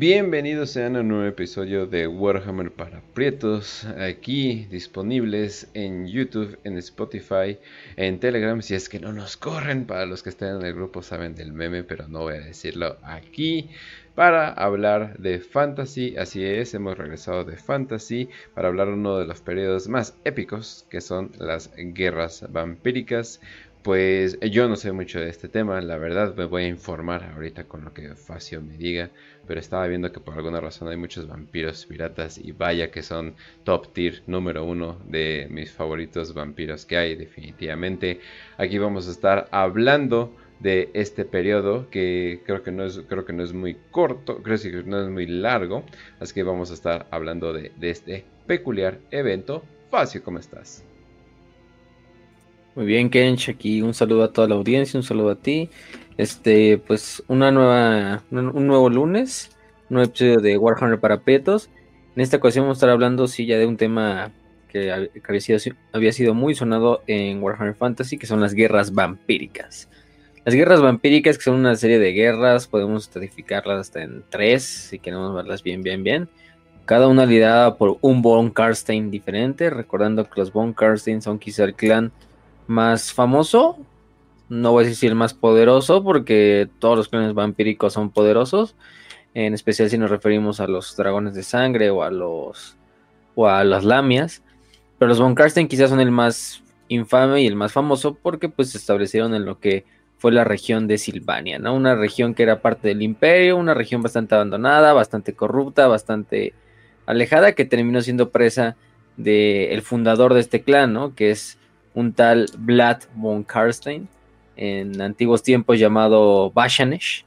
Bienvenidos sean a un nuevo episodio de Warhammer para Prietos, aquí disponibles en YouTube, en Spotify, en Telegram, si es que no nos corren, para los que estén en el grupo saben del meme, pero no voy a decirlo aquí, para hablar de fantasy, así es, hemos regresado de fantasy para hablar uno de los periodos más épicos, que son las guerras vampíricas, pues yo no sé mucho de este tema, la verdad me voy a informar ahorita con lo que Facio me diga, pero estaba viendo que por alguna razón hay muchos vampiros piratas y vaya que son top tier número uno de mis favoritos vampiros que hay definitivamente. Aquí vamos a estar hablando de este periodo que creo que no es, creo que no es muy corto, creo que no es muy largo, así que vamos a estar hablando de, de este peculiar evento. Facio, ¿cómo estás? Muy bien, Kench, aquí un saludo a toda la audiencia, un saludo a ti. Este, pues una nueva, un nuevo lunes, un nuevo episodio de Warhammer para Petos. En esta ocasión vamos a estar hablando, sí, ya de un tema que, había, sido, muy sonado en Warhammer Fantasy, que son las guerras vampíricas. Las guerras vampíricas, que son una serie de guerras, podemos estratificarlas hasta en tres, si queremos verlas bien, bien, bien. Cada una liderada por un Von Karstein diferente, recordando que los Von Karstein son quizá el clan más famoso. No voy a decir el más poderoso, porque todos los clanes vampíricos son poderosos. En especial si nos referimos a los dragones de sangre o a los o a las lamias. Pero los Von Karsten quizás son el más infame y el más famoso porque pues se establecieron en lo que fue la región de Silvania, ¿no? Una región que era parte del imperio, una región bastante abandonada, bastante corrupta, bastante alejada, que terminó siendo presa del fundador de este clan, ¿no? Que es un tal Vlad von Karstein, en antiguos tiempos llamado Bashanesh,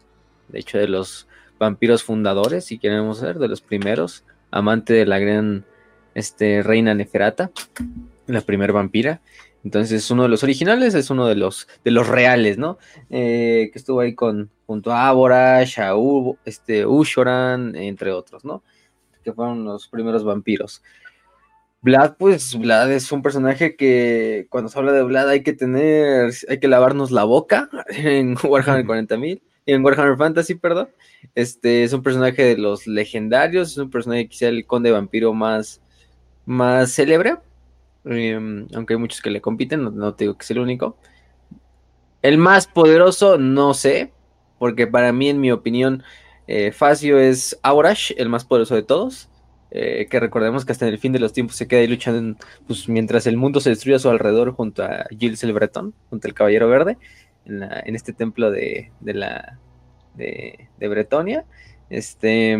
de hecho de los vampiros fundadores, si queremos ser, de los primeros, amante de la gran este, reina Neferata, la primera vampira. Entonces es uno de los originales, es uno de los, de los reales, ¿no? Eh, que estuvo ahí con, junto a Aborash, a este, Ushoran, entre otros, ¿no? Que fueron los primeros vampiros. Vlad, pues Vlad es un personaje que cuando se habla de Vlad hay que tener, hay que lavarnos la boca en Warhammer 40.000, en Warhammer Fantasy, perdón. Este es un personaje de los legendarios, es un personaje quizá el conde vampiro más, más célebre, em, aunque hay muchos que le compiten, no, te digo que es el único. El más poderoso, no sé, porque para mí, en mi opinión, eh, Facio es Aurash, el más poderoso de todos. Eh, que recordemos que hasta en el fin de los tiempos se queda ahí luchando pues, mientras el mundo se destruye a su alrededor junto a Gilles el Breton, junto al Caballero Verde, en, este templo de, la de, Bretonia. Este,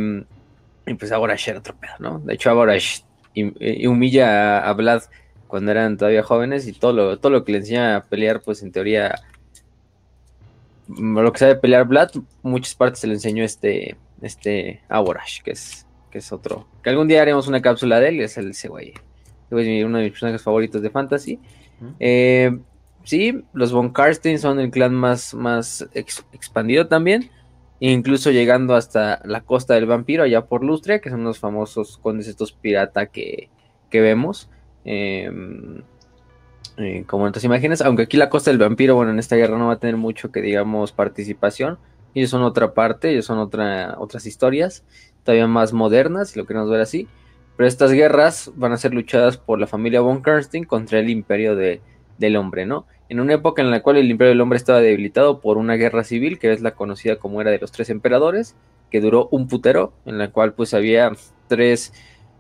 y pues ahora era otro pedo, ¿no? De hecho, ahora eh, humilla a, Vlad cuando eran todavía jóvenes y todo lo, todo lo que le enseña a pelear, pues en teoría, lo que sabe pelear Vlad, muchas partes se le enseñó este, este Aborash, que es que es otro. Que algún día haremos una cápsula de él, es el ese güey. uno de mis personajes favoritos de fantasy. Eh, sí, los Von Karstein son el clan más, más expandido también. Incluso llegando hasta la costa del vampiro, allá por Lustria, que son los famosos condes estos pirata que, que vemos. Em, eh, como en otras imágenes, aunque aquí la costa del vampiro, bueno, en esta guerra no va a tener mucho que digamos participación. Ellos son otra parte, ellos son otra, otras historias todavía más modernas, si lo queremos ver así. Pero estas guerras van a ser luchadas por la familia von Karstein contra el imperio del hombre, ¿no? En una época en la cual el imperio del hombre estaba debilitado por una guerra civil, que es la conocida como era de los tres emperadores, que duró un putero, en la cual pues había tres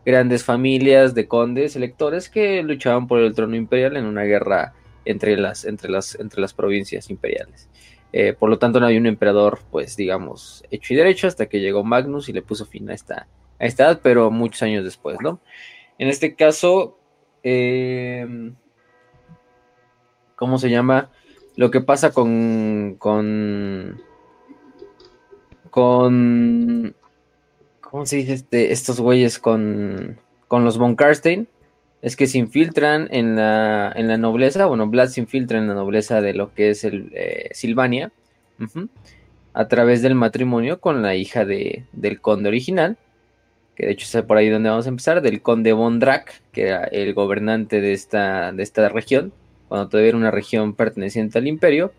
grandes familias de condes electores que luchaban por el trono imperial en una guerra entre las, entre las, entre las provincias imperiales. Eh, por lo tanto, no había un emperador, pues digamos, hecho y derecho hasta que llegó Magnus y le puso fin a esta, a esta edad, pero muchos años después, ¿no? En este caso, eh, ¿cómo se llama? Lo que pasa con, con, con, ¿cómo se dice este, estos güeyes con, con los Von Karstein? Es que se infiltran en la, en la nobleza, bueno, Vlad se infiltra en la nobleza de lo que es el eh, Silvania, a través del matrimonio con la hija de, del conde original, que de hecho es por ahí donde vamos a empezar, del conde Bondrak, que era el gobernante de esta, de esta región, cuando todavía era una región perteneciente al imperio.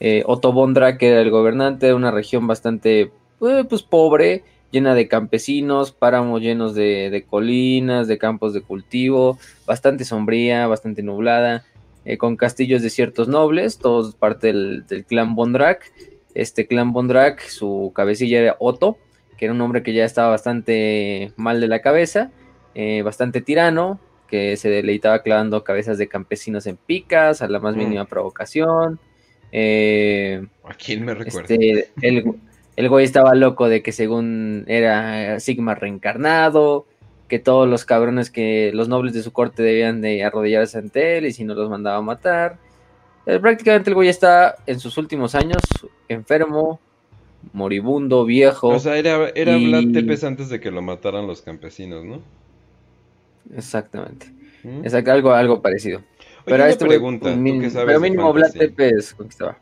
Eh, Otto Bondrak era el gobernante de una región bastante eh, pues, pobre, llena de campesinos, páramos llenos de, colinas, de campos de cultivo, bastante sombría, bastante nublada, eh, con castillos de ciertos nobles, todos parte del, clan Bondrak. Este clan Bondrak, su cabecilla era Otto, que era un hombre que ya estaba bastante mal de la cabeza, eh, bastante tirano, que se deleitaba clavando cabezas de campesinos en picas a la más mm. mínima provocación. Eh, ¿A quién me recuerda? Este, el, güey estaba loco de que según era Sigma reencarnado, que todos los cabrones que los nobles de su corte debían de arrodillarse ante él y si no los mandaba a matar. Eh, prácticamente el güey está en sus últimos años enfermo, moribundo, viejo. O sea, era, era Vlad Tepes antes de que lo mataran los campesinos, ¿no? Exactamente. ¿Mm? algo, algo parecido. pero este pregunta, pero mínimo Vlad Tepes conquistaba.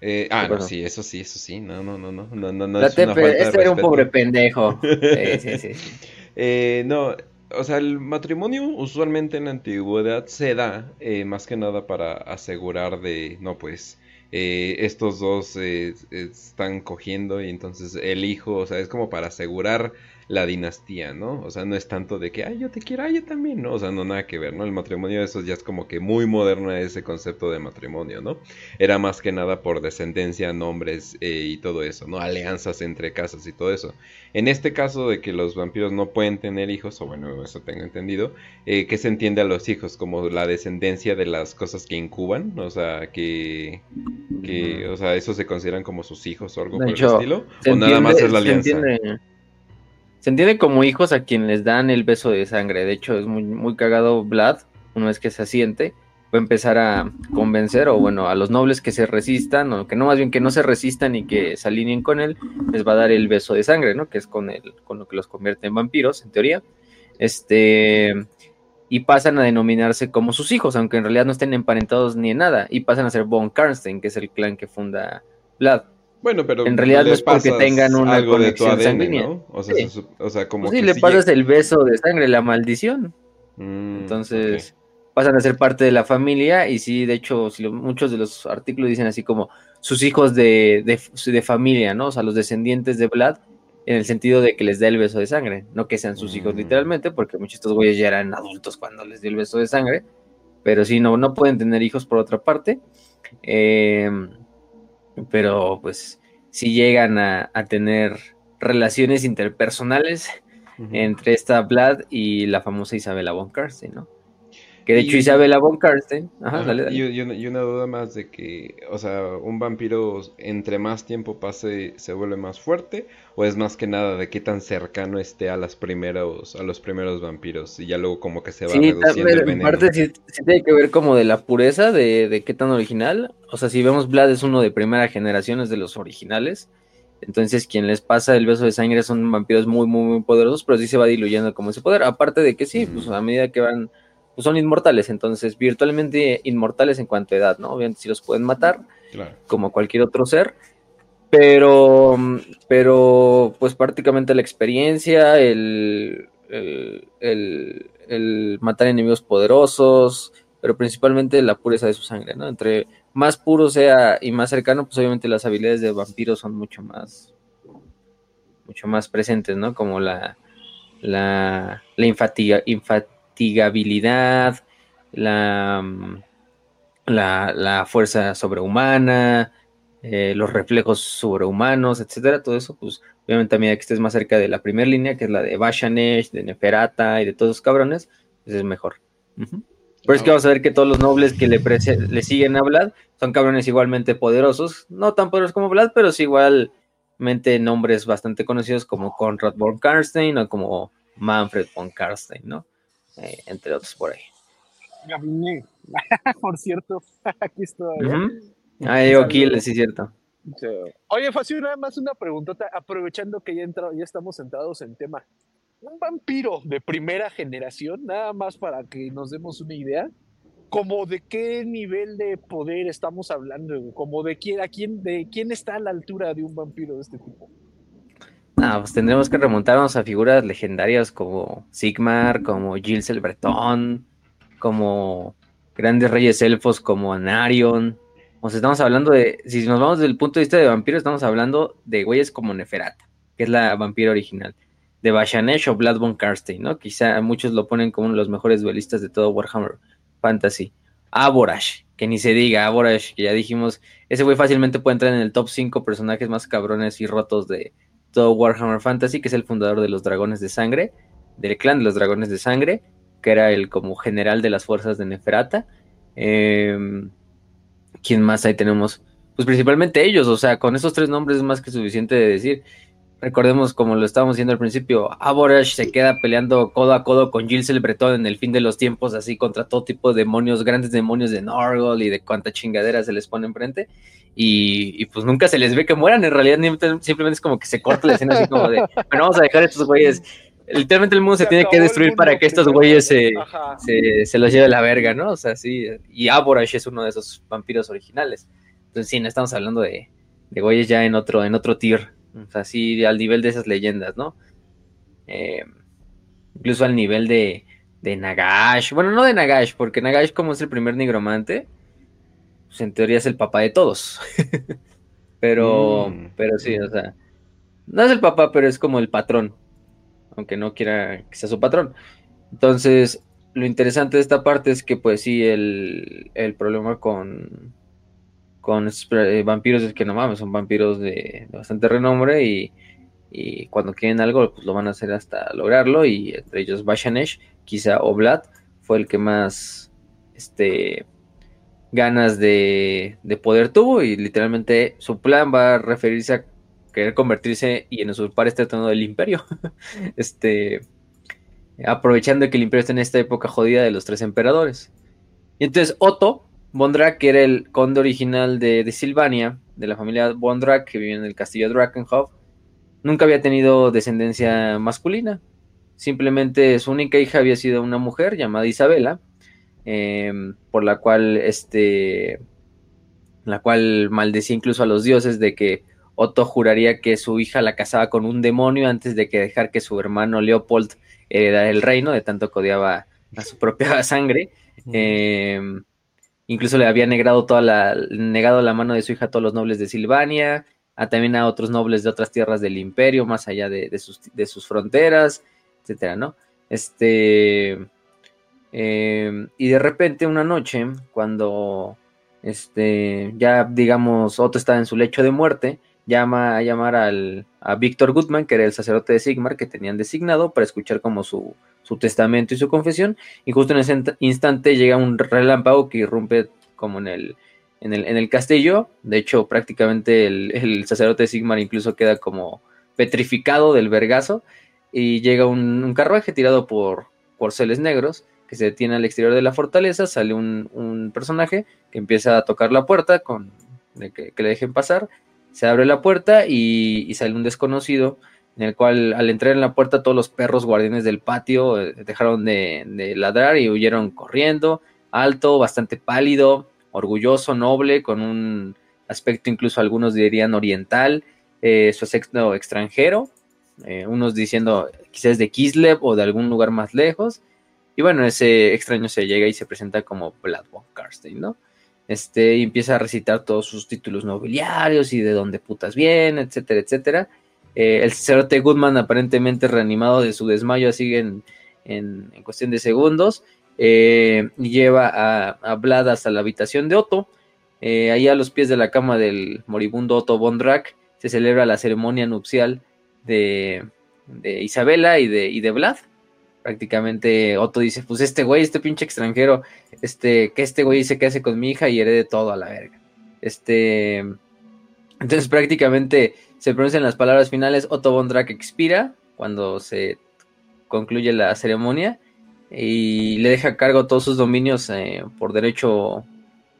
Eh, ah, no, sí, eso sí, eso sí. No, no, no, no. no, no, no este era un pobre pendejo. sí, sí, sí. Eh, no, o sea, el matrimonio usualmente en la antigüedad se da eh, más que nada para asegurar de, no, pues, eh, estos dos eh, están cogiendo y entonces el hijo, o sea, es como para asegurar la dinastía, ¿no? O sea, no es tanto de que, ay, yo te quiero, ay, yo también, ¿no? O sea, no nada que ver, ¿no? El matrimonio de esos ya es como que muy moderno ese concepto de matrimonio, ¿no? Era más que nada por descendencia, nombres eh, y todo eso, ¿no? Alianzas entre casas y todo eso. En este caso de que los vampiros no pueden tener hijos, o bueno, eso tengo entendido, eh, ¿qué se entiende a los hijos? Como la descendencia de las cosas que incuban, o sea, que, que o sea, eso se consideran como sus hijos o algo por el estilo, o nada más es la alianza. Se entiende como hijos a quien les dan el beso de sangre. De hecho, es muy, muy cagado Vlad, una vez que se asiente, va a empezar a convencer, o bueno, a los nobles que se resistan, o que no, más bien que no se resistan y que se alineen con él, les va a dar el beso de sangre, ¿no? Que es con, el, con lo que los convierte en vampiros, en teoría. Este. Y pasan a denominarse como sus hijos, aunque en realidad no estén emparentados ni en nada. Y pasan a ser Von Karnstein, que es el clan que funda Vlad. Bueno, pero en realidad no es porque tengan una conexión sanguínea. O sea, o sea, como pues sí, le pasas el beso de sangre, la maldición. Mm, Entonces pasan a ser parte de la familia y sí, de hecho, muchos de los artículos dicen así como sus hijos de, de, familia, ¿no? O sea, los descendientes de Vlad, en el sentido de que les dé el beso de sangre, no que sean sus hijos mm. literalmente, porque muchos de estos güeyes ya eran adultos cuando les dio el beso de sangre, pero sí, no, no pueden tener hijos por otra parte. Eh, pero pues si llegan a, tener relaciones interpersonales entre esta Vlad y la famosa Isabela von Karsten, ¿no? Que de hecho Isabela von Karsten. Ajá, dale, Y, una, duda más de que, o sea, un vampiro entre más tiempo pase se vuelve más fuerte o es más que nada de qué tan cercano esté a las primeros a los primeros vampiros y ya luego como que se va reduciendo el veneno. En parte sí, tiene que ver como de la pureza de, de qué tan original. O sea, si vemos Vlad es uno de primera generación, es de los originales. Entonces, quien les pasa el beso de sangre son vampiros muy, muy, muy poderosos, pero sí se va diluyendo como ese poder. Aparte de que sí, pues a medida que van pues son inmortales, entonces virtualmente inmortales en cuanto a edad, ¿no? Obviamente si los pueden matar, como cualquier otro ser, pero, pero pues prácticamente la experiencia, el, el, matar enemigos poderosos, pero principalmente la pureza de su sangre, ¿no? Entre más puro sea y más cercano, pues obviamente las habilidades de vampiros son mucho más, mucho más presentes, ¿no? Como la, la, la infatiga, la, la, fuerza sobrehumana, eh, los reflejos sobrehumanos, etcétera, todo eso, pues obviamente a medida que estés más cerca de la primera línea, que es la de Bashanesh, de Neferata y de todos los cabrones, pues es mejor. Pero es que vamos a ver que todos los nobles que le, le siguen a Vlad son cabrones igualmente poderosos, no tan poderosos como Vlad, pero sí igualmente nombres bastante conocidos como Conrad von Karstein o como Manfred von Karstein, ¿no? Eh, entre otros por ahí. por cierto, aquí estoy. Ah, digo Kill, sí, cierto. Oye, Facio, nada más una pregunta, aprovechando que ya, ya estamos centrados en tema. Un vampiro de primera generación, nada más para que nos demos una idea, como de qué nivel de poder estamos hablando, como de quién, a quién, de quién está a la altura de un vampiro de este tipo. Ah, pues tendremos que remontarnos a figuras legendarias como Sigmar, como Gilles el Bretón, como grandes reyes elfos como Anarion. O sea, estamos hablando de, si nos vamos desde el punto de vista de vampiros, estamos hablando de güeyes como Neferata. que es la vampira original, de Bashanesh o Bloodborne Karstein, ¿no? Quizá muchos lo ponen como uno de los mejores duelistas de todo Warhammer Fantasy. Aborash, que ni se diga, Aborash, que ya dijimos, ese güey fácilmente puede entrar en el top 5 personajes más cabrones y rotos de todo Warhammer Fantasy, que es el fundador de los Dragones de Sangre, del clan de los Dragones de Sangre, que era el como general de las fuerzas de Neferata. Em, ¿Quién más ahí tenemos? Pues principalmente ellos, o sea, con esos tres nombres es más que suficiente de decir. Recordemos, como lo estábamos diciendo al principio, Aborash se queda peleando codo a codo con Gilles el Bretón en el fin de los tiempos, así contra todo tipo de demonios, grandes demonios de Norgol y de cuánta chingadera se les pone enfrente. Y, y, pues nunca se les ve que mueran, en realidad simplemente es como que se corta la escena así como de, bueno, vamos a dejar a estos güeyes. Literalmente el mundo se, tiene que destruir para que estos güeyes se, se, se, los lleve la verga, ¿no? O sea, sí, y Aborash es uno de esos vampiros originales. Entonces sí, no estamos hablando de, de güeyes ya en otro, en otro tier. O sea, sí, al nivel de esas leyendas, ¿no? Eh, incluso al nivel de, de Nagash. Bueno, no de Nagash, porque Nagash, como es el primer nigromante, pues en teoría es el papá de todos. pero, mm. pero sí, o sea, no es el papá, pero es como el patrón. Aunque no quiera que sea su patrón. Entonces, lo interesante de esta parte es que, pues sí, el, el problema con, con eh, vampiros es que no mames, son vampiros de, bastante renombre y, cuando quieren algo pues lo van a hacer hasta lograrlo y entre ellos Bashanesh, quizá Oblad fue el que más este ganas de, poder tuvo y literalmente su plan va a referirse a querer convertirse y en usurpar este trono del imperio. este aprovechando que el imperio está en esta época jodida de los tres emperadores. Y entonces Otto Bondrak, que era el conde original de, de Silvania, de la familia Bondrak, que vivía en el castillo de Drakenhof, nunca había tenido descendencia masculina. Simplemente su única hija había sido una mujer llamada Isabela, em, por la cual este la cual maldecía incluso a los dioses de que Otto juraría que su hija la casaba con un demonio antes de que dejar que su hermano Leopold heredara el reino, de tanto que odiaba a su propia sangre. Incluso le había negado toda la, negado la mano de su hija a todos los nobles de Silvania, a también a otros nobles de otras tierras del imperio, más allá de, sus, fronteras, etcétera, ¿no? Este. Em, y de repente, una noche, cuando este, ya digamos, Otto estaba en su lecho de muerte, llama a llamar al, a Víctor Goodman, que era el sacerdote de Sigmar que tenían designado para escuchar como su, su testamento y su confesión, y justo en ese instante llega un relámpago que irrumpe como en el, en el, en el castillo, de hecho prácticamente el, sacerdote de Sigmar incluso queda como petrificado del vergazo, y llega un, carruaje tirado por corceles negros, que se detiene al exterior de la fortaleza, sale un, personaje que empieza a tocar la puerta con que, le dejen pasar, se abre la puerta y, sale un desconocido en el cual al entrar en la puerta todos los perros guardianes del patio eh, dejaron de, ladrar y huyeron corriendo, alto, bastante pálido, orgulloso, noble, con un aspecto incluso algunos dirían oriental, eh, su aspecto extranjero, eh, unos diciendo quizás de Kislev o de algún lugar más lejos, y bueno, ese extraño se llega y se presenta como Bloodborne Karstein, ¿no? Este, y empieza a recitar todos sus títulos nobiliarios y de dónde putas viene, etcétera, etcétera eh, el sacerdote Goodman, aparentemente reanimado de su desmayo, sigue en, en, cuestión de segundos. Eh, lleva a, a, Vlad hasta la habitación de Otto. Eh, ahí a los pies de la cama del moribundo Otto Bondrak se celebra la ceremonia nupcial de, Isabela y de, y de Vlad. Prácticamente Otto dice, pues este güey, este pinche extranjero, este, que este güey se case con mi hija y herede todo a la verga. Este, entonces prácticamente se pronuncian las palabras finales, Otto von expira cuando se concluye la ceremonia y le deja a cargo todos sus dominios eh, por derecho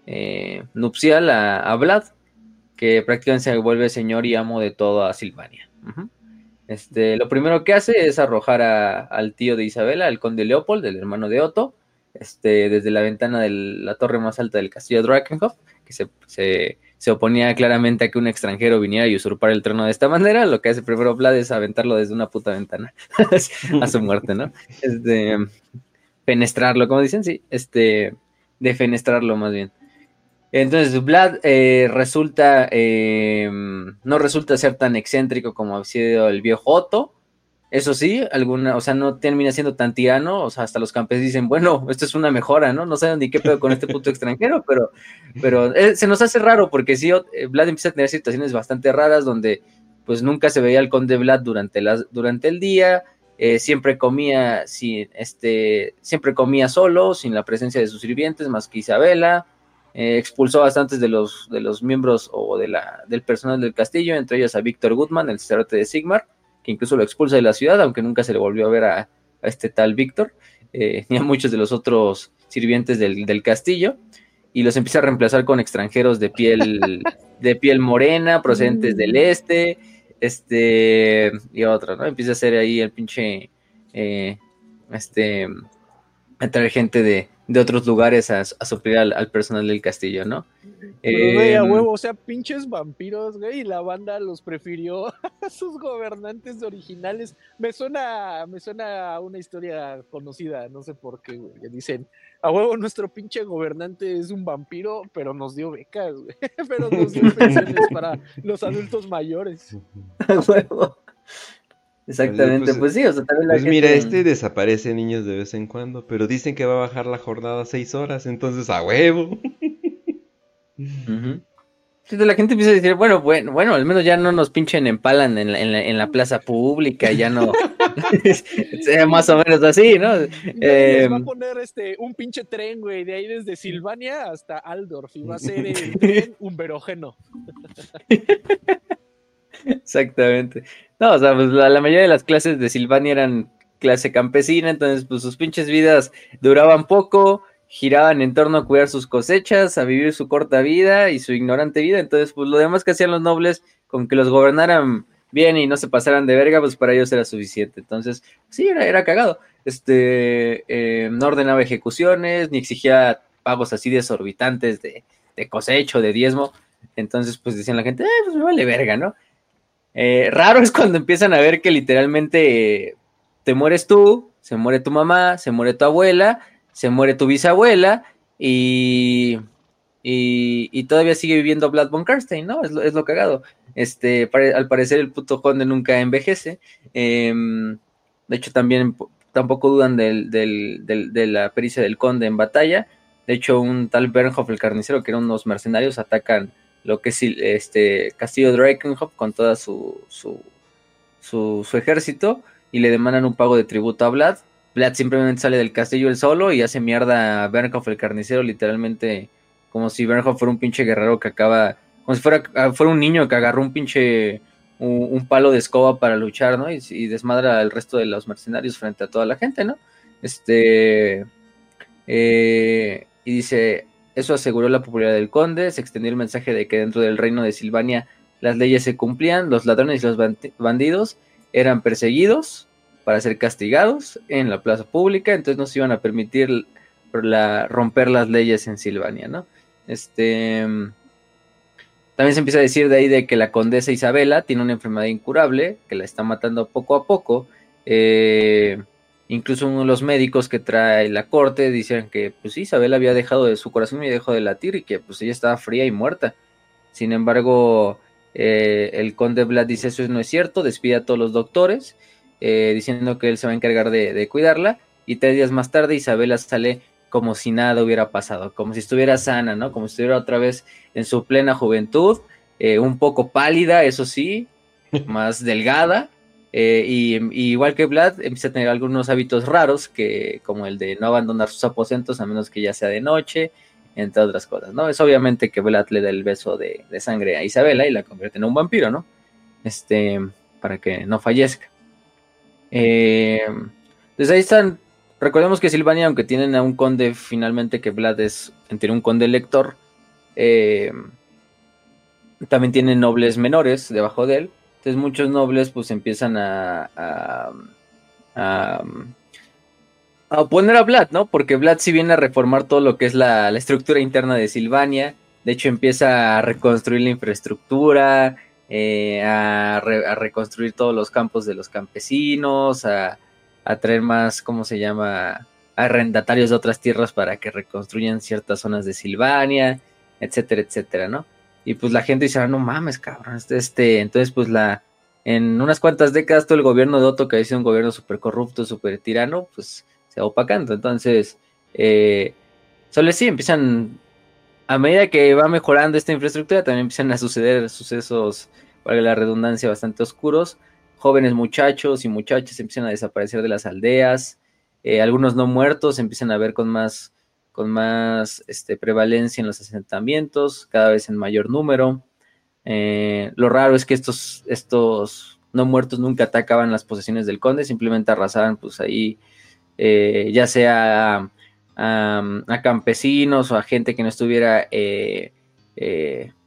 eh, nupcial a, Vlad, que prácticamente se vuelve señor y amo de toda Silvania. Este, lo primero que hace es arrojar al tío de Isabela, al conde Leopold, el hermano de Otto, este, desde la ventana de la torre más alta del castillo Drakenhof, que se, se se oponía claramente a que un extranjero viniera y usurpar el trono de esta manera, lo que hace primero Vlad es aventarlo desde una puta ventana a su muerte, ¿no? Este, fenestrarlo, como dicen, sí, este, defenestrarlo más bien. Entonces, Vlad eh, resulta, eh, no resulta ser tan excéntrico como ha sido el viejo Otto. Eso sí, alguna, o sea, no termina siendo tan tirano, o sea, hasta los campes dicen, bueno, esto es una mejora, ¿no? No sé ni qué pedo con este puto extranjero, pero, pero eh, se nos hace raro porque sí, Vlad empieza a tener situaciones bastante raras donde pues nunca se veía al conde Vlad durante, las, durante el día, siempre comía sin, este, siempre comía solo, sin la presencia de sus sirvientes, más que Isabela, eh, expulsó a bastantes de los, de los miembros o de la, del personal del castillo, entre ellos a Víctor Goodman, el sacerdote de Sigmar, que incluso lo expulsa de la ciudad, aunque nunca se le volvió a ver a, este tal Víctor, eh, ni a muchos de los otros sirvientes del, castillo, y los empieza a reemplazar con extranjeros de piel, de piel morena, procedentes del mm. este, este, y otro, ¿no? Empieza a hacer ahí el pinche, eh, este, a traer gente de, de otros lugares a, a suplir al, personal del castillo, ¿no? Pero, a em, huevo, o sea, pinches vampiros, güey, y la banda los prefirió a sus gobernantes originales. Me suena, me suena a una historia conocida, no sé por qué, güey. Dicen, a huevo, nuestro pinche gobernante es un vampiro, pero nos dio becas, güey. Pero nos dio pensiones para los adultos mayores. A huevo. Exactamente, pues, pues, sí, o sea, también la Pues mira, este desaparece niños de vez en cuando, pero dicen que va a bajar la jornada a seis horas, entonces a huevo. la gente empieza a decir, bueno, bueno, bueno, al menos ya no nos pinchen empalan en la, en la, plaza pública, ya no, más o menos así, ¿no? Eh, va a poner este, un pinche tren, güey, de ahí desde Silvania hasta Aldorf, y va a ser el tren un verógeno. Exactamente. No, o sea, pues la, mayoría de las clases de Silvania eran clase campesina, entonces pues sus pinches vidas duraban poco, giraban en torno a cuidar sus cosechas, a vivir su corta vida y su ignorante vida, entonces pues lo demás que hacían los nobles con que los gobernaran bien y no se pasaran de verga, pues para ellos era suficiente. Entonces, sí, era, era cagado. Este, eh, no ordenaba ejecuciones, ni exigía pagos así desorbitantes de, de cosecho, de diezmo. Entonces, pues decían la gente, eh, pues me vale verga, ¿no? Eh, raro es cuando empiezan a ver que literalmente te mueres tú, se muere tu mamá, se muere tu abuela, se muere tu bisabuela y, y, todavía sigue viviendo Vlad von Karstein, ¿no? Es lo, cagado. Este, al parecer el puto conde nunca envejece. Em, de hecho, también tampoco dudan de la pericia del conde en batalla. De hecho, un tal Bernhoff, el carnicero, que eran unos mercenarios, atacan lo que es este Castillo Drakenhof con toda su su, su, ejército y le demandan un pago de tributo a Vlad. Vlad simplemente sale del castillo él solo y hace mierda a Bernhoff el carnicero, literalmente como si Bernhoff fuera un pinche guerrero que acaba, como si fuera, ah, fuera un niño que agarró un pinche un, palo de escoba para luchar, ¿no? Y, y, desmadra al resto de los mercenarios frente a toda la gente, ¿no? Este eh, y dice, eso aseguró la popularidad del conde, se extendió el mensaje de que dentro del reino de Silvania las leyes se cumplían, los ladrones y los bandidos eran perseguidos para ser castigados en la plaza pública, entonces no se iban a permitir romper las leyes en Silvania, ¿no? Este también se empieza a decir de ahí de que la condesa Isabela tiene una enfermedad incurable que la está matando poco a poco. Eh, Incluso uno de los médicos que trae la corte dicen que pues Isabel había dejado de su corazón y dejó de latir y que pues ella estaba fría y muerta. Sin embargo, eh, el conde Vlad dice eso no es cierto, despide a todos los doctores eh, diciendo que él se va a encargar de, cuidarla y tres días más tarde Isabela sale como si nada hubiera pasado, como si estuviera sana, ¿no? Como si estuviera otra vez en su plena juventud, eh, un poco pálida, eso sí, más delgada, eh, y, igual que Vlad, empieza a tener algunos hábitos raros, que, como el de no abandonar sus aposentos a menos que ya sea de noche, entre otras cosas, ¿no? Es obviamente que Vlad le da el beso de, sangre a Isabela y la convierte en un vampiro, ¿no? Este, para que no fallezca. Eh, desde ahí están, recordemos que Silvania, aunque tienen a un conde finalmente que Vlad es, tiene un conde lector, eh, también tienen nobles menores debajo de él, entonces muchos nobles pues empiezan a, a, a, oponer a Vlad, ¿no? Porque Vlad sí viene a reformar todo lo que es la, estructura interna de Silvania. De hecho empieza a reconstruir la infraestructura, eh, a, reconstruir todos los campos de los campesinos, a, a traer más, ¿cómo se llama? arrendatarios de otras tierras para que reconstruyan ciertas zonas de Silvania. etcétera, etcétera, ¿no? Y pues la gente dice, ah, no mames, cabrón, este, este, entonces pues la, en unas cuantas décadas todo el gobierno de Otto, que ha sido un gobierno súper corrupto, súper tirano, pues se va opacando. Entonces, eh, solo sí, empiezan, a medida que va mejorando esta infraestructura, también empiezan a suceder sucesos, para la redundancia, bastante oscuros. Jóvenes muchachos y muchachas empiezan a desaparecer de las aldeas, eh, algunos no muertos empiezan a ver con más, con más este, prevalencia en los asentamientos, cada vez en mayor número. Eh, lo raro es que estos, estos no muertos nunca atacaban las posesiones del conde, simplemente arrasaban pues ahí, eh, ya sea a, campesinos o a gente que no estuviera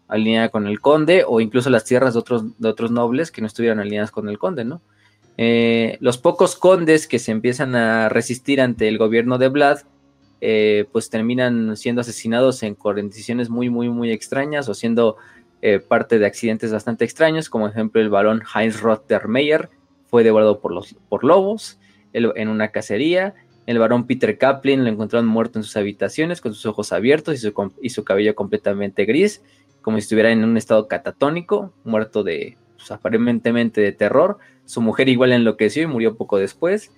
alineada con el conde o incluso las tierras de otros, de otros nobles que no estuvieran alineadas con el conde, ¿no? Eh, los pocos condes que se empiezan a resistir ante el gobierno de Vlad, eh, pues terminan siendo asesinados en condiciones muy, muy, muy extrañas o siendo eh, parte de accidentes bastante extraños, como ejemplo el varón Heinz Rottermeier fue devorado por, los, por lobos en una cacería, el varón Peter Kaplan lo encontraron muerto en sus habitaciones con sus ojos abiertos y su, y su cabello completamente gris, como si estuviera en un estado catatónico, muerto de pues, aparentemente de terror. Su mujer igual enloqueció y murió poco después.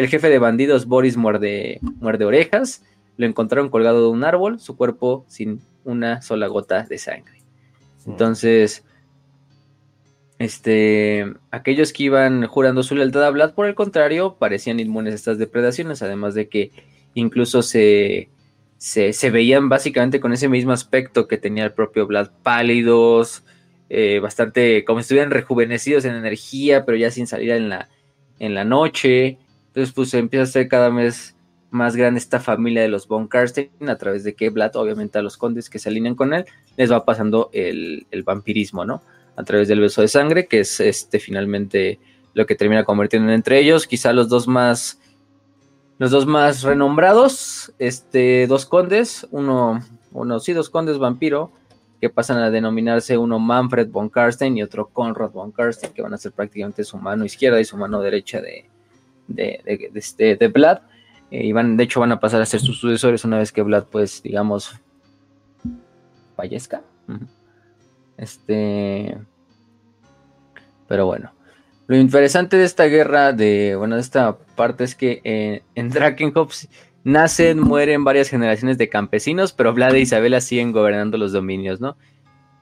El jefe de bandidos Boris muerde, muerde orejas. Lo encontraron colgado de un árbol, su cuerpo sin una sola gota de sangre. Entonces, este, aquellos que iban jurando su lealtad a Vlad, por el contrario, parecían inmunes a estas depredaciones, además de que incluso se, se, se, veían básicamente con ese mismo aspecto que tenía el propio Vlad, pálidos, eh, bastante como si estuvieran rejuvenecidos en energía, pero ya sin salir en la, en la noche. Entonces, pues empieza a ser cada vez más grande esta familia de los Von Karstein, a través de que Vlad, obviamente a los condes que se alinean con él, les va pasando el, vampirismo, ¿no? A través del beso de sangre, que es este finalmente lo que termina convirtiendo entre ellos. Quizá los dos más. Los dos más renombrados, este, dos condes, uno, uno, sí, dos condes vampiro, que pasan a denominarse uno Manfred von Karstein y otro Conrad von Karstein, que van a ser prácticamente su mano izquierda y su mano derecha de, de, de, este, de Vlad. Eh, y van, de hecho, van a pasar a ser sus sucesores una vez que Vlad, pues, digamos, fallezca. Este. Pero bueno. Lo interesante de esta guerra, de, bueno, de esta parte es que eh, en Drakenhof nacen, mueren varias generaciones de campesinos, pero Vlad e Isabela siguen gobernando los dominios, ¿no?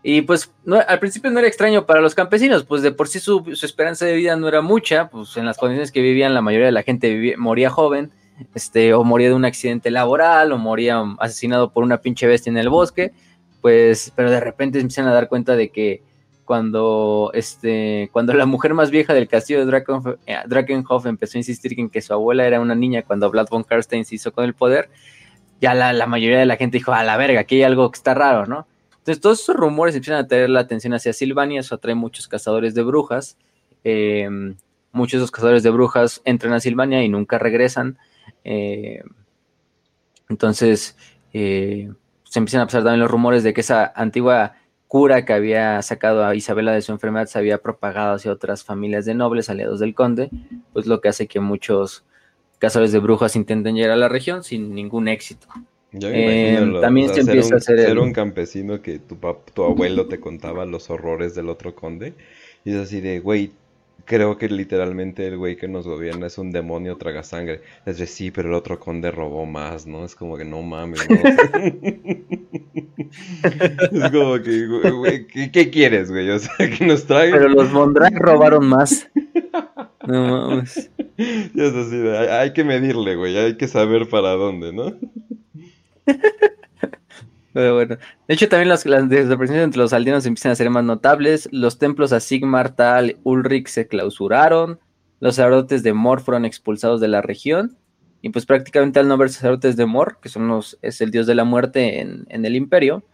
Y pues al principio no era extraño para los campesinos, pues de por sí su, esperanza de vida no era mucha, pues en las condiciones que vivían la mayoría de la gente moría joven, este, o moría de un accidente laboral, o moría asesinado por una pinche bestia en el bosque, pues, pero de repente empiezan a dar cuenta de que cuando, este, cuando la mujer más vieja del castillo de eh, Drakenhof, empezó a insistir en que su abuela era una niña cuando Vlad von Karstein se hizo con el poder, ya la, mayoría de la gente dijo, a la verga, aquí hay algo que está raro, ¿no? Entonces todos esos rumores empiezan a tener la atención hacia Silvania, eso atrae muchos cazadores de brujas, em, muchos de esos cazadores de brujas entran a Silvania y nunca regresan, em, entonces eh, se empiezan a pasar también los rumores de que esa antigua cura que había sacado a Isabela de su enfermedad se había propagado hacia otras familias de nobles, aliados del conde, pues lo que hace que muchos cazadores de brujas intenten llegar a la región sin ningún éxito. Eh, también se empieza a hacer ser un campesino que tu, tu abuelo te contaba los horrores del otro conde y es así de, güey, creo que literalmente el güey que nos gobierna es un demonio traga sangre. Es decir, sí, pero el otro conde robó más, ¿no? Es como que no mames, ¿no? es como que, güey, ¿qué, quieres, güey? O sea, que nos traigan. Pero los Mondrag robaron más. No mames. Y es así, hay que medirle, güey, hay que saber para dónde, ¿no? Pero bueno, de hecho también las, desapariciones entre los aldeanos empiezan a ser más notables. Los templos a Sigmar, Tal, Ulrich se clausuraron. Los sacerdotes de Mor fueron expulsados de la región. Y pues prácticamente al no haber sacerdotes de Mor, que son los, es el dios de la muerte en, el imperio,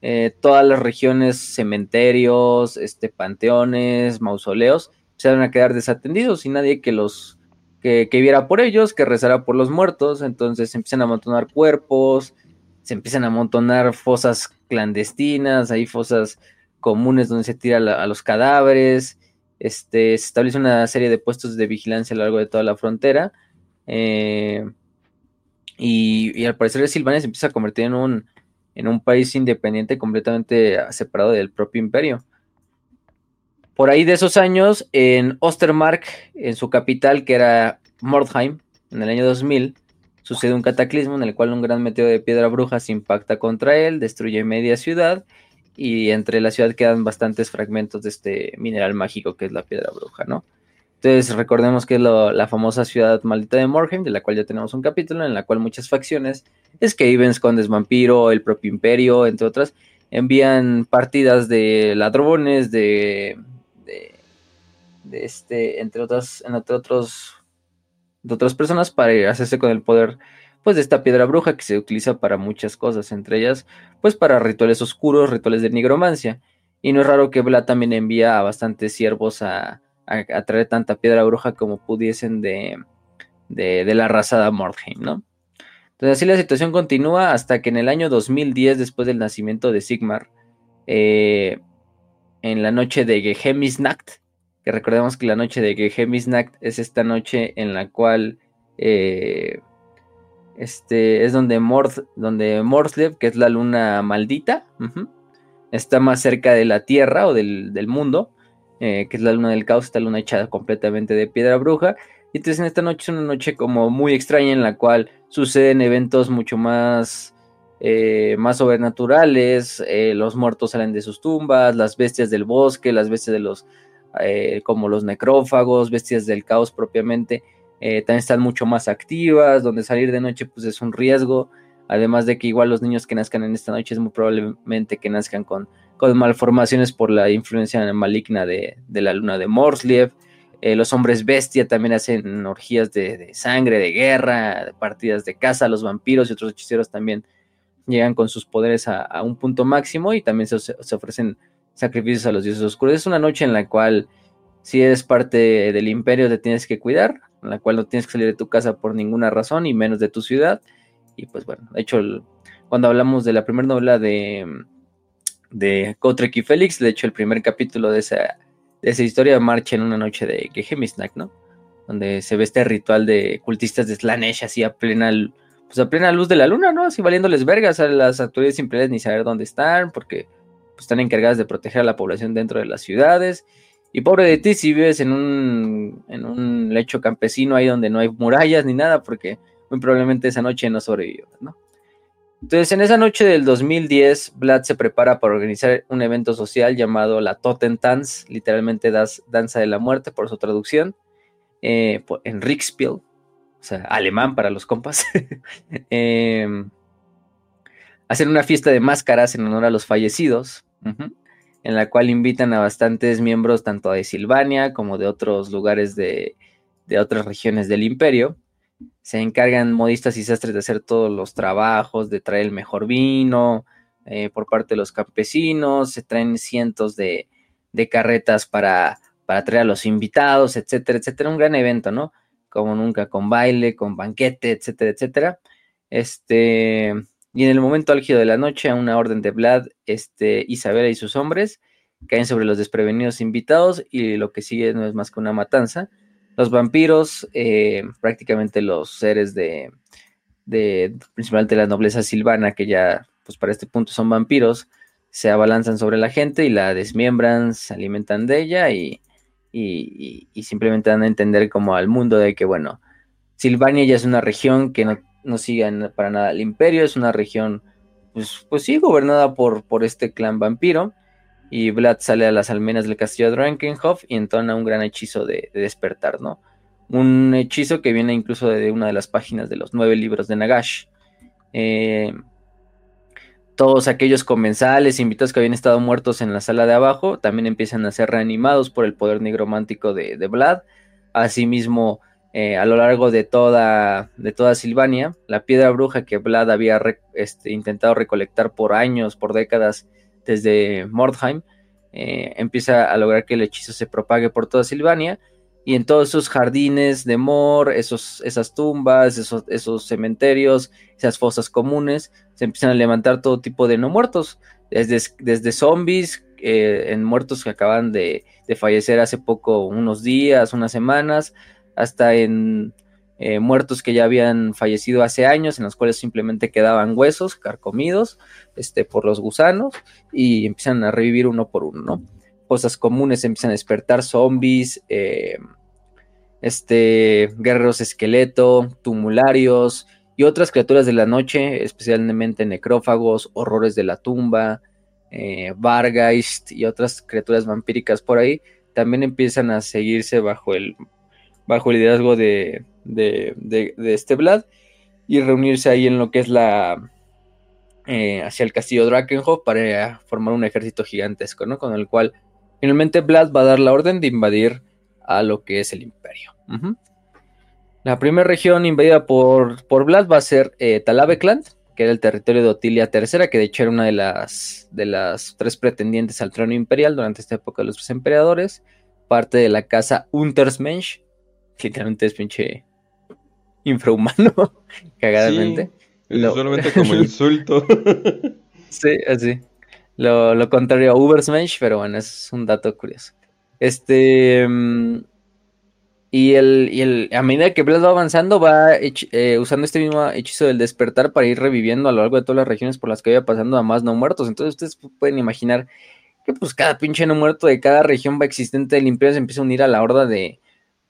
eh, todas las regiones, cementerios, este, panteones, mausoleos, se van a quedar desatendidos y nadie que los que, que viera por ellos, que rezara por los muertos. Entonces empiezan a amontonar cuerpos, se empiezan a amontonar fosas clandestinas, hay fosas comunes donde se tira a los cadáveres, este, se establece una serie de puestos de vigilancia a lo largo de toda la frontera, eh, y, al parecer Silvania se empieza a convertir en un, en un país independiente completamente separado del propio imperio. Por ahí de esos años, en Ostermark, en su capital, que era Mordheim, en el año 2000, sucede un cataclismo en el cual un gran meteoro de piedra bruja se impacta contra él, destruye media ciudad y entre la ciudad quedan bastantes fragmentos de este mineral mágico que es la piedra bruja, ¿no? Entonces recordemos que es la famosa ciudad maldita de Morheim, de la cual ya tenemos un capítulo, en la cual muchas facciones, Skavens, Condes Vampiro, el propio Imperio, entre otras, envían partidas de ladrones, de de, este, entre otras, entre otros, de otras personas para hacerse con el poder pues de esta piedra bruja que se utiliza para muchas cosas, entre ellas pues para rituales oscuros, rituales de nigromancia. Y no es raro que Vlad también envía a bastantes siervos a, a, traer tanta piedra bruja como pudiesen de, de, la raza de Mordheim, ¿no? Entonces así la situación continúa hasta que en el año 2010, después del nacimiento de Sigmar, eh, en la noche de Gehemisnacht, que recordemos que la noche de Gehemisnacht es esta noche en la cual eh, este, es donde, Mord, donde Morslev, que es la luna maldita, está más cerca de la Tierra o del, mundo, eh, que es la luna del caos, esta luna hecha completamente de piedra bruja. Y entonces en esta noche es una noche como muy extraña en la cual suceden eventos mucho más eh, más sobrenaturales, los muertos salen de sus tumbas, las bestias del bosque, las bestias de los, eh, como los necrófagos, bestias del caos propiamente, también están mucho más activas, donde salir de noche pues es un riesgo, además de que igual los niños que nazcan en esta noche es muy probablemente que nazcan con, con malformaciones por la influencia maligna de, la luna de Morsliev. los hombres bestia también hacen orgías de, de, sangre, de guerra, de partidas de caza. Los vampiros y otros hechiceros también llegan con sus poderes a, un punto máximo y también se, ofrecen sacrificios a los dioses oscuros. Es una noche en la cual, si eres parte del imperio, te tienes que cuidar, en la cual no tienes que salir de tu casa por ninguna razón y menos de tu ciudad. Y pues bueno, de hecho, cuando hablamos de la primera novela de, de Kotrek y Félix, de hecho, el primer capítulo de esa, de esa historia marcha en una noche de Gehemisnak, ¿no? Donde se ve este ritual de cultistas de Slanesh así a plena pues a plena luz de la luna, ¿no? Así valiéndoles vergas a las autoridades imperiales ni saber dónde están, porque pues, están encargadas de proteger a la población dentro de las ciudades. Y pobre de ti si vives en un, en un lecho campesino ahí donde no hay murallas ni nada, porque muy probablemente esa noche no sobrevivió, ¿no? Entonces, en esa noche del 2010, Vlad se prepara para organizar un evento social llamado la Totentanz, literalmente Danza de la Muerte por su traducción, eh, en Rixpiel, o sea, alemán para los compas, em, hacen una fiesta de máscaras en honor a los fallecidos, en la cual invitan a bastantes miembros tanto de Silvania como de otros lugares de, otras regiones del imperio. Se encargan modistas y sastres de hacer todos los trabajos, de traer el mejor vino eh, por parte de los campesinos, se traen cientos de, carretas para, para traer a los invitados, etcétera, etcétera. Un gran evento, ¿no? como nunca, con baile, con banquete, etcétera, etcétera. Este, y en el momento álgido de la noche, a una orden de Vlad, este, Isabela y sus hombres caen sobre los desprevenidos invitados y lo que sigue no es más que una matanza. Los vampiros, eh, prácticamente los seres de, de, principalmente la nobleza silvana, que ya, pues para este punto son vampiros, se abalanzan sobre la gente y la desmiembran, se alimentan de ella y, y, simplemente dan a entender como al mundo de que, bueno, Silvania ya es una región que no, no sigue para nada el imperio, es una región, pues, pues sí, gobernada por, por este clan vampiro. Y Vlad sale a las almenas del castillo de Drankenhof y entona un gran hechizo de, despertar, ¿no? Un hechizo que viene incluso de una de las páginas de los nueve libros de Nagash. Eh, todos aquellos comensales, invitados que habían estado muertos en la sala de abajo, también empiezan a ser reanimados por el poder nigromántico de, de Vlad. Asimismo, eh, a lo largo de toda, de toda Silvania, la piedra bruja que Vlad había este, intentado recolectar por años, por décadas, desde Mordheim, eh, empieza a lograr que el hechizo se propague por toda Silvania y en todos esos jardines de Mor, esos, esas tumbas, esos, esos cementerios, esas fosas comunes, se empiezan a levantar todo tipo de no muertos, desde, desde zombies, eh, en muertos que acaban de, fallecer hace poco, unos días, unas semanas, hasta en eh, muertos que ya habían fallecido hace años, en los cuales simplemente quedaban huesos carcomidos este, por los gusanos y empiezan a revivir uno por uno, ¿no? Cosas comunes empiezan a despertar zombies, eh, este, guerreros esqueleto, tumularios y otras criaturas de la noche, especialmente necrófagos, horrores de la tumba, eh, y otras criaturas vampíricas por ahí, también empiezan a seguirse bajo el, bajo el liderazgo de, de, este Vlad y reunirse ahí en lo que es la eh, hacia el castillo Drakenhof para formar un ejército gigantesco, ¿no? Con el cual finalmente Vlad va a dar la orden de invadir a lo que es el imperio. La primera región invadida por, por Vlad va a ser eh, Talavekland, que era el territorio de Otilia III, que de hecho era una de las, de las tres pretendientes al trono imperial durante esta época de los tres emperadores, parte de la casa Untersmensch, literalmente es pinche infrahumano, cagadamente. solamente como insulto. sí, así. Lo, contrario a Ubersmensch, pero bueno, es un dato curioso. Este. Mm, y, el, y el, a medida que Vlad va avanzando, va eh, usando este mismo hechizo del despertar para ir reviviendo a lo largo de todas las regiones por las que vaya pasando a más no muertos. Entonces, ustedes pueden imaginar que, pues, cada pinche no muerto de cada región va existente del Imperio se empieza a unir a la horda de,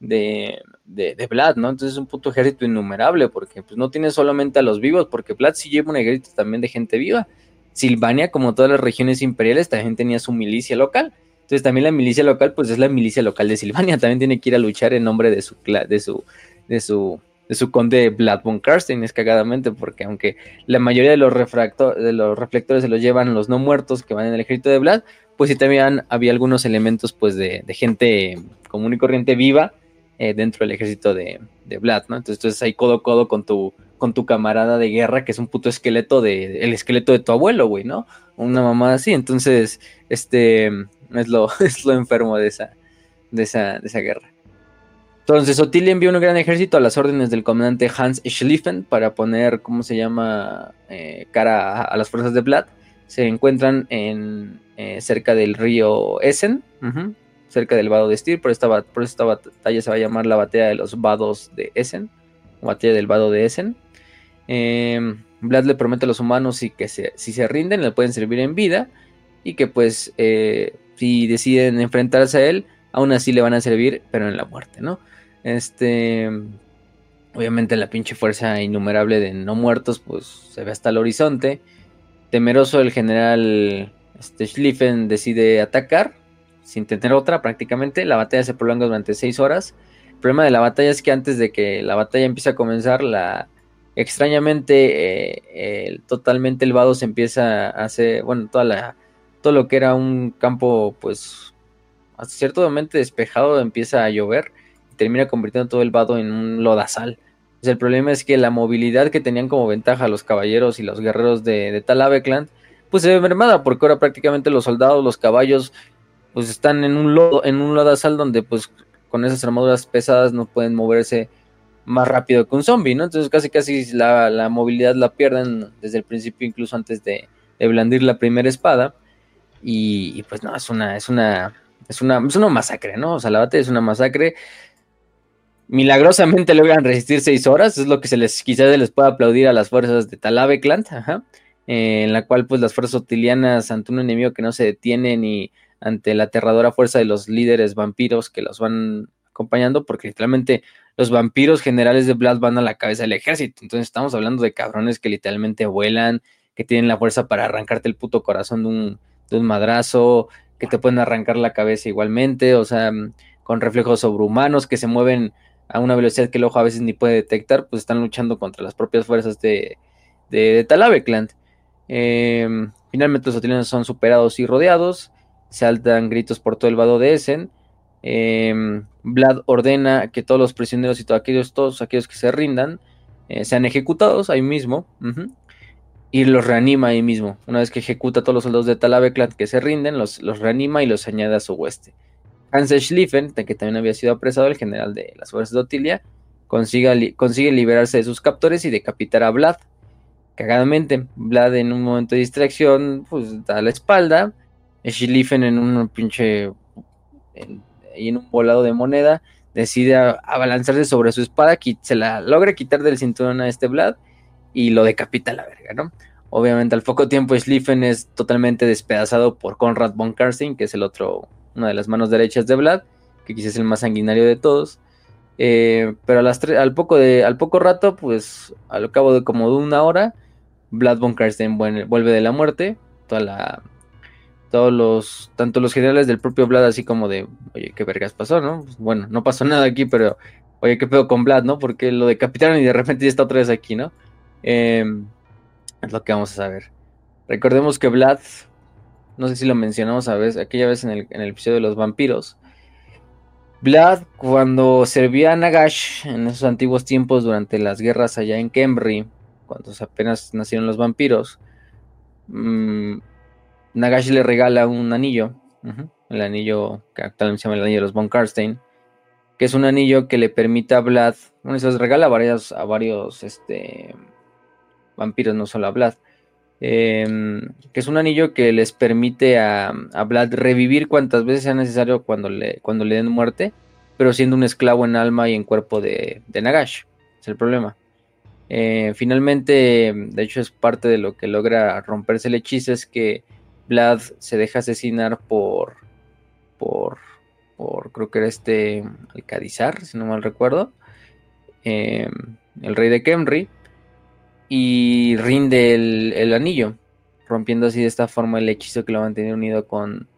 de, de, Vlad, ¿no? Entonces es un puto ejército innumerable, porque pues no tiene solamente a los vivos, porque Vlad sí lleva un ejército también de gente viva. Silvania, como todas las regiones imperiales, también tenía su milicia local. Entonces también la milicia local, pues es la milicia local de Silvania, también tiene que ir a luchar en nombre de su, de su, de su, de su conde Vlad von Karstein, es cagadamente, porque aunque la mayoría de los, de los reflectores se los llevan los no muertos que van en el ejército de Vlad, pues sí también había algunos elementos pues de, de gente común y corriente viva eh, dentro del ejército de, de Vlad, ¿no? Entonces, ahí codo a codo con tu, con tu camarada de guerra, que es un puto esqueleto de, el esqueleto de tu abuelo, güey, ¿no? Una mamá así, entonces, este, es lo, es lo enfermo de esa, de esa, de esa guerra. Entonces, Otilia envió un gran ejército a las órdenes del comandante Hans Schlieffen para poner, ¿cómo se llama?, eh, cara a, las fuerzas de Vlad. Se encuentran en, eh, cerca del río Essen, cerca del vado de Styr, por, esta, por esta batalla se va a llamar la batalla de los vados de Essen, o batalla del vado de Essen. Em, Vlad le promete a los humanos y que si se rinden le pueden servir en vida y que pues eh, si deciden enfrentarse a él, aún así le van a servir, pero en la muerte, ¿no? Este, obviamente la pinche fuerza innumerable de no muertos, pues se ve hasta el horizonte. Temeroso el general Schlieffen decide atacar sin tener otra prácticamente. La batalla se prolonga durante seis horas. El problema de la batalla es que antes de que la batalla empiece a comenzar, la extrañamente eh, totalmente el vado se empieza a hacer, bueno, toda la, todo lo que era un campo, pues, hasta cierto momento despejado empieza a llover y termina convirtiendo todo el vado en un lodazal. Pues el problema es que la movilidad que tenían como ventaja los caballeros y los guerreros de, de Talavekland, pues se ve mermada, porque ahora prácticamente los soldados, los caballos pues están en un lodo, en un lodazal donde pues con esas armaduras pesadas no pueden moverse más rápido que un zombie, ¿no? Entonces casi casi la, movilidad la pierden desde el principio, incluso antes de, blandir la primera espada. Y, pues no, es una, es una, es una, es una masacre, ¿no? O sea, la batalla es una masacre. Milagrosamente logran resistir seis horas, es lo que se les, quizás se les pueda aplaudir a las fuerzas de Talavekland, ajá, eh, en la cual pues las fuerzas otilianas ante un enemigo que no se detiene ni ante la aterradora fuerza de los líderes vampiros que los van acompañando, porque literalmente los vampiros generales de Blood van a la cabeza del ejército. Entonces estamos hablando de cabrones que literalmente vuelan, que tienen la fuerza para arrancarte el puto corazón de un, de un madrazo, que te pueden arrancar la cabeza igualmente, o sea, con reflejos sobrehumanos que se mueven a una velocidad que el ojo a veces ni puede detectar, pues están luchando contra las propias fuerzas de, de, Talavekland. Em, finalmente los atilianos son superados y rodeados saltan gritos por todo el vado de Essen. Em, Vlad ordena que todos los prisioneros y todos aquellos, todos aquellos que se rindan eh, sean ejecutados ahí mismo. y los reanima ahí mismo. Una vez que ejecuta a todos los soldados de Talavekland que se rinden, los, los reanima y los añade a su hueste. Hans Schlieffen, que también había sido apresado, el general de las fuerzas de Otilia, consigue, consigue liberarse de sus captores y decapitar a Vlad. Cagadamente, Vlad en un momento de distracción, pues da la espalda Schlieffen en un pinche. En, en un volado de moneda, decide abalanzarse sobre su espada, se la logra quitar del cinturón a este Vlad y lo decapita a la verga, ¿no? Obviamente al poco tiempo Schlieffen es totalmente despedazado por Conrad von Karstein, que es el otro, una de las manos derechas de Vlad, que quizás es el más sanguinario de todos. Eh, pero al, poco de, al poco rato, pues al cabo de como de una hora, Vlad von Karstein vuelve de la muerte. Toda la, todos los, tanto los generales del propio Vlad, así como de, oye, qué vergas pasó, ¿no? Pues, bueno, no pasó nada aquí, pero, oye, qué pedo con Vlad, ¿no? Porque lo decapitaron y de repente ya está otra vez aquí, ¿no? Em, es lo que vamos a saber. Recordemos que Vlad, no sé si lo mencionamos a vez, aquella vez en el, en el episodio de los vampiros. Vlad, cuando servía a Nagash en esos antiguos tiempos durante las guerras allá en Kemri, cuando apenas nacieron los vampiros, mmm, Nagashi le regala un anillo, el anillo que actualmente se llama el anillo de los Von Karstein, que es un anillo que le permite a Vlad, bueno, se los regala a varios, a varios este, vampiros, no solo a Vlad, em, que es un anillo que les permite a, Vlad revivir cuantas veces sea necesario cuando le, cuando le den muerte, pero siendo un esclavo en alma y en cuerpo de, de Nagash, es el problema. Eh, finalmente, de hecho es parte de lo que logra romperse el hechizo, es que Vlad se deja asesinar por, por, por creo que era este Alcadizar, si no mal recuerdo, em, el rey de Kemri, y rinde el, anillo, rompiendo así de esta forma el hechizo que lo mantenía unido con,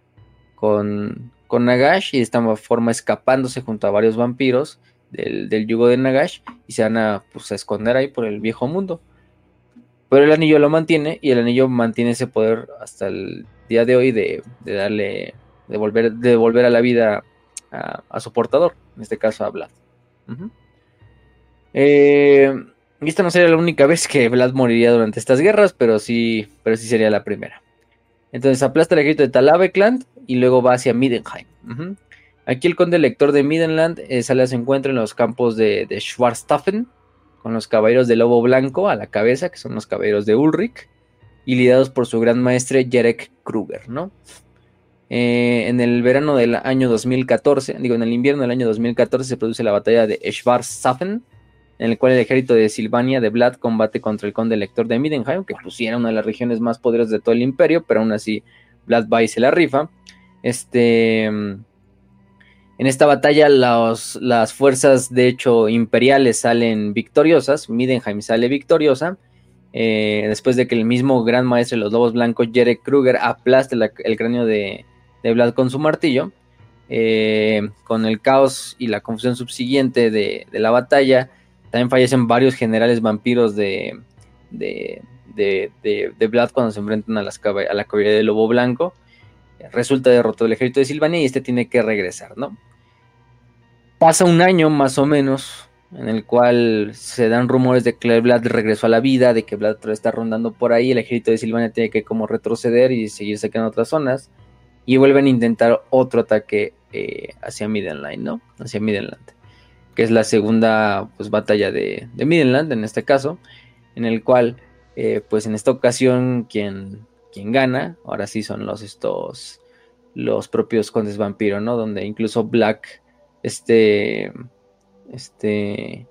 con, con Nagash y de esta forma escapándose junto a varios vampiros del, del yugo de Nagash y se van a, pues, a esconder ahí por el viejo mundo. Pero el anillo lo mantiene y el anillo mantiene ese poder hasta el día de hoy de, darle, de volver, a la vida a, su portador, en este caso a Vlad. Eh, esta no sería la única vez que Vlad moriría durante estas guerras, pero sí, pero sí sería la primera. Entonces aplasta el ejército de Talavekland y luego va hacia Midenheim. Aquí el conde lector de Midenland eh, sale a su encuentro en los campos de, de con los caballeros de Lobo Blanco a la cabeza, que son los caballeros de Ulrich, y liderados por su gran maestre Jerek Kruger, ¿no? Eh, en el verano del año 2014, digo, en el invierno del año 2014 se produce la batalla de Schwarzschaffen, en el cual el ejército de Silvania de Vlad combate contra el conde elector de Midenheim, que pues era una de las regiones más poderosas de todo el imperio, pero aún así Vlad va y se la rifa. Este en esta batalla las fuerzas de hecho imperiales salen victoriosas, Midenheim sale victoriosa, eh, después de que el mismo gran maestro de los lobos blancos, Jerek Kruger, aplaste el cráneo de, Vlad con su martillo. Eh, con el caos y la confusión subsiguiente de, la batalla, también fallecen varios generales vampiros de, de, Vlad cuando se enfrentan a, las, a la caballería de lobo blanco resulta derrotado el ejército de Silvania y este tiene que regresar, ¿no? Pasa un año más o menos en el cual se dan rumores de que Vlad regresó a la vida, de que Vlad está rondando por ahí, el ejército de Silvania tiene que como retroceder y seguirse en otras zonas y vuelven a intentar otro ataque eh, hacia Midland, ¿no? Hacia Midland, que es la segunda pues, batalla de, de en este caso, en el cual eh, pues en esta ocasión quien quien gana, ahora sí son los estos los propios condes vampiro, ¿no? Donde incluso Black, este, este,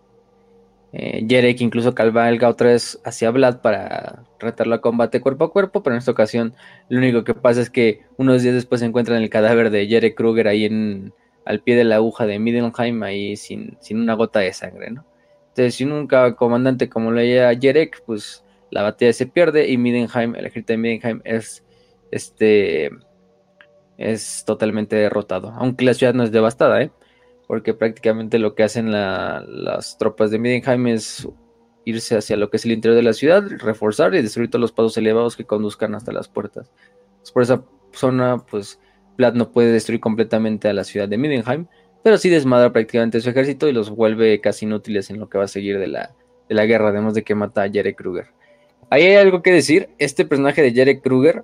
eh, Jerek incluso cabalga otra vez hacia Vlad para retarlo a combate cuerpo a cuerpo, pero en esta ocasión lo único que pasa es que unos días después se encuentran el cadáver de Jerek Kruger ahí en, al pie de la aguja de Middenheim, ahí sin, sin una gota de sangre, ¿no? Entonces, si nunca comandante como lo Jerek, pues la batalla se pierde y Midenheim, el ejército de Midenheim es este es totalmente derrotado, aunque la ciudad no es devastada, ¿eh? porque prácticamente lo que hacen las tropas de Midenheim es irse hacia lo que es el interior de la ciudad, reforzar y destruir todos los pasos elevados que conduzcan hasta las puertas. por esa zona, pues Vlad no puede destruir completamente a la ciudad de Midenheim, pero sí desmadra prácticamente su ejército y los vuelve casi inútiles en lo que va a seguir de la, de la guerra, además de que mata a Jerry Kruger. Ahí hay algo que decir. Este personaje de Jerry Kruger,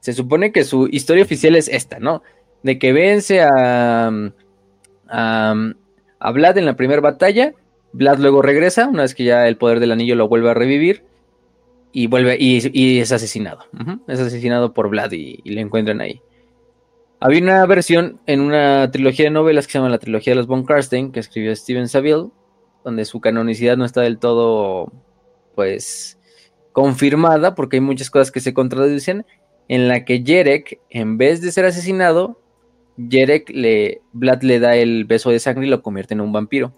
se supone que su historia oficial es esta, ¿no? De que vence a, a, Vlad en la primera batalla. Vlad luego regresa, una vez que ya el poder del anillo lo vuelve a revivir. Y vuelve y, es asesinado. Es asesinado por Vlad y, y, le encuentran ahí. Había una versión en una trilogía de novelas que se llama la trilogía de los Von Karstein, que escribió Steven Saville, donde su canonicidad no está del todo, pues, confirmada, porque hay muchas cosas que se contradicen, en la que Jerek, en vez de ser asesinado, Jerek le, Vlad le da el beso de sangre y lo convierte en un vampiro.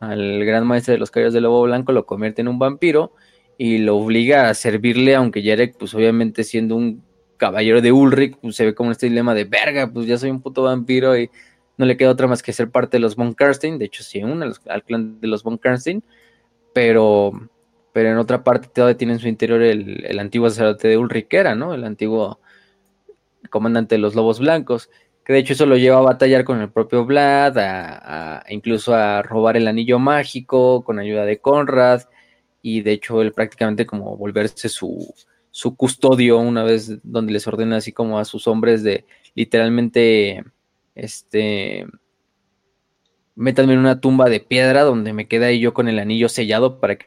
Al gran maestro de los caballeros del lobo blanco lo convierte en un vampiro y lo obliga a servirle, aunque Jerek, pues obviamente siendo un caballero de Ulrich, pues se ve como este dilema de verga, pues ya soy un puto vampiro y no le queda otra más que ser parte de los von Karstein, de hecho sí, al clan de los von Karstein, pero, pero en otra parte todavía tiene en su interior el, el antiguo sacerdote de Ulrich, era, ¿no? El antiguo comandante de los lobos blancos que de hecho eso lo lleva a batallar con el propio Vlad, a, incluso a robar el anillo mágico con ayuda de Conrad, y de hecho él prácticamente como volverse su, su custodio una vez donde les ordena así como a sus hombres de literalmente, este, métanme en una tumba de piedra donde me queda ahí yo con el anillo sellado para que,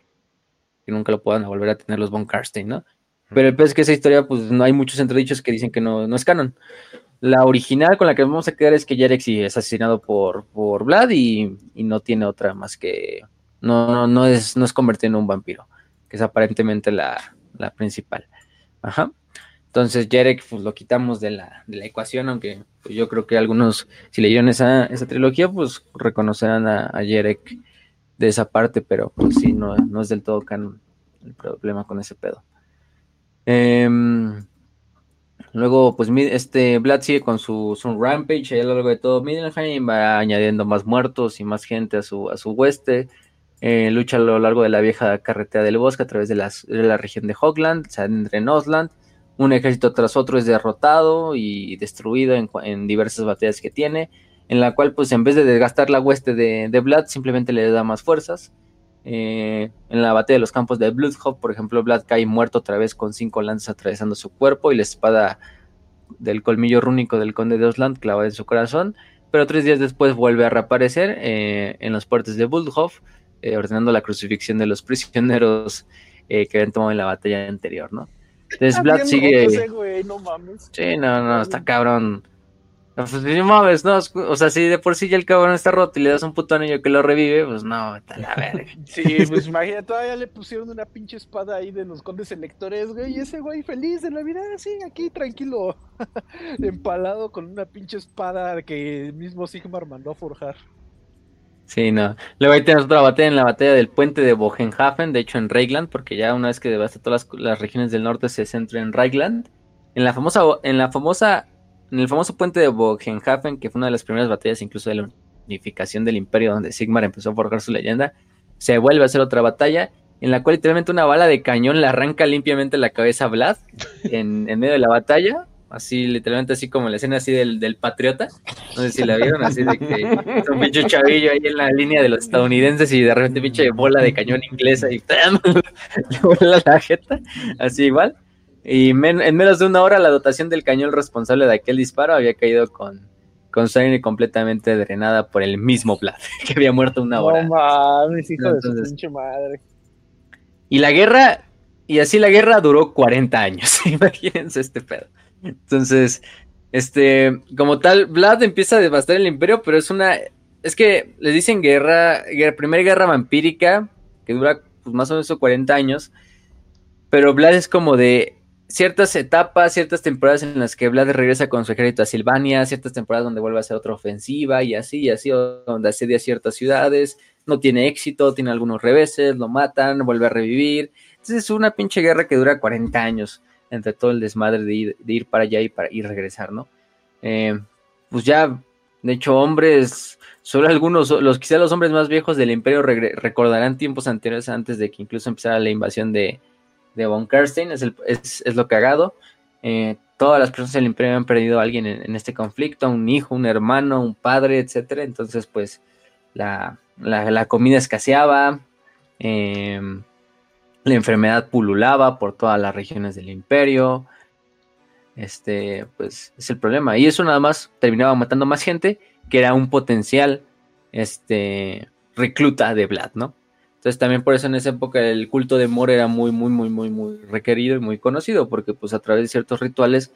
nunca lo puedan volver a tener los Von Karstein, ¿no? Pero el pez es que esa historia, pues no hay muchos entredichos que dicen que no, no es canon. La original con la que vamos a quedar es que Jarek es asesinado por, por Vlad y, no tiene otra más que. No, no, es, no es convertido en un vampiro, que es aparentemente la, principal. Ajá. Entonces, Jarek pues, lo quitamos de la, ecuación, aunque pues, yo creo que algunos, si leyeron esa, esa trilogía, pues reconocerán a, a de esa parte, pero pues sí, no, no es del todo canon el problema con ese pedo. Eh, Luego, pues este Vlad sigue con su, rampage a lo largo de todo Middelheim, va añadiendo más muertos y más gente a su, a su hueste. Eh, lucha a lo largo de la vieja carretera del bosque a través de, la región de Hogland, se adentra en Osland. Un ejército tras otro es derrotado y destruido en, diversas batallas que tiene, en la cual, pues en vez de desgastar la hueste de, de Vlad, simplemente le da más fuerzas. Eh, en la batalla de los campos de Bloodhope, por ejemplo, Vlad cae muerto otra vez con cinco lanzas atravesando su cuerpo y la espada del colmillo rúnico del conde de Osland clavada en su corazón, pero tres días después vuelve a reaparecer eh, en los puertos de Bloodhope, eh, ordenando la crucifixión de los prisioneros que habían tomado en la batalla anterior, ¿no? Entonces Vlad sigue... Sí, no, no, está cabrón pues si mames, no, o sea, si de por sí ya el cabrón está roto y le das un puto anillo que lo revive, pues no, está la verga. Sí, pues imagínate, todavía le pusieron una pinche espada ahí de los condes electores, güey, y ese güey feliz de la vida, así, aquí tranquilo, empalado con una pinche espada que el mismo Sigmar mandó a forjar. Sí, no. Luego ahí tenemos otra batalla en la batalla del puente de Bogenhafen, de hecho en Reigland, porque ya una vez que devasta todas las, las regiones del norte se centra en Reigland. En la famosa, en la famosa en el famoso puente de Bogenhafen, que fue una de las primeras batallas incluso de la unificación del imperio, donde Sigmar empezó a forjar su leyenda, se vuelve a hacer otra batalla en la cual literalmente una bala de cañón le arranca limpiamente la cabeza a Vlad en, medio de la batalla. Así, literalmente, así como la escena así del, patriota. No sé si la vieron, así de que un pinche chavillo ahí en la línea de los estadounidenses y de repente pinche bola de cañón inglesa y vuela la jeta. Así igual. Y en menos de una hora la dotación del cañón responsable de aquel disparo había caído con, con sangre completamente drenada por el mismo Vlad, que había muerto una hora. No mames, hijo de su pinche madre. Y la guerra, y así la guerra duró 40 años, imagínense este pedo. Entonces, este, como tal, Vlad empieza a devastar el imperio, pero es una, es que le dicen guerra, guerra primera guerra vampírica, que dura pues, más o menos 40 años, pero Vlad es como de, ciertas etapas, ciertas temporadas en las que Vlad regresa con su ejército a Silvania, ciertas temporadas donde vuelve a hacer otra ofensiva y así, y así, donde asedia ciertas ciudades, no tiene éxito, tiene algunos reveses, lo matan, vuelve a revivir. Entonces es una pinche guerra que dura 40 años entre todo el desmadre de ir, para allá y, para, y regresar, ¿no? Eh, pues ya, de hecho, hombres, solo algunos, los quizá los hombres más viejos del imperio recordarán tiempos anteriores antes de que incluso empezara la invasión de, de Von Karstein, es, es, lo cagado. Eh, todas las personas del imperio han perdido a alguien en, este conflicto, un hijo, un hermano, un padre, etcétera. Entonces, pues, la, comida escaseaba, em, la enfermedad pululaba por todas las regiones del imperio. Este, pues, es el problema. Y eso nada más terminaba matando más gente que era un potencial, este, recluta de Vlad, ¿no? Entonces también por eso en esa época el culto de Mor era muy, muy, muy, muy, muy requerido y muy conocido, porque pues a través de ciertos rituales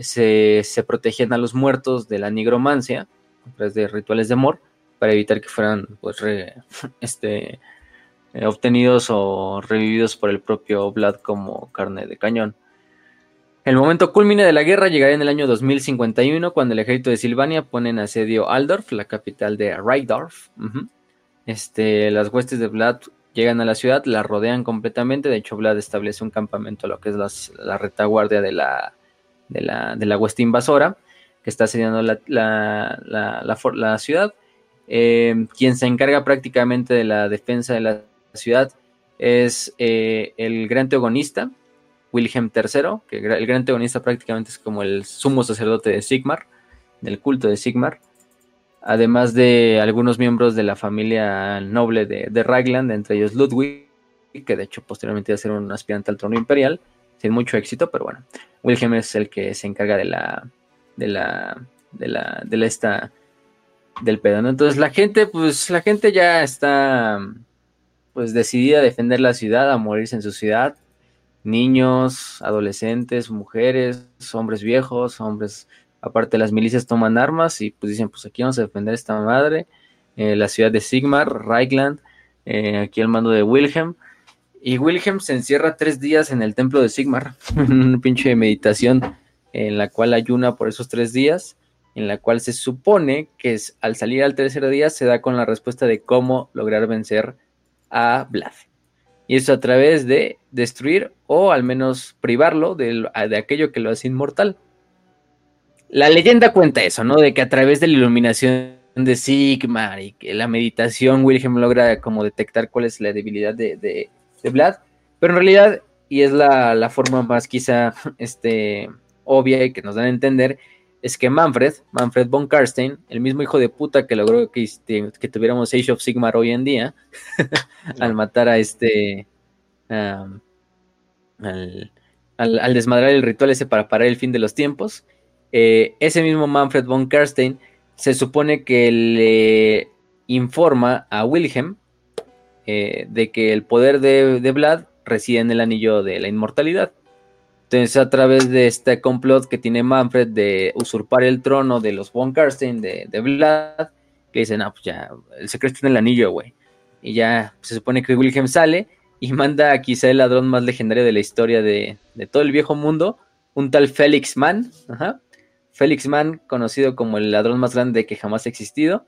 se, se protegían a los muertos de la nigromancia, a través de rituales de amor, para evitar que fueran pues, este, eh, obtenidos o revividos por el propio Vlad como carne de cañón. El momento culmine de la guerra llegaría en el año 2051 cuando el ejército de Silvania pone en asedio Aldorf, la capital de Raidorf. Ujú. Este, las huestes de Vlad llegan a la ciudad, la rodean completamente. De hecho, Vlad establece un campamento, lo que es la retaguardia de la, de la, de la hueste invasora, que está asediando la, la- la- ciudad. Eh, quien se encarga prácticamente de la defensa de la ciudad es eh, el gran teogonista, Wilhelm III, que el gran antagonista prácticamente es como el sumo sacerdote de Sigmar, del culto de Sigmar, además de algunos miembros de la familia noble de, de Ragland, entre ellos Ludwig, que de hecho posteriormente iba a ser un aspirante al trono imperial, sin mucho éxito, pero bueno, Wilhelm es el que se encarga de la, de la, de la, de la esta, del pedo. Entonces la gente, pues la gente ya está, pues decidida a defender la ciudad, a morirse en su ciudad, niños, adolescentes, mujeres, hombres viejos, hombres, aparte las milicias toman armas y pues dicen, pues aquí vamos a defender esta madre, eh, la ciudad de Sigmar, Reichland, eh, aquí el mando de Wilhelm, y Wilhelm se encierra tres días en el templo de Sigmar, una pinche meditación en la cual ayuna por esos tres días, en la cual se supone que es, al salir al tercer día se da con la respuesta de cómo lograr vencer a Vlad. Y eso a través de destruir o al menos privarlo de, de, aquello que lo hace inmortal. La leyenda cuenta eso, ¿no? De que a través de la iluminación de Sigmar y que la meditación Wilhelm logra como detectar cuál es la debilidad de, de, de Vlad. Pero en realidad, y es la, la, forma más quizá este, obvia y que nos dan a entender, es que Manfred, Manfred von Karstein, el mismo hijo de puta que logró que, este, que tuviéramos Age of Sigmar hoy en día, al matar a este. Al, al, al, desmadrar el ritual ese para parar el fin de los tiempos. Eh, ese mismo Manfred von Karstein se supone que le informa a Wilhelm eh, de que el poder de, de Vlad reside en el anillo de la inmortalidad. Entonces, a través de este complot que tiene Manfred de usurpar el trono de los von Karstein, de, de Vlad, que dicen, ah, pues ya, el secreto está en el anillo, güey. Y ya se supone que Wilhelm sale y manda a quizá el ladrón más legendario de la historia de, de todo el viejo mundo, un tal Felix Mann. Ajá. Felix Mann, conocido como el ladrón más grande que jamás ha existido,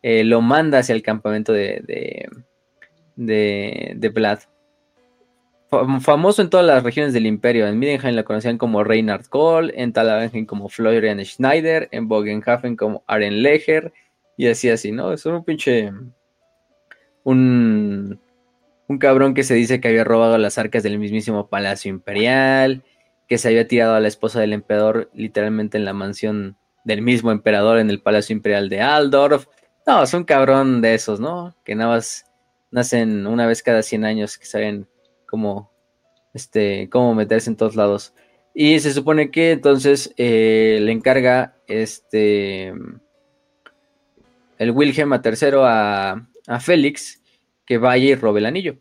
eh, lo manda hacia el campamento de, de, de, de Vlad famoso en todas las regiones del imperio. En Midenheim lo conocían como Reinhard Kohl, en Talavengen como Florian Schneider, en Bogenhafen como Aren Leger, y así así, ¿no? Es un pinche... Un, un cabrón que se dice que había robado las arcas del mismísimo Palacio Imperial, que se había tirado a la esposa del emperador literalmente en la mansión del mismo emperador en el Palacio Imperial de Aldorf. No, es un cabrón de esos, ¿no? Que nada más nacen una vez cada 100 años, que saben cómo, este, cómo meterse en todos lados. Y se supone que entonces eh, le encarga este el Wilhelm a a, a, Félix que vaya y robe el anillo.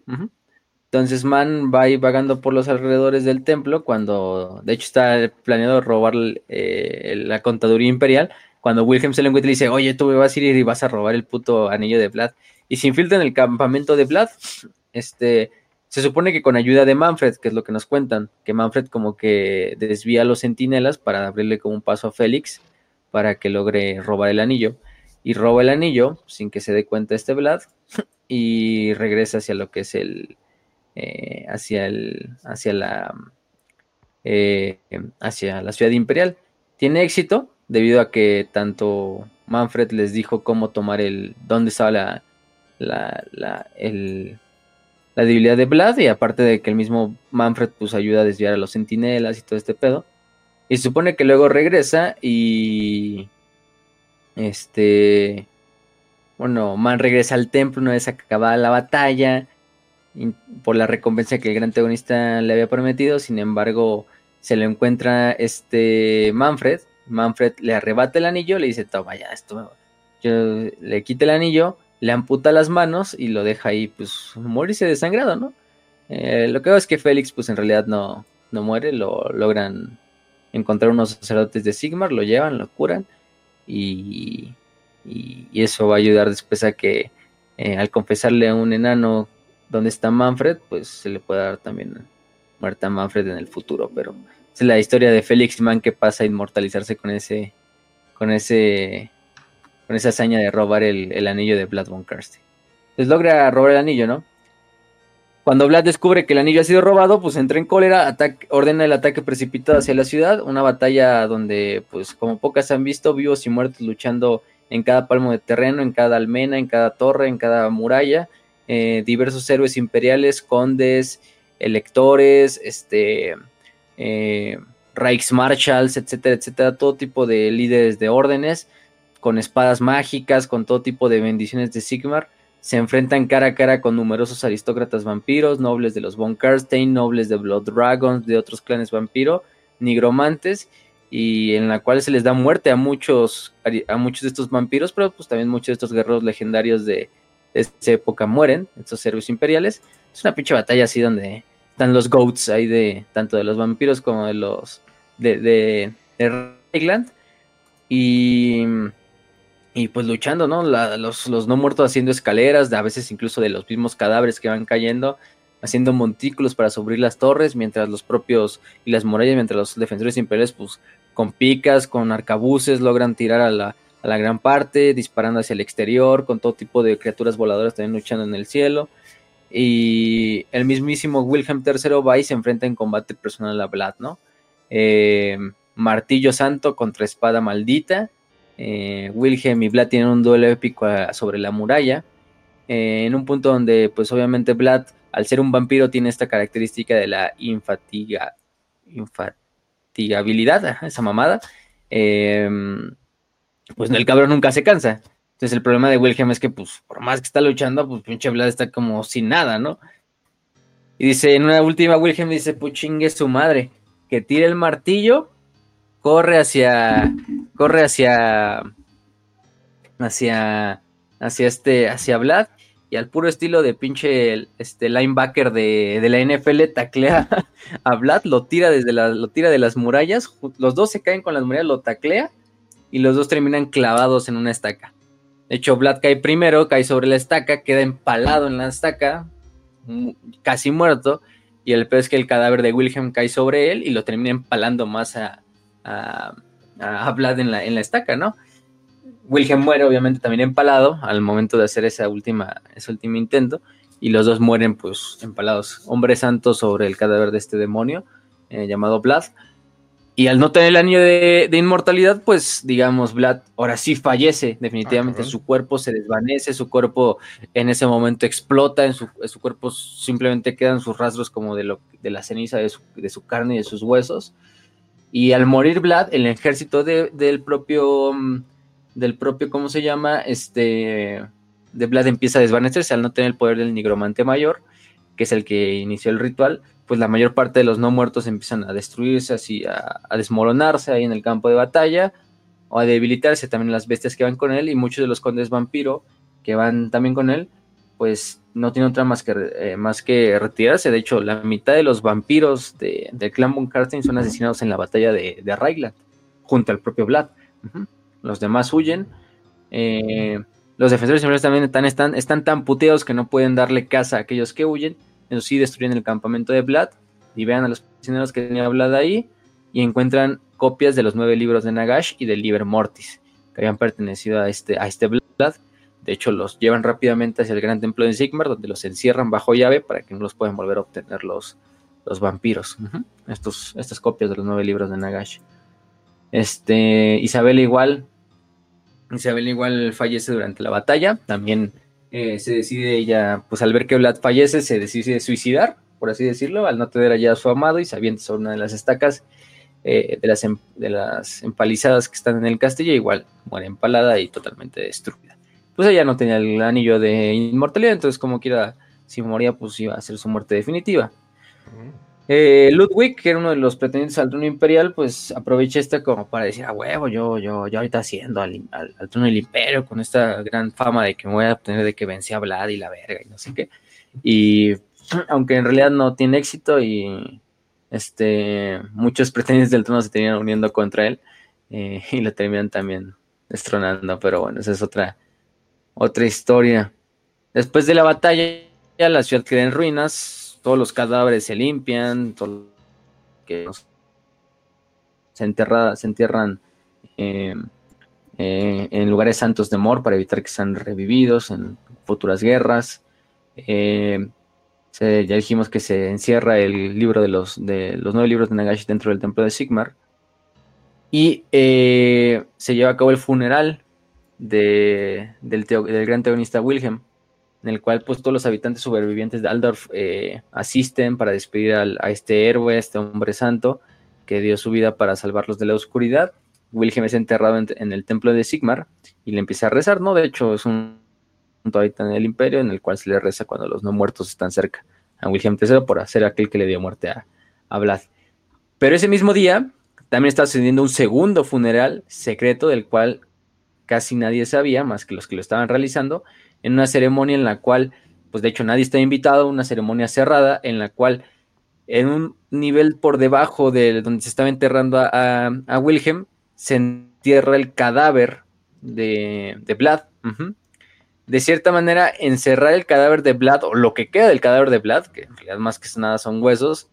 Entonces Man va ahí vagando por los alrededores del templo cuando, de hecho, está planeado robar eh, la contaduría imperial. Cuando Wilhelm se lo encuentra y dice, oye, tú me vas a ir y vas a robar el puto anillo de Vlad. Y se infiltra en el campamento de Vlad. Este, se supone que con ayuda de Manfred, que es lo que nos cuentan, que Manfred como que desvía a los centinelas para abrirle como un paso a Félix para que logre robar el anillo. Y roba el anillo sin que se dé cuenta este Vlad y regresa hacia lo que es el... Eh, hacia el... hacia la... Eh, hacia la ciudad imperial. Tiene éxito debido a que tanto Manfred les dijo cómo tomar el... dónde estaba la... la, la la debilidad de Vlad y aparte de que el mismo Manfred pues ayuda a desviar a los centinelas y todo este pedo. Y supone que luego regresa y este bueno, Man regresa al templo una vez acabada la batalla por la recompensa que el gran antagonista le había prometido, sin embargo, se lo encuentra este Manfred, Manfred le arrebata el anillo, le dice, "Toma ya esto." Yo le quita el anillo le amputa las manos y lo deja ahí, pues, morirse desangrado, ¿no? Eh, lo que veo es que Félix, pues, en realidad no, no muere, lo logran encontrar unos sacerdotes de Sigmar, lo llevan, lo curan y, y, eso va a ayudar después a que eh, al confesarle a un enano dónde está Manfred, pues se le puede dar también muerte a Manfred en el futuro, pero es la historia de Félix Mann que pasa a inmortalizarse con ese con ese con esa hazaña de robar el, anillo de Vlad von Karstein. Pues logra robar el anillo, ¿no? Cuando Vlad descubre que el anillo ha sido robado, pues entra en cólera, ordena el ataque precipitado hacia la ciudad, una batalla donde, pues como pocas han visto, vivos y muertos luchando en cada palmo de terreno, en cada almena, en cada torre, en cada muralla, eh, diversos héroes imperiales, condes, electores, este, eh, etcétera, etcétera, todo tipo de líderes de órdenes, con espadas mágicas, con todo tipo de bendiciones de Sigmar, se enfrentan cara a cara con numerosos aristócratas vampiros, nobles de los von Karstein, nobles de Blood Dragons, de otros clanes vampiro, nigromantes, y en la cual se les da muerte a muchos, a muchos de estos vampiros, pero pues también muchos de estos guerreros legendarios de, esta época mueren, estos héroes imperiales. Es una pinche batalla así donde están los goats ahí de tanto de los vampiros como de los de, de, de Y, y pues luchando, ¿no? los, los, no muertos haciendo escaleras, a veces incluso de los mismos cadáveres que van cayendo, haciendo montículos para subir las torres, mientras los propios y las murallas, mientras los defensores imperiales, pues con picas, con arcabuces, logran tirar a la, a la gran parte, disparando hacia el exterior, con todo tipo de criaturas voladoras también luchando en el cielo. Y el mismísimo Wilhelm III va y se enfrenta en combate personal a Vlad, ¿no? Eh, martillo Santo contra Espada Maldita. Eh, Wilhelm y Vlad tienen un duelo épico sobre la muralla. Eh, en un punto donde, pues obviamente, Vlad, al ser un vampiro, tiene esta característica de la infatiga, infatigabilidad, esa mamada pues el cabrón nunca se cansa. Entonces el problema de Wilhelm es que, pues, por más que está luchando, pues pinche Vlad está como sin nada, ¿no? Y dice, en una última, Wilhelm dice, pues chingue su madre, que tire el martillo, corre hacia, corre hacia, hacia, hacia este, hacia Vlad, y al puro estilo de pinche este linebacker de, de, la NFL taclea a Vlad, lo tira desde la, lo tira de las murallas, los dos se caen con las murallas, lo taclea y los dos terminan clavados en una estaca. De hecho, Vlad cae primero, cae sobre la estaca, queda empalado en la estaca, casi muerto, y el peor es que el cadáver de Wilhelm cae sobre él y lo termina empalando más a, a, Vlad en la, en la estaca, ¿no? Wilhelm muere obviamente también empalado al momento de hacer esa última, ese último intento y los dos mueren pues empalados. Hombre santo sobre el cadáver de este demonio eh, llamado Vlad y al no tener el anillo de, inmortalidad, pues digamos, Vlad ahora sí fallece, definitivamente su cuerpo se desvanece, su cuerpo en ese momento explota, en su, cuerpo simplemente quedan sus rastros como de, lo, de la ceniza de su, carne y de sus huesos. Y al morir Vlad, el ejército del propio, del propio, ¿cómo se llama? Este, de Vlad empieza a desvanecerse al no tener el poder del nigromante mayor, que es el que inició el ritual pues la mayor parte de los no muertos empiezan a destruirse, así a, desmoronarse ahí en el campo de batalla o a debilitarse también las bestias que van con él y muchos de los condes vampiro que van también con él, pues no tienen otra más que, eh, más que retirarse. De hecho, la mitad de los vampiros de, del clan von Karstein son asesinados en la batalla de, de junto al propio Vlad. Los demás huyen. Eh, los defensores también están, están, están tan puteos que no pueden darle caza a aquellos que huyen eso sí, destruyen el campamento de Vlad y vean a los prisioneros que tenía Vlad ahí y encuentran copias de los nueve libros de Nagash y del Liber Mortis que habían pertenecido a este, a este Vlad. De hecho, los llevan rápidamente hacia el gran templo de Sigmar, donde los encierran bajo llave para que no los puedan volver a obtener los, los vampiros. Estos, estas copias de los nueve libros de Nagash. Este, Isabel igual. Isabel igual fallece durante la batalla. También eh, se decide ella, pues al ver que Vlad fallece, se decide suicidar, por así decirlo, al no tener allá a su amado y se avienta sobre una de las estacas eh, de, las em, de las empalizadas que están en el castillo, igual muere empalada y totalmente destruida. Pues ella no tenía el anillo de inmortalidad, entonces como quiera, si moría, pues iba a ser su muerte definitiva. Eh, Ludwig, que era uno de los pretendientes al trono imperial, pues aprovecha esta como para decir, a huevo, yo, yo, yo ahorita haciendo al, trono del imperio con esta gran fama de que me voy a obtener de que vence a Vlad y la verga y no sé qué. Y aunque en realidad no tiene éxito y Este, muchos pretendientes del trono se tenían uniendo contra él eh, y lo terminan también destronando, pero bueno, esa es otra, otra historia. Después de la batalla, la ciudad queda en ruinas, todos los cadáveres se limpian, todo que se, enterra, se entierran eh, eh, en lugares santos de Mor para evitar que sean revividos en futuras guerras. Eh, ya dijimos que se encierra el libro de los, de los nueve libros de Nagashi dentro del templo de Sigmar. Y se lleva a cabo el funeral del, del, gran teonista Wilhelm, en el cual pues todos los habitantes supervivientes de Aldorf asisten para despedir a este héroe, a este hombre santo, que dio su vida para salvarlos de la oscuridad. Wilhelm es enterrado en, el templo de Sigmar y le empieza a rezar, ¿no? De hecho, es un punto ahorita en el imperio en el cual se le reza cuando los no muertos están cerca a Wilhelm III por hacer aquel que le dio muerte a, a Vlad. Pero ese mismo día también está sucediendo un segundo funeral secreto del cual casi nadie sabía, más que los que lo estaban realizando, en una ceremonia en la cual, pues de hecho nadie está invitado, una ceremonia cerrada en la cual en un nivel por debajo de donde se estaba enterrando a, a, Wilhelm, se entierra el cadáver de, de Vlad. De cierta manera, encerrar el cadáver de Vlad, o lo que queda del cadáver de Vlad, que en realidad más que nada son huesos,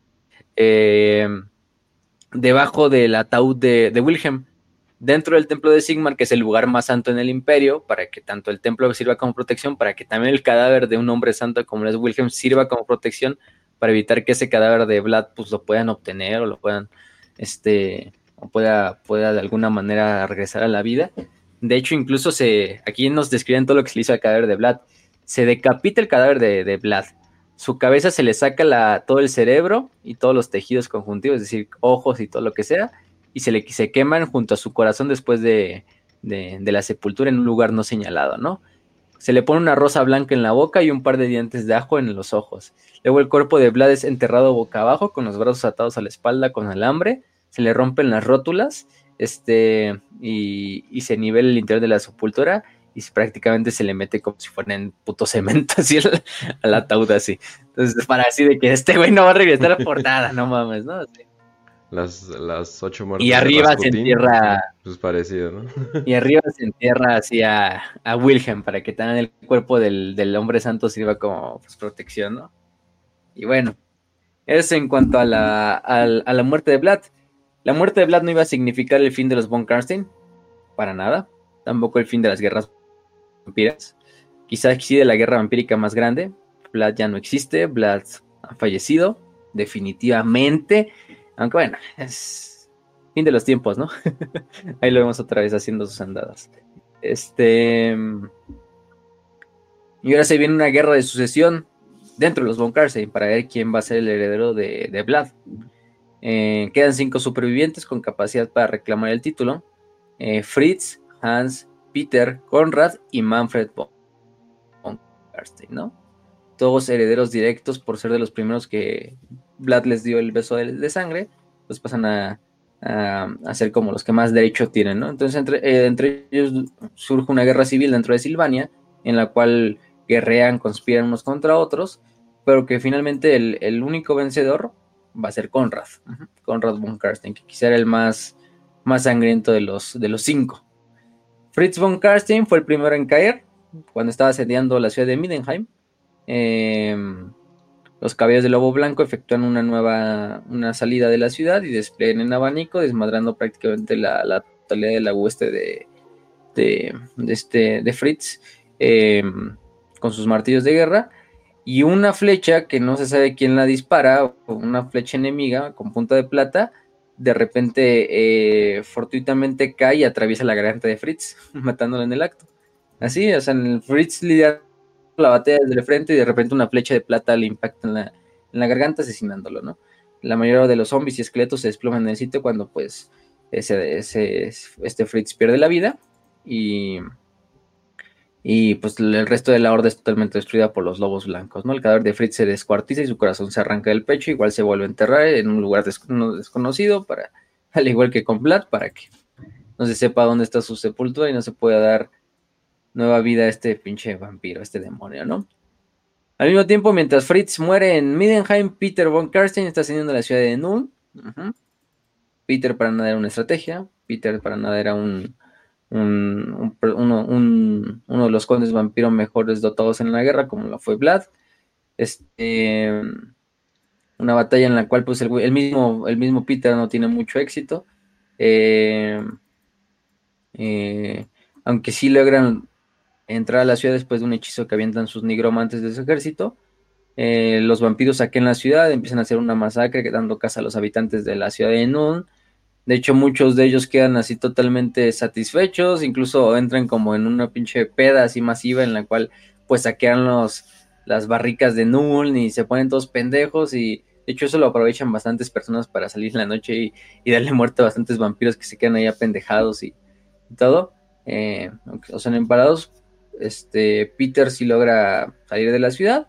eh, debajo del ataúd de, de, Wilhelm, dentro del templo de Sigmar, que es el lugar más santo en el imperio, para que tanto el templo sirva como protección, para que también el cadáver de un hombre santo como es Wilhelm sirva como protección para evitar que ese cadáver de Vlad pues lo puedan obtener o lo puedan, este, o pueda, pueda de alguna manera regresar a la vida. De hecho, incluso se, aquí nos describen todo lo que se le hizo al cadáver de Vlad. Se decapita el cadáver de, de Vlad. Su cabeza se le saca la, todo el cerebro y todos los tejidos conjuntivos, es decir, ojos y todo lo que sea, y se le se queman junto a su corazón después de, de, la sepultura en un lugar no señalado, ¿no? Se le pone una rosa blanca en la boca y un par de dientes de ajo en los ojos. Luego el cuerpo de Vlad es enterrado boca abajo, con los brazos atados a la espalda con alambre. Se le rompen las rótulas este, y, se nivela el interior de la sepultura y prácticamente se le mete como si fuera en puto cemento así al, ataúd así. Entonces, para así de que este güey no va a regresar por nada, no mames, ¿no? Las, las ocho muertes. Y arriba se entierra. Pues parecido, ¿no? Y arriba se entierra así a, a Wilhelm para que también el cuerpo del, del hombre santo sirva como pues, protección, ¿no? Y bueno, eso en cuanto a la, a, la muerte de Vlad. La muerte de Vlad no iba a significar el fin de los von Karstein, para nada. Tampoco el fin de las guerras vampiras. Quizás sí de la guerra vampírica más grande. Vlad ya no existe, Vlad ha fallecido, definitivamente. Aunque bueno, es fin de los tiempos, ¿no? Ahí lo vemos otra vez haciendo sus andadas. Este. Y ahora se viene una guerra de sucesión dentro de los Von Karstein para ver quién va a ser el heredero de, Vlad. Eh, quedan cinco supervivientes con capacidad para reclamar el título. Eh, Fritz, Hans, Peter, Konrad y Manfred von Karstein, ¿no? Todos herederos directos por ser de los primeros que Vlad les dio el beso de, sangre, pues pasan a, ser como los que más derecho tienen, ¿no? Entonces entre, eh, entre ellos surge una guerra civil dentro de Silvania, en la cual guerrean, conspiran unos contra otros, pero que finalmente el, único vencedor va a ser Conrad, Conrad von Karstein, que quizá era el más, más sangriento de los, de los cinco. Fritz von Karstein fue el primero en caer cuando estaba asediando la ciudad de Mindenheim. Em, los caballos de lobo blanco efectúan una nueva una salida de la ciudad y despliegan en abanico, desmadrando prácticamente la, totalidad de la hueste de, de, este, de Fritz em, con sus martillos de guerra. Y una flecha que no se sabe quién la dispara, una flecha enemiga con punta de plata, de repente eh, fortuitamente cae y atraviesa la garganta de Fritz, matándolo en el acto. Así, o sea, Fritz lidia la batalla desde el frente y de repente una flecha de plata le impacta en la, garganta asesinándolo, ¿no? La mayoría de los zombies y esqueletos se desploman en el sitio cuando pues ese, este Fritz pierde la vida y, y pues el resto de la horda es totalmente destruida por los lobos blancos, ¿no? El cadáver de Fritz se descuartiza y su corazón se arranca del pecho, igual se vuelve a enterrar en un lugar desconocido para, al igual que con Vlad, para que no se sepa dónde está su sepultura y no se pueda dar nueva vida a este pinche vampiro, este demonio, ¿no? Al mismo tiempo, mientras Fritz muere en Midenheim, Peter von Karstein está ascendiendo a la ciudad de Null. Peter para nada era una estrategia. Peter para nada era un, uno, de los condes vampiros mejores dotados en la guerra, como lo fue Vlad. Este, una batalla en la cual pues el, mismo, el mismo Peter no tiene mucho éxito. Eh, eh, aunque sí logran entrar a la ciudad después de un hechizo que avientan sus nigromantes de su ejército. Eh, los vampiros saquean la ciudad, empiezan a hacer una masacre, dando casa a los habitantes de la ciudad de Nun. De hecho, muchos de ellos quedan así totalmente satisfechos, incluso entran como en una pinche peda así masiva en la cual pues saquean los, las barricas de Nun y se ponen todos pendejos y de hecho eso lo aprovechan bastantes personas para salir en la noche y, darle muerte a bastantes vampiros que se quedan ahí apendejados y, todo. Eh, o son emparados, este, Peter sí logra salir de la ciudad,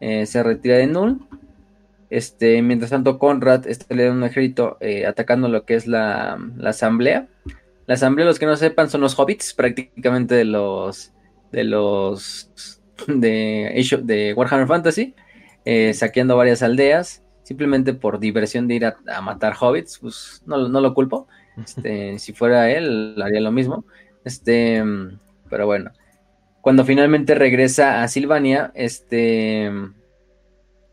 eh, se retira de Null. Este, mientras tanto, Conrad está le un ejército eh, atacando lo que es la, asamblea. La asamblea, los que no sepan, son los hobbits, prácticamente de los de los de, de Warhammer Fantasy, eh, saqueando varias aldeas, simplemente por diversión de ir a, matar hobbits, pues no, no lo culpo. Este, si fuera él, haría lo mismo. Este, pero bueno cuando finalmente regresa a Silvania, este,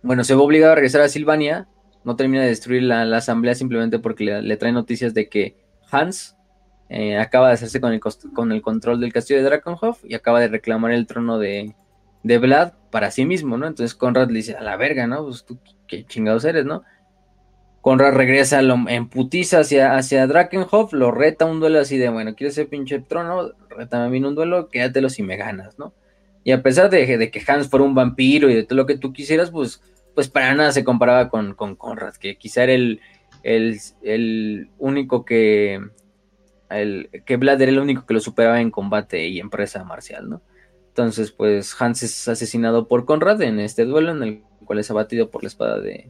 bueno, se ve obligado a regresar a Silvania, no termina de destruir la, asamblea simplemente porque le, trae noticias de que Hans eh, acaba de hacerse con el, con el control del castillo de Drakenhof y acaba de reclamar el trono de, de Vlad para sí mismo, ¿no? Entonces Conrad le dice, a la verga, ¿no? Pues tú qué chingados eres, ¿no? Conrad regresa en putiza hacia, hacia Drakenhof, lo reta un duelo así de, bueno, ¿quieres ese pinche trono? Rétame a mí un duelo, quédatelo si me ganas, ¿no? Y a pesar de, que Hans fuera un vampiro y de todo lo que tú quisieras, pues, pues para nada se comparaba con, con Conrad, que quizá era el, el, único que, el, que Vlad era el único que lo superaba en combate y empresa marcial, ¿no? Entonces, pues Hans es asesinado por Conrad en este duelo en el cual es abatido por la espada de,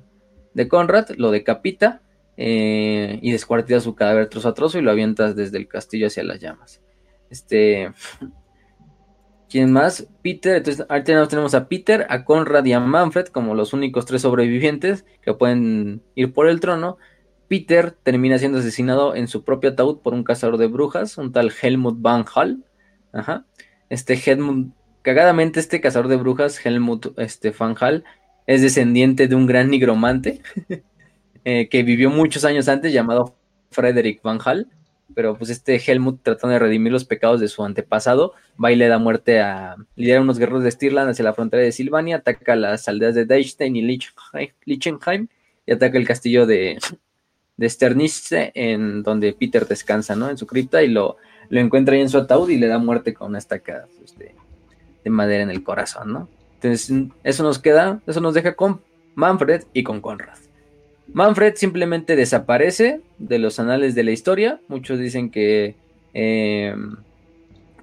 de Conrad, lo decapita eh, y descuartiza su cadáver trozo a trozo y lo avienta desde el castillo hacia las llamas. Este. ¿Quién más? Peter. Entonces, ahorita tenemos a Peter, a Conrad y a Manfred como los únicos tres sobrevivientes que pueden ir por el trono. Peter termina siendo asesinado en su propio ataúd por un cazador de brujas, un tal Helmut Van Hall. Ajá. Este Helmut, cagadamente, este cazador de brujas, Helmut este, Van Hall, es descendiente de un gran nigromante eh, que vivió muchos años antes llamado Frederick Van Hal, pero pues este Helmut tratando de redimir los pecados de su antepasado, va y le da muerte a lidera unos guerreros de Stirland hacia la frontera de Silvania, ataca las aldeas de Deichstein y Lichenheim y ataca el castillo de, de en donde Peter descansa, ¿no? En su cripta y lo, lo encuentra ahí en su ataúd y le da muerte con una estaca pues, de madera en el corazón, ¿no? Entonces, eso nos queda, eso nos deja con Manfred y con Conrad. Manfred simplemente desaparece de los anales de la historia. Muchos dicen que, em,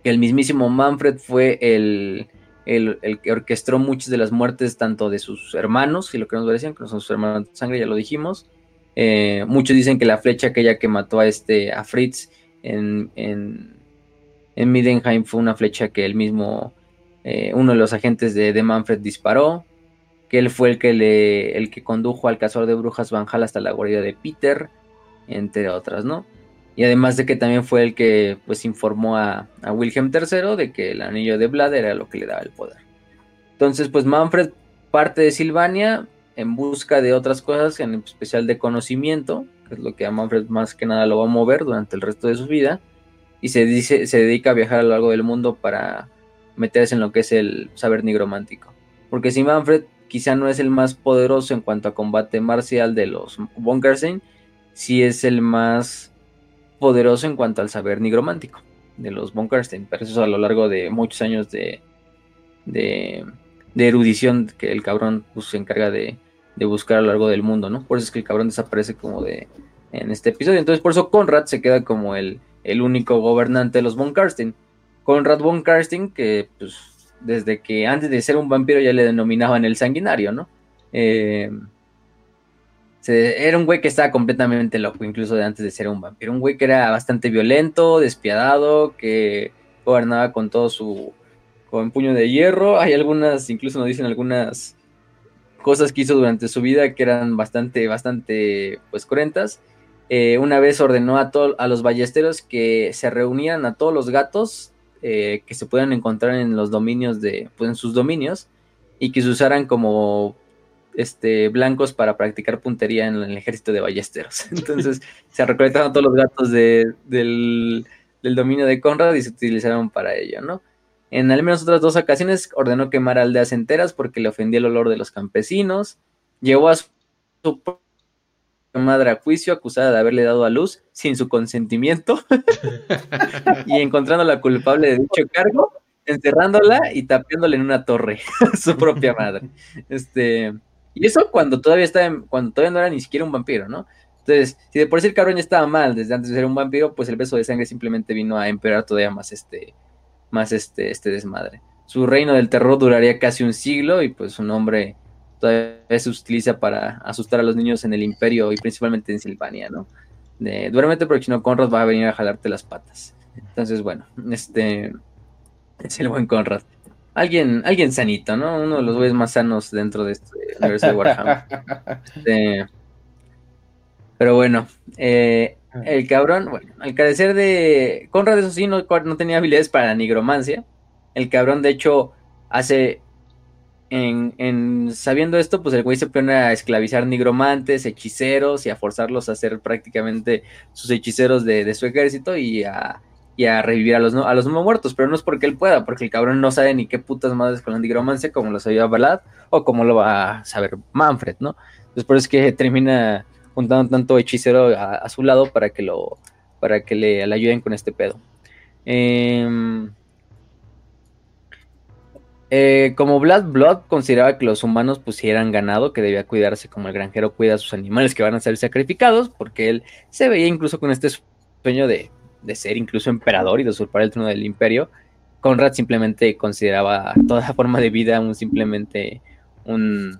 el mismísimo Manfred fue el, que orquestó muchas de las muertes tanto de sus hermanos, si lo que nos decían, que no son sus hermanos de sangre, ya lo dijimos. Eh, muchos dicen que la flecha aquella que mató a este a Fritz en, en, en Midenheim fue una flecha que él mismo eh, uno de los agentes de, Manfred disparó, que él fue el que, le, el que condujo al cazador de brujas Van Hal hasta la guarida de Peter, entre otras, ¿no? Y además de que también fue el que pues informó a, Wilhelm III de que el anillo de Vlad era lo que le daba el poder. Entonces, pues Manfred parte de Silvania en busca de otras cosas, en especial de conocimiento, que es lo que a Manfred más que nada lo va a mover durante el resto de su vida, y se, dice, se dedica a viajar a lo largo del mundo para meterse en lo que es el saber nigromántico. Porque si Manfred quizá no es el más poderoso en cuanto a combate marcial de los Bunkerstein, sí es el más poderoso en cuanto al saber nigromántico de los Bunkerstein. Pero eso es a lo largo de muchos años de, de, erudición que el cabrón pues, se encarga de, de, buscar a lo largo del mundo, ¿no? Por eso es que el cabrón desaparece como de en este episodio. Entonces por eso Conrad se queda como el, el único gobernante de los Von Conrad von Karsting, que pues desde que antes de ser un vampiro ya le denominaban el sanguinario, ¿no? Eh, era un güey que estaba completamente loco, incluso de antes de ser un vampiro. Un güey que era bastante violento, despiadado, que gobernaba con todo su. con puño de hierro. Hay algunas, incluso nos dicen algunas cosas que hizo durante su vida que eran bastante, bastante, pues, cruentas. Eh, una vez ordenó a, a los ballesteros que se reunieran a todos los gatos eh, que se puedan encontrar en los dominios de, pues, en sus dominios y que se usaran como este, blancos para practicar puntería en el ejército de ballesteros. Entonces se recolectaron todos los gatos del, del, dominio de Conrad y se utilizaron para ello, ¿no? En al menos otras dos ocasiones ordenó quemar aldeas enteras porque le ofendía el olor de los campesinos. Llevó a su madre a juicio acusada de haberle dado a luz sin su consentimiento y encontrándola culpable de dicho cargo, encerrándola y tapiándole en una torre su propia madre. Este, y eso cuando todavía estaba, cuando todavía no era ni siquiera un vampiro, ¿no? Entonces, si de por sí el cabrón ya estaba mal desde antes de ser un vampiro, pues el beso de sangre simplemente vino a empeorar todavía más este, más este, este desmadre. Su reino del terror duraría casi un siglo y pues su nombre todavía se utiliza para asustar a los niños en el imperio y principalmente en Silvania, ¿no? De, duérmete porque si no Conrad va a venir a jalarte las patas. Entonces, bueno, este es el buen Conrad alguien, alguien sanito, ¿no? Uno de los güeyes más sanos dentro de este universo de Warhammer. Este, pero bueno, eh, el cabrón, bueno, al carecer de. Conrad, eso sí, no, tenía habilidades para la nigromancia. El cabrón, de hecho, hace. En, en, sabiendo esto, pues el güey se pone a esclavizar nigromantes, hechiceros y a forzarlos a hacer prácticamente sus hechiceros de, su ejército y a, revivir a los, a los no muertos, pero no es porque él pueda, porque el cabrón no sabe ni qué putas madres con la nigromancia, como lo sabía Balad, o como lo va a saber Manfred, ¿no? Entonces por eso es que termina juntando tanto hechicero a, su lado para que lo para que le, ayuden con este pedo. Em, eh, como Blood Blood consideraba que los humanos pusieran ganado, que debía cuidarse como el granjero cuida a sus animales que van a ser sacrificados, porque él se veía incluso con este sueño de de ser incluso emperador y de usurpar el trono del imperio, Conrad simplemente consideraba toda forma de vida un simplemente un,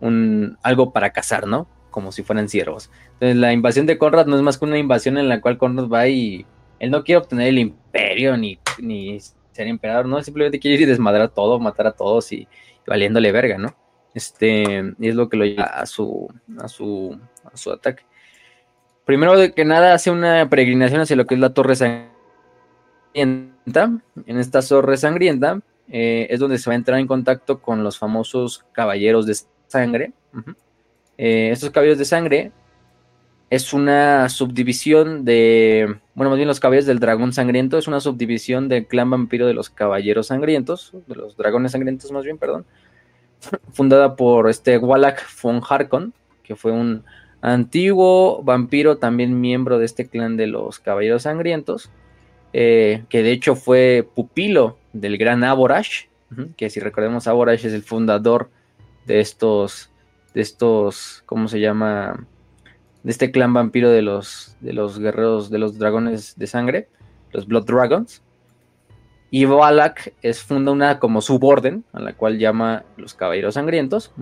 un algo para cazar, ¿no? Como si fueran siervos. Entonces la invasión de Conrad no es más que una invasión en la cual Conrad va y él no quiere obtener el imperio ni, ni ser emperador, no, simplemente quiere ir y desmadrar todo, matar a todos y, valiéndole verga, ¿no? Este, y es lo que lo lleva a su, a su, a su ataque. Primero de que nada hace una peregrinación hacia lo que es la Torre Sangrienta. En esta Torre Sangrienta eh, es donde se va a entrar en contacto con los famosos Caballeros de Sangre. Eh, estos Caballeros de Sangre es una subdivisión de, bueno, más bien los Caballeros del Dragón Sangriento, es una subdivisión del clan vampiro de los Caballeros Sangrientos, de los Dragones Sangrientos más bien, perdón, fundada por este Wallach von Harkon, que fue un antiguo vampiro, también miembro de este clan de los Caballeros Sangrientos, eh, que de hecho fue pupilo del gran Aborash, que si recordemos Aborash es el fundador de estos, de estos, ¿cómo se llama? De este clan vampiro de los, de los guerreros, de los dragones de sangre, los Blood Dragons. Y Balak es funda una como suborden, a la cual llama los Caballeros Sangrientos,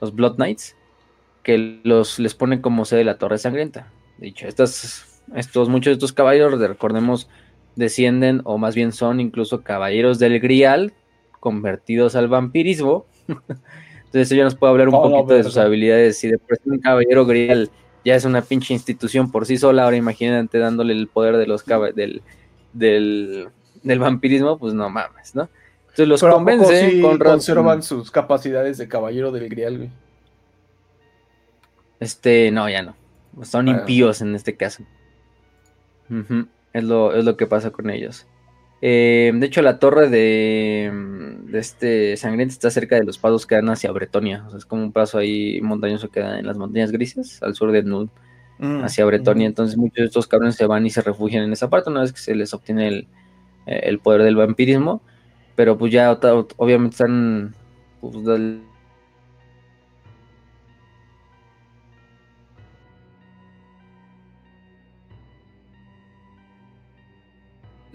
los Blood Knights que los les pone como sede la Torre Sangrienta. Dicho, estos, estos, muchos de estos caballeros, recordemos, descienden o más bien son incluso caballeros del Grial convertidos al vampirismo. Entonces ya nos puede hablar un poquito de sus habilidades. Si de por sí un caballero Grial ya es una pinche institución por sí sola, ahora imagínate dándole el poder de los del, del, del vampirismo, pues no mames, ¿no? Entonces los convence con conservan sus capacidades de caballero del Grial, güey. Este, no, ya no. Son impíos en este caso. es, lo, es, lo, que pasa con ellos. Eh, de hecho, la torre de, de, este sangriento está cerca de los pasos que dan hacia Bretonia. O sea, es como un paso ahí montañoso que da en las montañas grises, al sur de Nud, mm, hacia Bretonia. Entonces, muchos de estos cabrones se van y se refugian en esa parte una vez que se les obtiene el, el poder del vampirismo. Pero, pues ya, obviamente, están. Pues,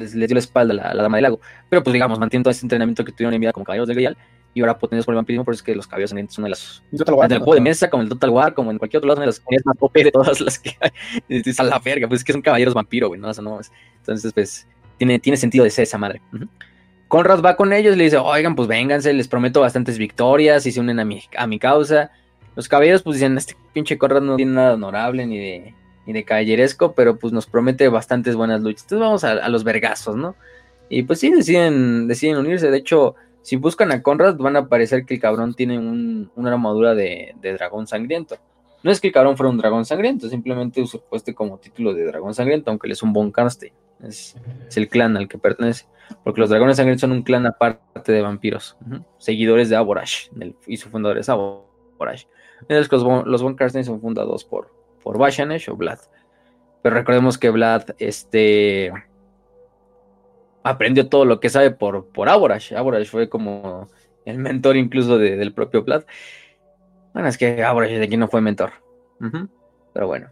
les, dio la espalda a la, dama del lago. Pero pues digamos, mantienen todo ese entrenamiento que tuvieron en vida como caballeros de Grial y ahora potentes por el vampirismo, por eso es que los caballeros sangrientos son de las. War, el juego de mesa, como el Total War, como en cualquier otro lado, de las comunidades más OP de todas las que hay. Es a la verga, pues es que son caballeros vampiro, güey, ¿no? Entonces, pues, tiene, tiene sentido de ser esa madre. Conrad va con ellos y le dice, oigan, pues vénganse, les prometo bastantes victorias y se unen a mi, a mi causa. Los caballeros pues dicen, este pinche Conrad no tiene nada honorable ni de, ni de caballeresco, pero pues nos promete bastantes buenas luchas. Entonces vamos a, los vergazos, ¿no? Y pues sí, deciden, deciden unirse. De hecho, si buscan a Conrad, van a parecer que el cabrón tiene un- una armadura de, de dragón sangriento. No es que el cabrón fuera un dragón sangriento, simplemente usurpó este como título de dragón sangriento, aunque él es un Von. Es, el clan al que pertenece. Porque los dragones sangrientos son un clan aparte de vampiros, seguidores de Aborash, y su fundador es Aborash. Los, los Von son fundados por, por Bashanesh o Vlad. Pero recordemos que Vlad, este aprendió todo lo que sabe por, por Aborash. Aborash fue como el mentor incluso de- del propio Vlad. Bueno, es que Aborash de aquí no fue mentor. Pero bueno.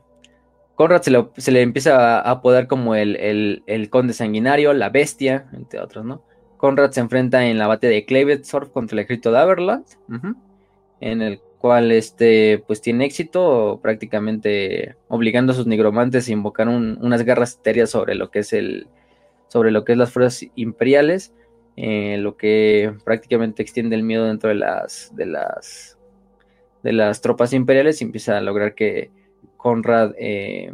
Conrad se, le empieza a apodar como el, el- conde sanguinario, la bestia, entre otros, ¿no? Conrad se enfrenta en la batalla de Clavetsdorf contra el ejército de Averland, en el cual este, pues tiene éxito, prácticamente obligando a sus nigromantes a invocar un- unas guerras etéreas sobre lo que es el, sobre lo que es las fuerzas imperiales, eh, lo que prácticamente extiende el miedo dentro de las, de las, de las tropas imperiales y empieza a lograr que Conrad eh,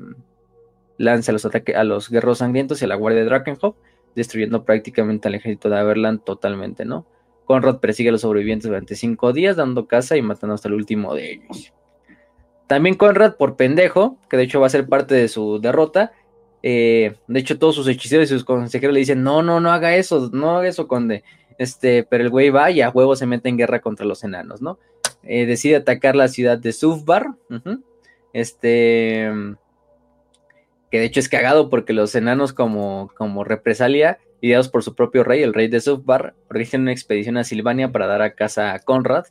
lance a los ataques a los guerreros sangrientos y a la guardia de Drakenhof, destruyendo prácticamente al ejército de Averland totalmente, ¿no? Conrad persigue a los sobrevivientes durante cinco días, dando caza y matando hasta el último de ellos. También Conrad, por pendejo, que de hecho va a ser parte de su derrota, eh, de hecho, todos sus hechiceros y sus consejeros le dicen, no, no, no haga eso, no haga eso, conde. Este, pero el güey va y a huevo se mete en guerra contra los enanos, ¿no? Eh, decide atacar la ciudad de Sufbar. Este, que de hecho es cagado porque los enanos como, como represalia, ideados por su propio rey, el rey de Sufbar, organizan una expedición a Silvania para dar a casa a Conrad.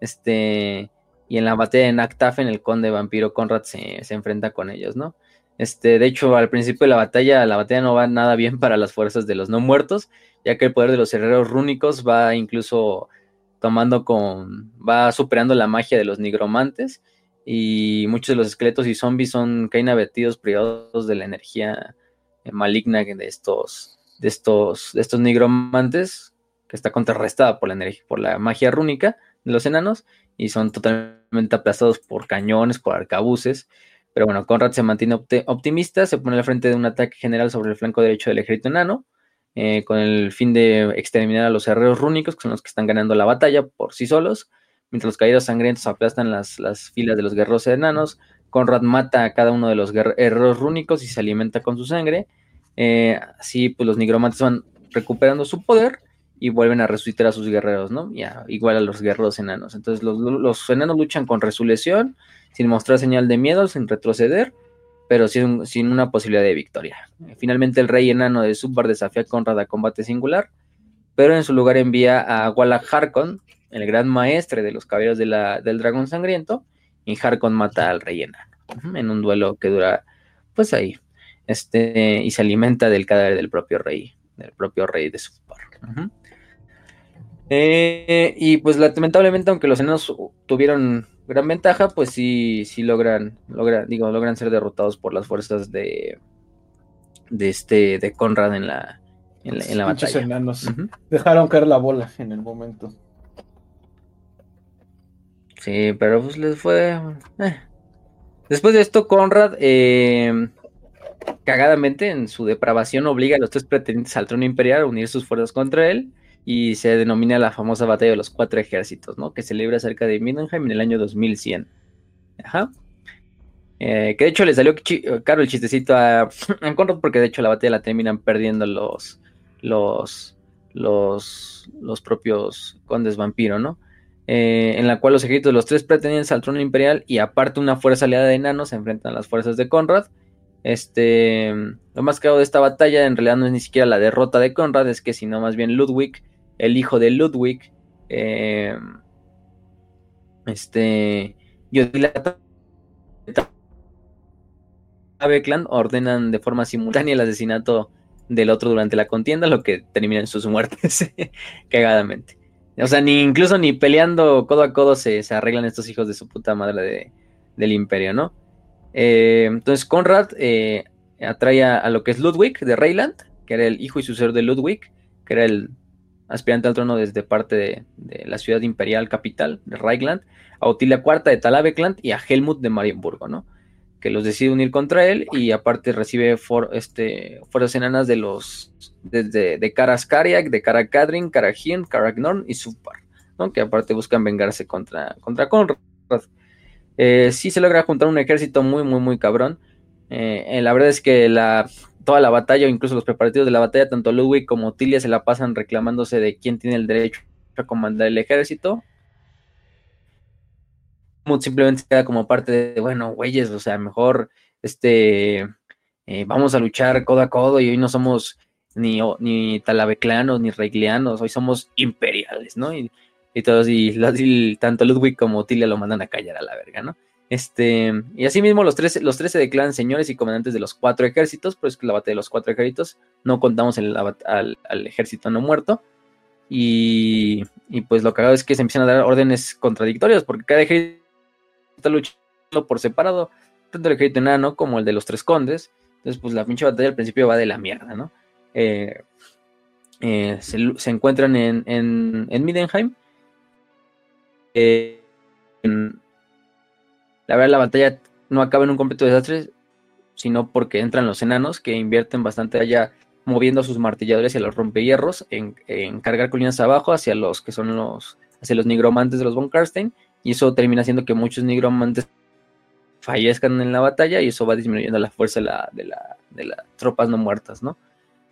Este, y en la batalla de Naktafen, el conde vampiro Conrad se, se enfrenta con ellos, ¿no? Este, de hecho, al principio de la batalla, la batalla no va nada bien para las fuerzas de los no muertos, ya que el poder de los herreros rúnicos va incluso tomando con, va superando la magia de los nigromantes y muchos de los esqueletos y zombies son caen abatidos privados de la energía eh, maligna de estos, de estos, de estos nigromantes que está contrarrestada por la energía, por la magia rúnica de los enanos y son totalmente aplastados por cañones, por arcabuces. Pero bueno, Conrad se mantiene opti- optimista, se pone al frente de un ataque general sobre el flanco derecho del ejército enano, eh, con el fin de exterminar a los herreros rúnicos, que son los que están ganando la batalla por sí solos, mientras los caídos sangrientos aplastan las, las filas de los guerreros enanos. Conrad mata a cada uno de los guer- herreros rúnicos y se alimenta con su sangre. Eh, así, pues los nigromantes van recuperando su poder y vuelven a resucitar a sus guerreros, ¿no? Ya, igual a los guerreros enanos. Entonces, los, los enanos luchan con resurrección, sin mostrar señal de miedo, sin retroceder, pero sin, sin una posibilidad de victoria. Finalmente, el rey enano de Subbar desafía a Conrad a combate singular, pero en su lugar envía a Wallach Harkon, el gran maestre de los caballeros de la- del dragón sangriento, y Harkon mata al rey enano en un duelo que dura, pues ahí, este, y se alimenta del cadáver del propio rey, del propio rey de Subbar. Ujú. Eh, y pues lamentablemente, aunque los enanos tuvieron gran ventaja, pues sí, sí logran, logran, digo, logran ser derrotados por las fuerzas de, de este, de Conrad en la, en la, en la Pinches batalla. enanos. Dejaron caer la bola en el momento. Sí, pero pues les fue. eh. Después de esto, Conrad, eh, cagadamente, en su depravación, obliga a los tres pretendientes al trono imperial a unir sus fuerzas contra él. Y se denomina la famosa batalla de los cuatro ejércitos, ¿no? Que se celebra cerca de Mindenheim en el año 2100. Ajá. Eh, que de hecho le salió chi- caro el chistecito a, a Conrad, porque de hecho la batalla la terminan perdiendo los, los, los, los propios condes vampiro, ¿no? Eh, en la cual los ejércitos de los tres pretendientes al trono imperial y aparte una fuerza aliada de enanos se enfrentan a las fuerzas de Conrad. Este, lo más claro de esta batalla en realidad no es ni siquiera la derrota de Conrad, es que sino más bien Ludwig, el hijo de Ludwig, eh, este, y Odila Bekland ordenan de forma simultánea el asesinato del otro durante la contienda, lo que termina en sus muertes, cagadamente. O sea, ni incluso ni peleando codo a codo se, se arreglan estos hijos de su puta madre de- del imperio, ¿no? Eh, entonces Conrad eh, atrae a, lo que es Ludwig de Reyland, que era el hijo y sucesor de Ludwig, que era el aspirante al trono desde parte de, la ciudad imperial capital de Reichland, a Otilia IV de Talavekland y a Helmut de Marienburgo, ¿no? Que los decide unir contra él y aparte recibe for, este, fuerzas enanas de los desde de Karaskariak, de Karakadrin, Karagien, Karagnorn y Supar, ¿no? Que aparte buscan vengarse contra, contra Conrad. Eh, sí se logra juntar un ejército muy, muy, muy cabrón. Eh, eh, la verdad es que la, toda la batalla, o incluso los preparativos de la batalla, tanto Ludwig como Otilia se la pasan reclamándose de quién tiene el derecho a comandar el ejército. Simplemente queda como parte de, bueno, güeyes, o sea, mejor este, eh, vamos a luchar codo a codo y hoy no somos ni, ni talaveclanos ni reiglianos, hoy somos imperiales, ¿no? Y, y todos, y, tanto Ludwig como Otilia lo mandan a callar a la verga, ¿no? Este, y asimismo los 13, los 13 declaran señores y comandantes de los cuatro ejércitos, pues que la batalla de los cuatro ejércitos, no contamos el, al, al, ejército no muerto. Y, y pues lo hago es que se empiezan a dar órdenes contradictorias, porque cada ejército está luchando por separado, tanto el ejército enano como el de los tres condes. Entonces, pues la pinche batalla al principio va de la mierda, ¿no? Eh, eh, se, se, encuentran en, en, en Midenheim. Eh, la verdad, la batalla no acaba en un completo desastre, sino porque entran los enanos que invierten bastante allá moviendo sus martilladores hacia los rompehierros, en, en, cargar colinas abajo hacia los que son los, hacia los nigromantes de los von Karstein, y eso termina haciendo que muchos nigromantes fallezcan en la batalla y eso va disminuyendo la fuerza de, la, de, la, de las tropas no muertas, ¿no?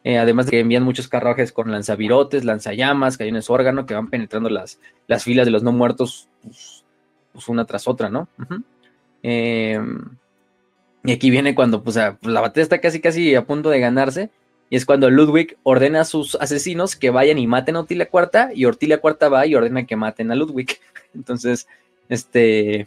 Eh, además de que envían muchos carruajes con lanzavirotes, lanzallamas, cañones órgano, que van penetrando las, las filas de los no muertos pues, pues una tras otra, ¿no? Eh, y aquí viene cuando pues, a, la batalla está casi casi a punto de ganarse, y es cuando Ludwig ordena a sus asesinos que vayan y maten a Ortilia IV, y Ortilia IV va y ordena que maten a Ludwig. Entonces, este...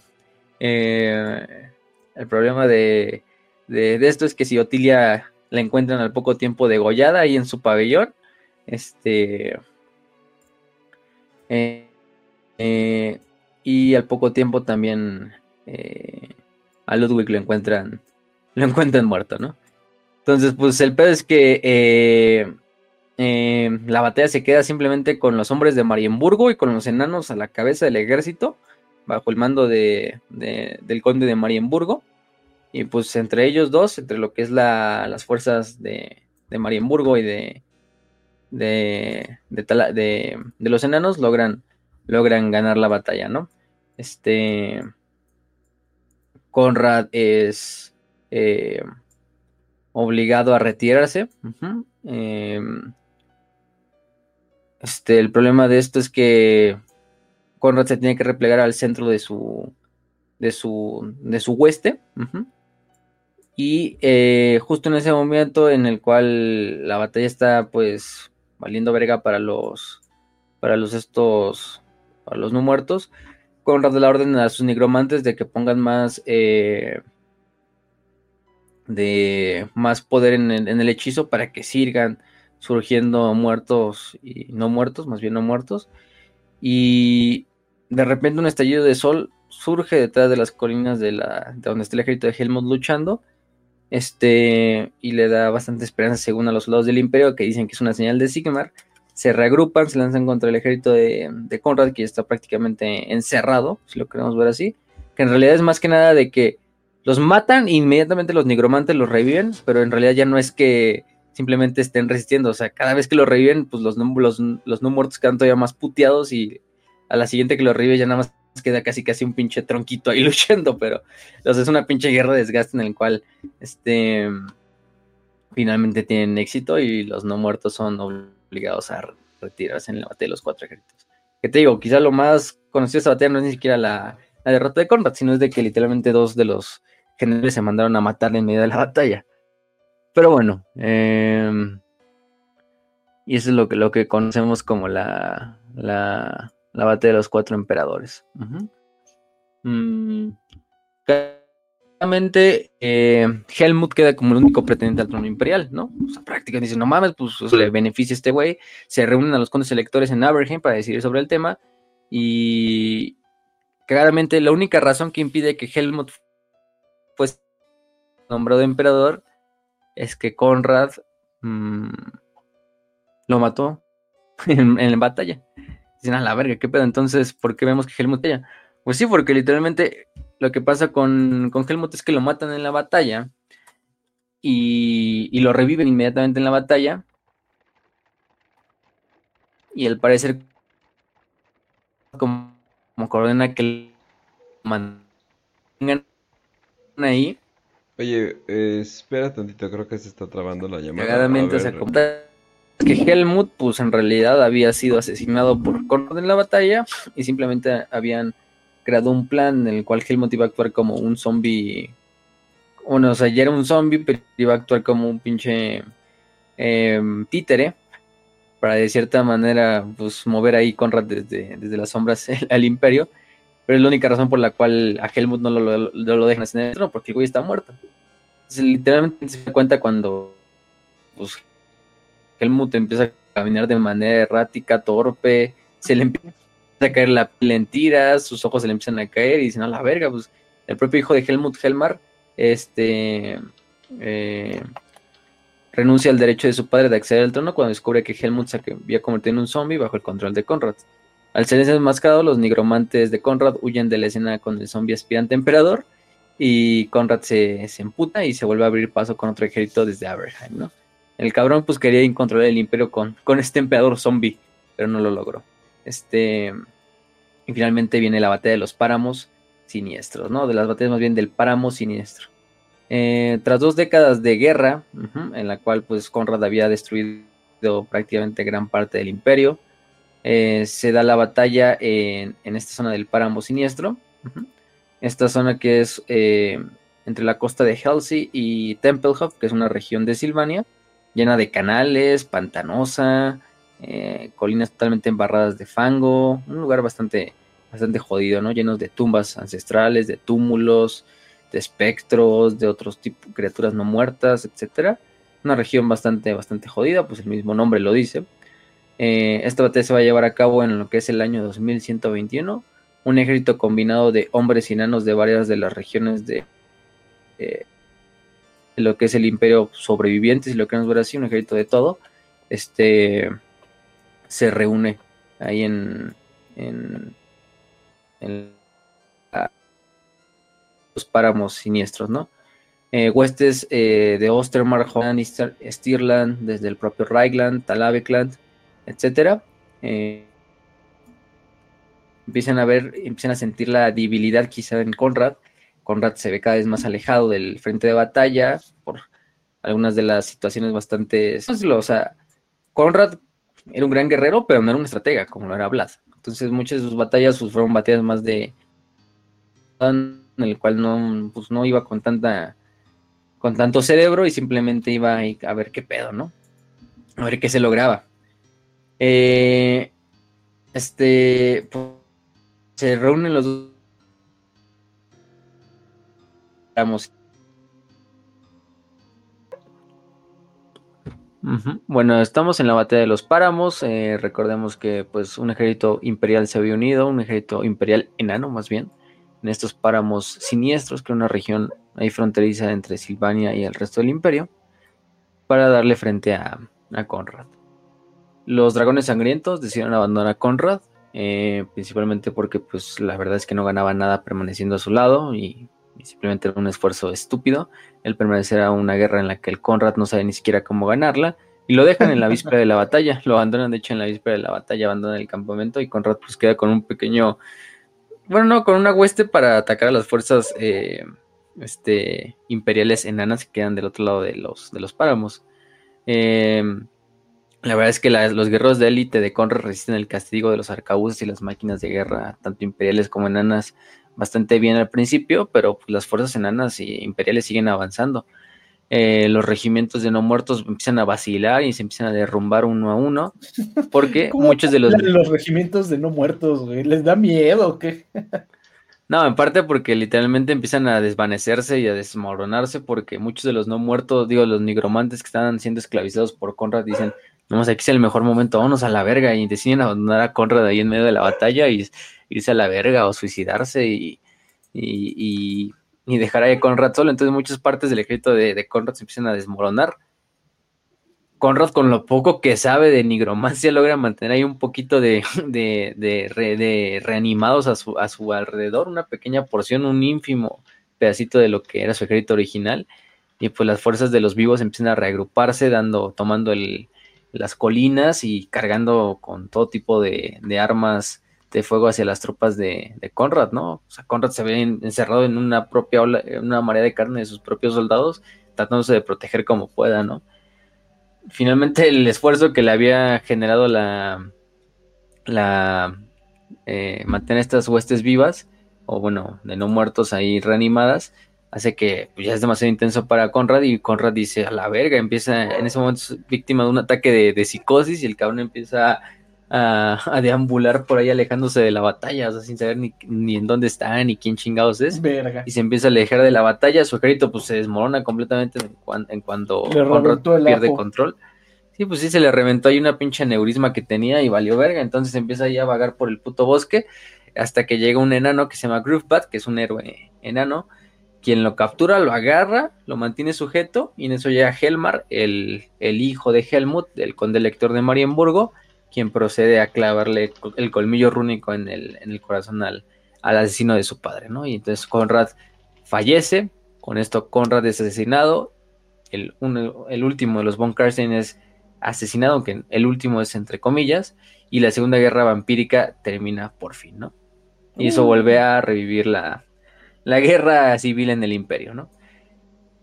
Eh, el problema de, de, esto es que si Otilia la encuentran al poco tiempo degollada ahí en su pabellón, este... Eh, eh, y al poco tiempo también a Ludwig lo encuentran, lo encuentran muerto, ¿no? Entonces, pues el pedo es que eh, eh, la batalla se queda simplemente con los hombres de Marienburgo y con los enanos a la cabeza del ejército, bajo el mando de, de, del conde de Marienburgo. Y pues entre ellos dos, entre lo que es la, las fuerzas de, de Marienburgo y de, de, de, los enanos, logran, logran ganar la batalla, ¿no? Este. Conrad es eh, obligado a retirarse. Eh, este, el problema de esto es que Conrad se tiene que replegar al centro de su de su de su hueste. Y eh, justo en ese momento en el cual la batalla está pues valiendo verga para los para los estos para los no muertos, Conrad de la orden a sus nigromantes de que pongan más eh, de más poder en el, hechizo para que sigan surgiendo muertos y no muertos, más bien no muertos. Y de repente un estallido de sol surge detrás de las colinas de, la, de donde está el ejército de Helmut luchando. Este, y le da bastante esperanza según a los soldados del imperio que dicen que es una señal de Sigmar. Se reagrupan, se lanzan contra el ejército de, de Conrad, que está prácticamente encerrado, si lo queremos ver así. Que en realidad es más que nada de que los matan e inmediatamente los nigromantes los reviven, pero en realidad ya no es que simplemente estén resistiendo, o sea, cada vez que los reviven, pues los, los, los no muertos quedan todavía más puteados y a la siguiente que los revive ya nada más queda casi casi un pinche tronquito ahí luchando, pero entonces es una pinche guerra de desgaste en el cual este finalmente tienen éxito y los no muertos son obligados a retirarse en la batalla de los cuatro ejércitos. Que te digo, quizá lo más conocido de esta batalla no es ni siquiera la, la derrota de Conrad, sino es de que literalmente dos de los generales se mandaron a matarle en medio de la batalla. Pero bueno, eh, y eso es lo que, lo que conocemos como la, la, la batalla de los cuatro emperadores. Mm, claramente, eh, Helmut queda como el único pretendiente al trono imperial, ¿no? O sea, prácticamente dice, no mames, pues le beneficia a este güey. Se reúnen a los condes electores en Aberheim para decidir sobre el tema. Y claramente la única razón que impide que Helmut pues nombrado emperador es que Conrad mmm, lo mató en, en la batalla. Dicen, a la verga, ¿qué pedo? Entonces, ¿por qué vemos que Helmut batalla? Pues sí, porque literalmente lo que pasa con, con Helmut es que lo matan en la batalla y, y lo reviven inmediatamente en la batalla. Y al parecer, como, como que ordena que mantengan ahí. Oye, eh, espera tantito, creo que se está trabando la llamada. Cagadamente se ver, acomoda que Helmut, pues en realidad había sido asesinado por Conrad en la batalla y simplemente habían creado un plan en el cual Helmut iba a actuar como un zombie. Bueno, o sea, ya era un zombie, pero iba a actuar como un pinche em, títere para de cierta manera pues mover ahí Conrad desde, desde las sombras al imperio. Pero es la única razón por la cual a Helmut no lo, lo, lo dejan ascender al trono, porque el güey está muerto. Literalmente se da cuenta cuando pues, Helmut empieza a caminar de manera errática, torpe, se le empieza a caer la piel en tiras, sus ojos se le empiezan a caer y dicen, a la verga, pues el propio hijo de Helmut Helmar, este, eh, renuncia al derecho de su padre de acceder al trono cuando descubre que Helmut se había convertido en un zombie bajo el control de Conrad. Al ser desenmascarado, los nigromantes de Conrad huyen de la escena con el zombie aspirante emperador y Conrad se, se emputa y se vuelve a abrir paso con otro ejército desde Aberheim. El cabrón pues quería controlar el imperio con, con este emperador zombie, pero no lo logró. Este, y finalmente viene la batalla de los páramos siniestros, ¿no? De las batallas más bien del páramo siniestro. Eh, tras dos décadas de guerra, en la cual pues Conrad había destruido prácticamente gran parte del imperio, eh, se da la batalla en, en esta zona del páramo siniestro. Esta zona que es eh, entre la costa de Helsey y Templehof, que es una región de Silvania, llena de canales, pantanosa, eh, colinas totalmente embarradas de fango, un lugar bastante, bastante jodido, ¿no? Llenos de tumbas ancestrales, de túmulos, de espectros, de otros tipos, criaturas no muertas, etcétera. Una región bastante, bastante jodida, pues el mismo nombre lo dice. Eh, esta batalla se va a llevar a cabo en lo que es el año 2121. Un ejército combinado de hombres y enanos de varias de las regiones de, eh, lo que es el imperio sobreviviente, si lo queremos ver así, un ejército de todo, este se reúne ahí en, los páramos siniestros, ¿no? Eh, huestes eh, de Ostermark, Holland, Stirland, desde el propio Reichland, Talavekland, etcétera, eh, empiezan a ver, empiezan a sentir la debilidad quizá en Conrad. Conrad se ve cada vez más alejado del frente de batalla por algunas de las situaciones bastante, o sea, Conrad era un gran guerrero, pero no era un estratega como lo era Vlad. Entonces muchas de sus batallas pues, fueron batallas más de en el cual no, pues, no iba con tanta con tanto cerebro y simplemente iba a ver qué pedo, ¿no? A ver qué se lograba. Eh, este pues, se reúnen los dos. Bueno, estamos en la batalla de los páramos. eh, recordemos que pues un ejército imperial se había unido, un ejército imperial enano más bien, en estos páramos siniestros, que era una región ahí fronteriza entre Silvania y el resto del imperio, para darle frente a, a Conrad. Los dragones sangrientos decidieron abandonar a Conrad, eh, principalmente porque pues la verdad es que no ganaba nada permaneciendo a su lado y, simplemente era un esfuerzo estúpido el permanecer a una guerra en la que el Conrad no sabe ni siquiera cómo ganarla y lo dejan en la víspera de la batalla, lo abandonan de hecho en la víspera de la batalla, abandonan el campamento y Conrad pues queda con un pequeño, bueno no, con una hueste para atacar a las fuerzas eh, este, imperiales enanas que quedan del otro lado de los, de los páramos. Eh, la verdad es que la- los guerreros de élite de Conrad resisten el castigo de los arcabuces y las máquinas de guerra, tanto imperiales como enanas, bastante bien al principio, pero pues, las fuerzas enanas y imperiales siguen avanzando. Eh, los regimientos de no muertos empiezan a vacilar y se empiezan a derrumbar uno a uno, porque ¿Cómo muchos de los... los regimientos de no muertos, güey? ¿Les da miedo o qué? No, en parte porque literalmente empiezan a desvanecerse y a desmoronarse porque muchos de los no muertos, digo, los nigromantes que estaban siendo esclavizados por Conrad dicen, vamos, aquí es el mejor momento, vámonos a la verga y deciden abandonar a Conrad ahí en medio de la batalla y irse a la verga o suicidarse y, y, y- y dejar ahí a Conrad solo. Entonces muchas partes del ejército de, Conrad se empiezan a desmoronar. Conrad con lo poco que sabe de nigromancia logra mantener ahí un poquito de, de, de, reanimados a su, a su alrededor, una pequeña porción, un ínfimo pedacito de lo que era su ejército original. Y pues las fuerzas de los vivos empiezan a reagruparse, dando, tomando el, las colinas y cargando con todo tipo de, armas de fuego hacia las tropas de, Conrad, ¿no? O sea, Conrad se ve encerrado en una propia en una marea de carne de sus propios soldados, tratándose de proteger como pueda, ¿no? Finalmente el esfuerzo que le había generado la, la eh, mantener estas huestes vivas, o bueno, de no muertos ahí reanimadas, hace que pues, ya es demasiado intenso para Conrad y Conrad dice a la verga, empieza en ese momento es víctima de un ataque de, psicosis y el cabrón empieza a, deambular por ahí alejándose de la batalla, o sea, sin saber ni, en dónde está, ni quién chingados es. Verga. Y se empieza a alejar de la batalla, su ejército pues se desmorona completamente en, cuando Conrad pierde control. Sí, pues sí, se le reventó ahí una pinche neurisma que tenía y valió verga, entonces empieza ahí a vagar por el puto bosque hasta que llega un enano que se llama Groovebat, que es un héroe enano, quien lo captura, lo agarra, lo mantiene sujeto, y en eso llega Helmar, el, hijo de Helmut, el conde lector de Marienburgo, quien procede a clavarle el colmillo rúnico en el, en el corazón al, asesino de su padre, ¿no? Y entonces Conrad fallece, con esto Conrad es asesinado, el, el último de los Von Karsten es asesinado, aunque el último es entre comillas, y la segunda guerra vampírica termina por fin, ¿no? Y eso mm. vuelve a revivir la, la guerra civil en el imperio, ¿no?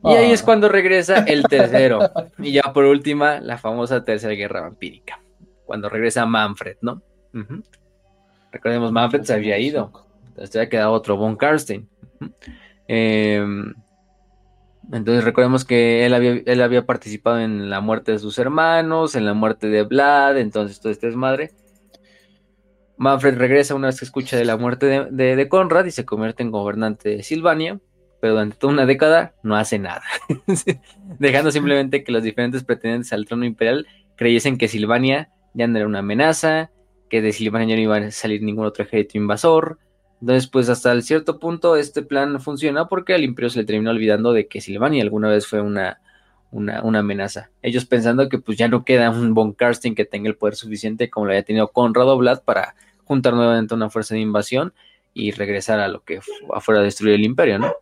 Y ahí es ah. cuando regresa el tercero. y ya por última, la famosa tercera guerra vampírica. Cuando regresa Manfred, ¿no? Recordemos, Manfred se había ido. Entonces había quedado otro Von Karstein. Em, entonces recordemos que él había, él había participado en la muerte de sus hermanos, en la muerte de Vlad, entonces todo este es madre. Manfred regresa una vez que escucha de la muerte de, Conrad y se convierte en gobernante de Silvania, pero durante toda una década no hace nada, dejando simplemente que los diferentes pretendientes al trono imperial creyesen que Silvania ya no era una amenaza, que de Silvania ya no iba a salir ningún otro ejército invasor. Entonces, pues hasta cierto punto este plan funciona porque al imperio se le terminó olvidando de que Silvania alguna vez fue una, una, amenaza. Ellos pensando que pues ya no queda un Von Karsten que tenga el poder suficiente como lo había tenido Conrad o Vlad para juntar nuevamente una fuerza de invasión y regresar a lo que afuera a destruir el imperio, ¿no?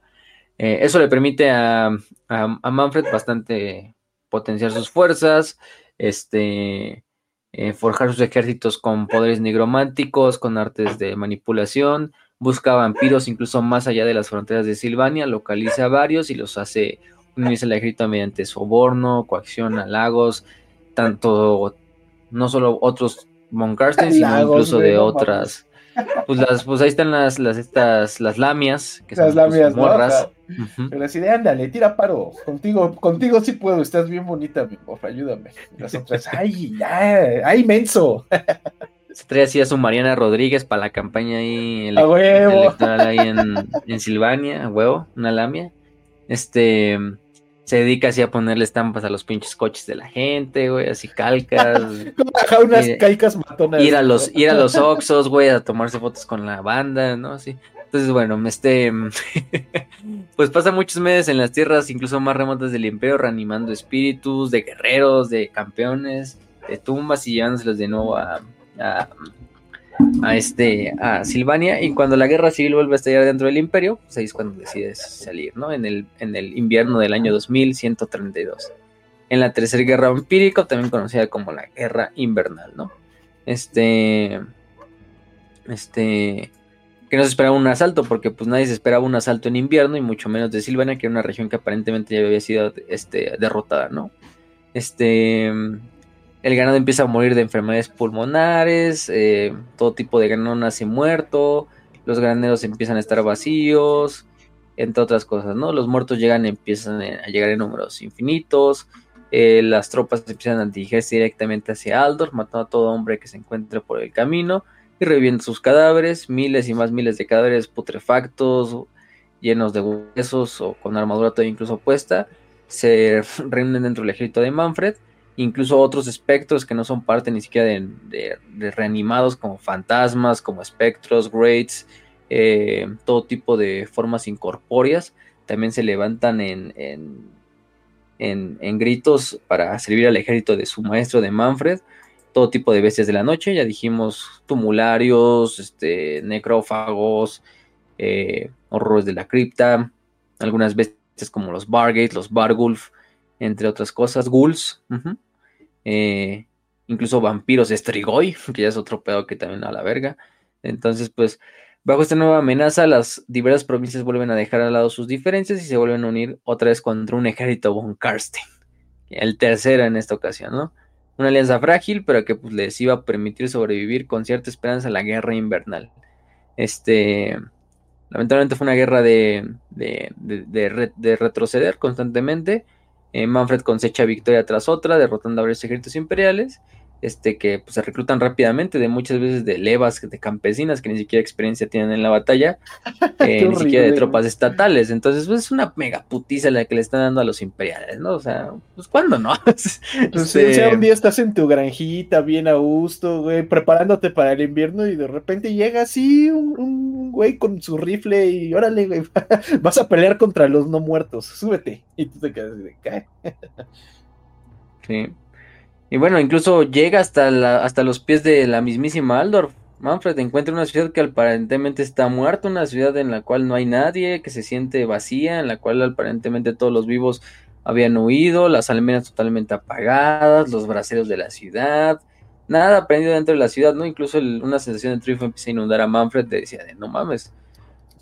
Eh, eso le permite a, Manfred bastante potenciar sus fuerzas, este, eh, forjar sus ejércitos con poderes nigrománticos, con artes de manipulación, busca vampiros incluso más allá de las fronteras de Silvania, localiza a varios y los hace unirse al ejército mediante soborno, coacción, halagos, tanto no solo otros Von sino incluso de otras. Pues las, pues ahí están las, las estas, las lamias, que las son pues, lamias, morras. Pero así de ándale, tira paro. Contigo, contigo sí puedo, estás bien bonita, mi bofa, ayúdame. Las otras, ay, ya, ay, menso. Se trae así a su Mariana Rodríguez para la campaña ahí electoral ahí en, en Silvania, huevo, una lamia. Este se dedica así a ponerle estampas a los pinches coches de la gente, güey, así calcas. unas calcas matonas. Ir a los, ir a los Oxos, güey, a tomarse fotos con la banda, ¿no? Así. Entonces, bueno, este, pues pasa muchos meses en las tierras incluso más remotas del imperio, reanimando espíritus de guerreros, de campeones, de tumbas y llevándoselos de nuevo a, a este a Silvania y cuando la guerra civil vuelve a estallar dentro del imperio, pues ahí es cuando decides salir, ¿no? En el, en el invierno del año 2132. En la tercera guerra vampírica, también conocida como la guerra invernal, ¿no? Este este que no se esperaba un asalto porque pues nadie se esperaba un asalto en invierno y mucho menos de Silvania, que era una región que aparentemente ya había sido este derrotada, ¿no? Este el ganado empieza a morir de enfermedades pulmonares, eh, todo tipo de ganado nace muerto, los graneros empiezan a estar vacíos, entre otras cosas, ¿no? Los muertos llegan, empiezan a llegar en números infinitos, eh, las tropas empiezan a dirigirse directamente hacia Aldor, matando a todo hombre que se encuentre por el camino y reviviendo sus cadáveres, miles y más miles de cadáveres putrefactos, llenos de huesos o con armadura todavía incluso puesta, se reúnen dentro del ejército de Manfred incluso otros espectros que no son parte ni siquiera de, reanimados como fantasmas, como espectros, greats, eh, todo tipo de formas incorpóreas, también se levantan en, en, gritos para servir al ejército de su maestro de Manfred, todo tipo de bestias de la noche, ya dijimos tumularios, este, necrófagos, eh, horrores de la cripta, algunas bestias como los Bargate, los Bargulf, entre otras cosas, ghouls, eh, incluso vampiros Strigoi, que ya es otro pedo que también a la verga. Entonces, pues, bajo esta nueva amenaza, las diversas provincias vuelven a dejar al lado sus diferencias y se vuelven a unir otra vez contra un ejército von Karstein. El tercero en esta ocasión, ¿no? Una alianza frágil, pero que pues, les iba a permitir sobrevivir con cierta esperanza a la guerra invernal. Este. Lamentablemente fue una guerra de, de retroceder constantemente eh, Manfred cosecha victoria tras otra, derrotando a varios ejércitos imperiales, este, que pues, se reclutan rápidamente, de muchas veces de levas, de campesinas que ni siquiera experiencia tienen en la batalla, eh, ni siquiera de tropas estatales. Entonces, pues es una mega putiza la que le están dando a los imperiales, ¿no? O sea, pues ¿cuándo no? Entonces, este, un día estás en tu granjita, bien a gusto, güey, preparándote para el invierno y de repente llega así un, güey con su rifle y órale, güey, vas a pelear contra los no muertos, súbete. Y tú te quedas de cae. sí. Y bueno, incluso llega hasta, hasta los pies de la mismísima Aldorf. Manfred encuentra una ciudad que aparentemente está muerta, una ciudad en la cual no hay nadie, que se siente vacía, en la cual aparentemente todos los vivos habían huido, las almenas totalmente apagadas, los braceros de la ciudad, nada aprendido dentro de la ciudad, ¿no? Incluso una sensación de triunfo empieza a inundar a Manfred, te decía de no mames,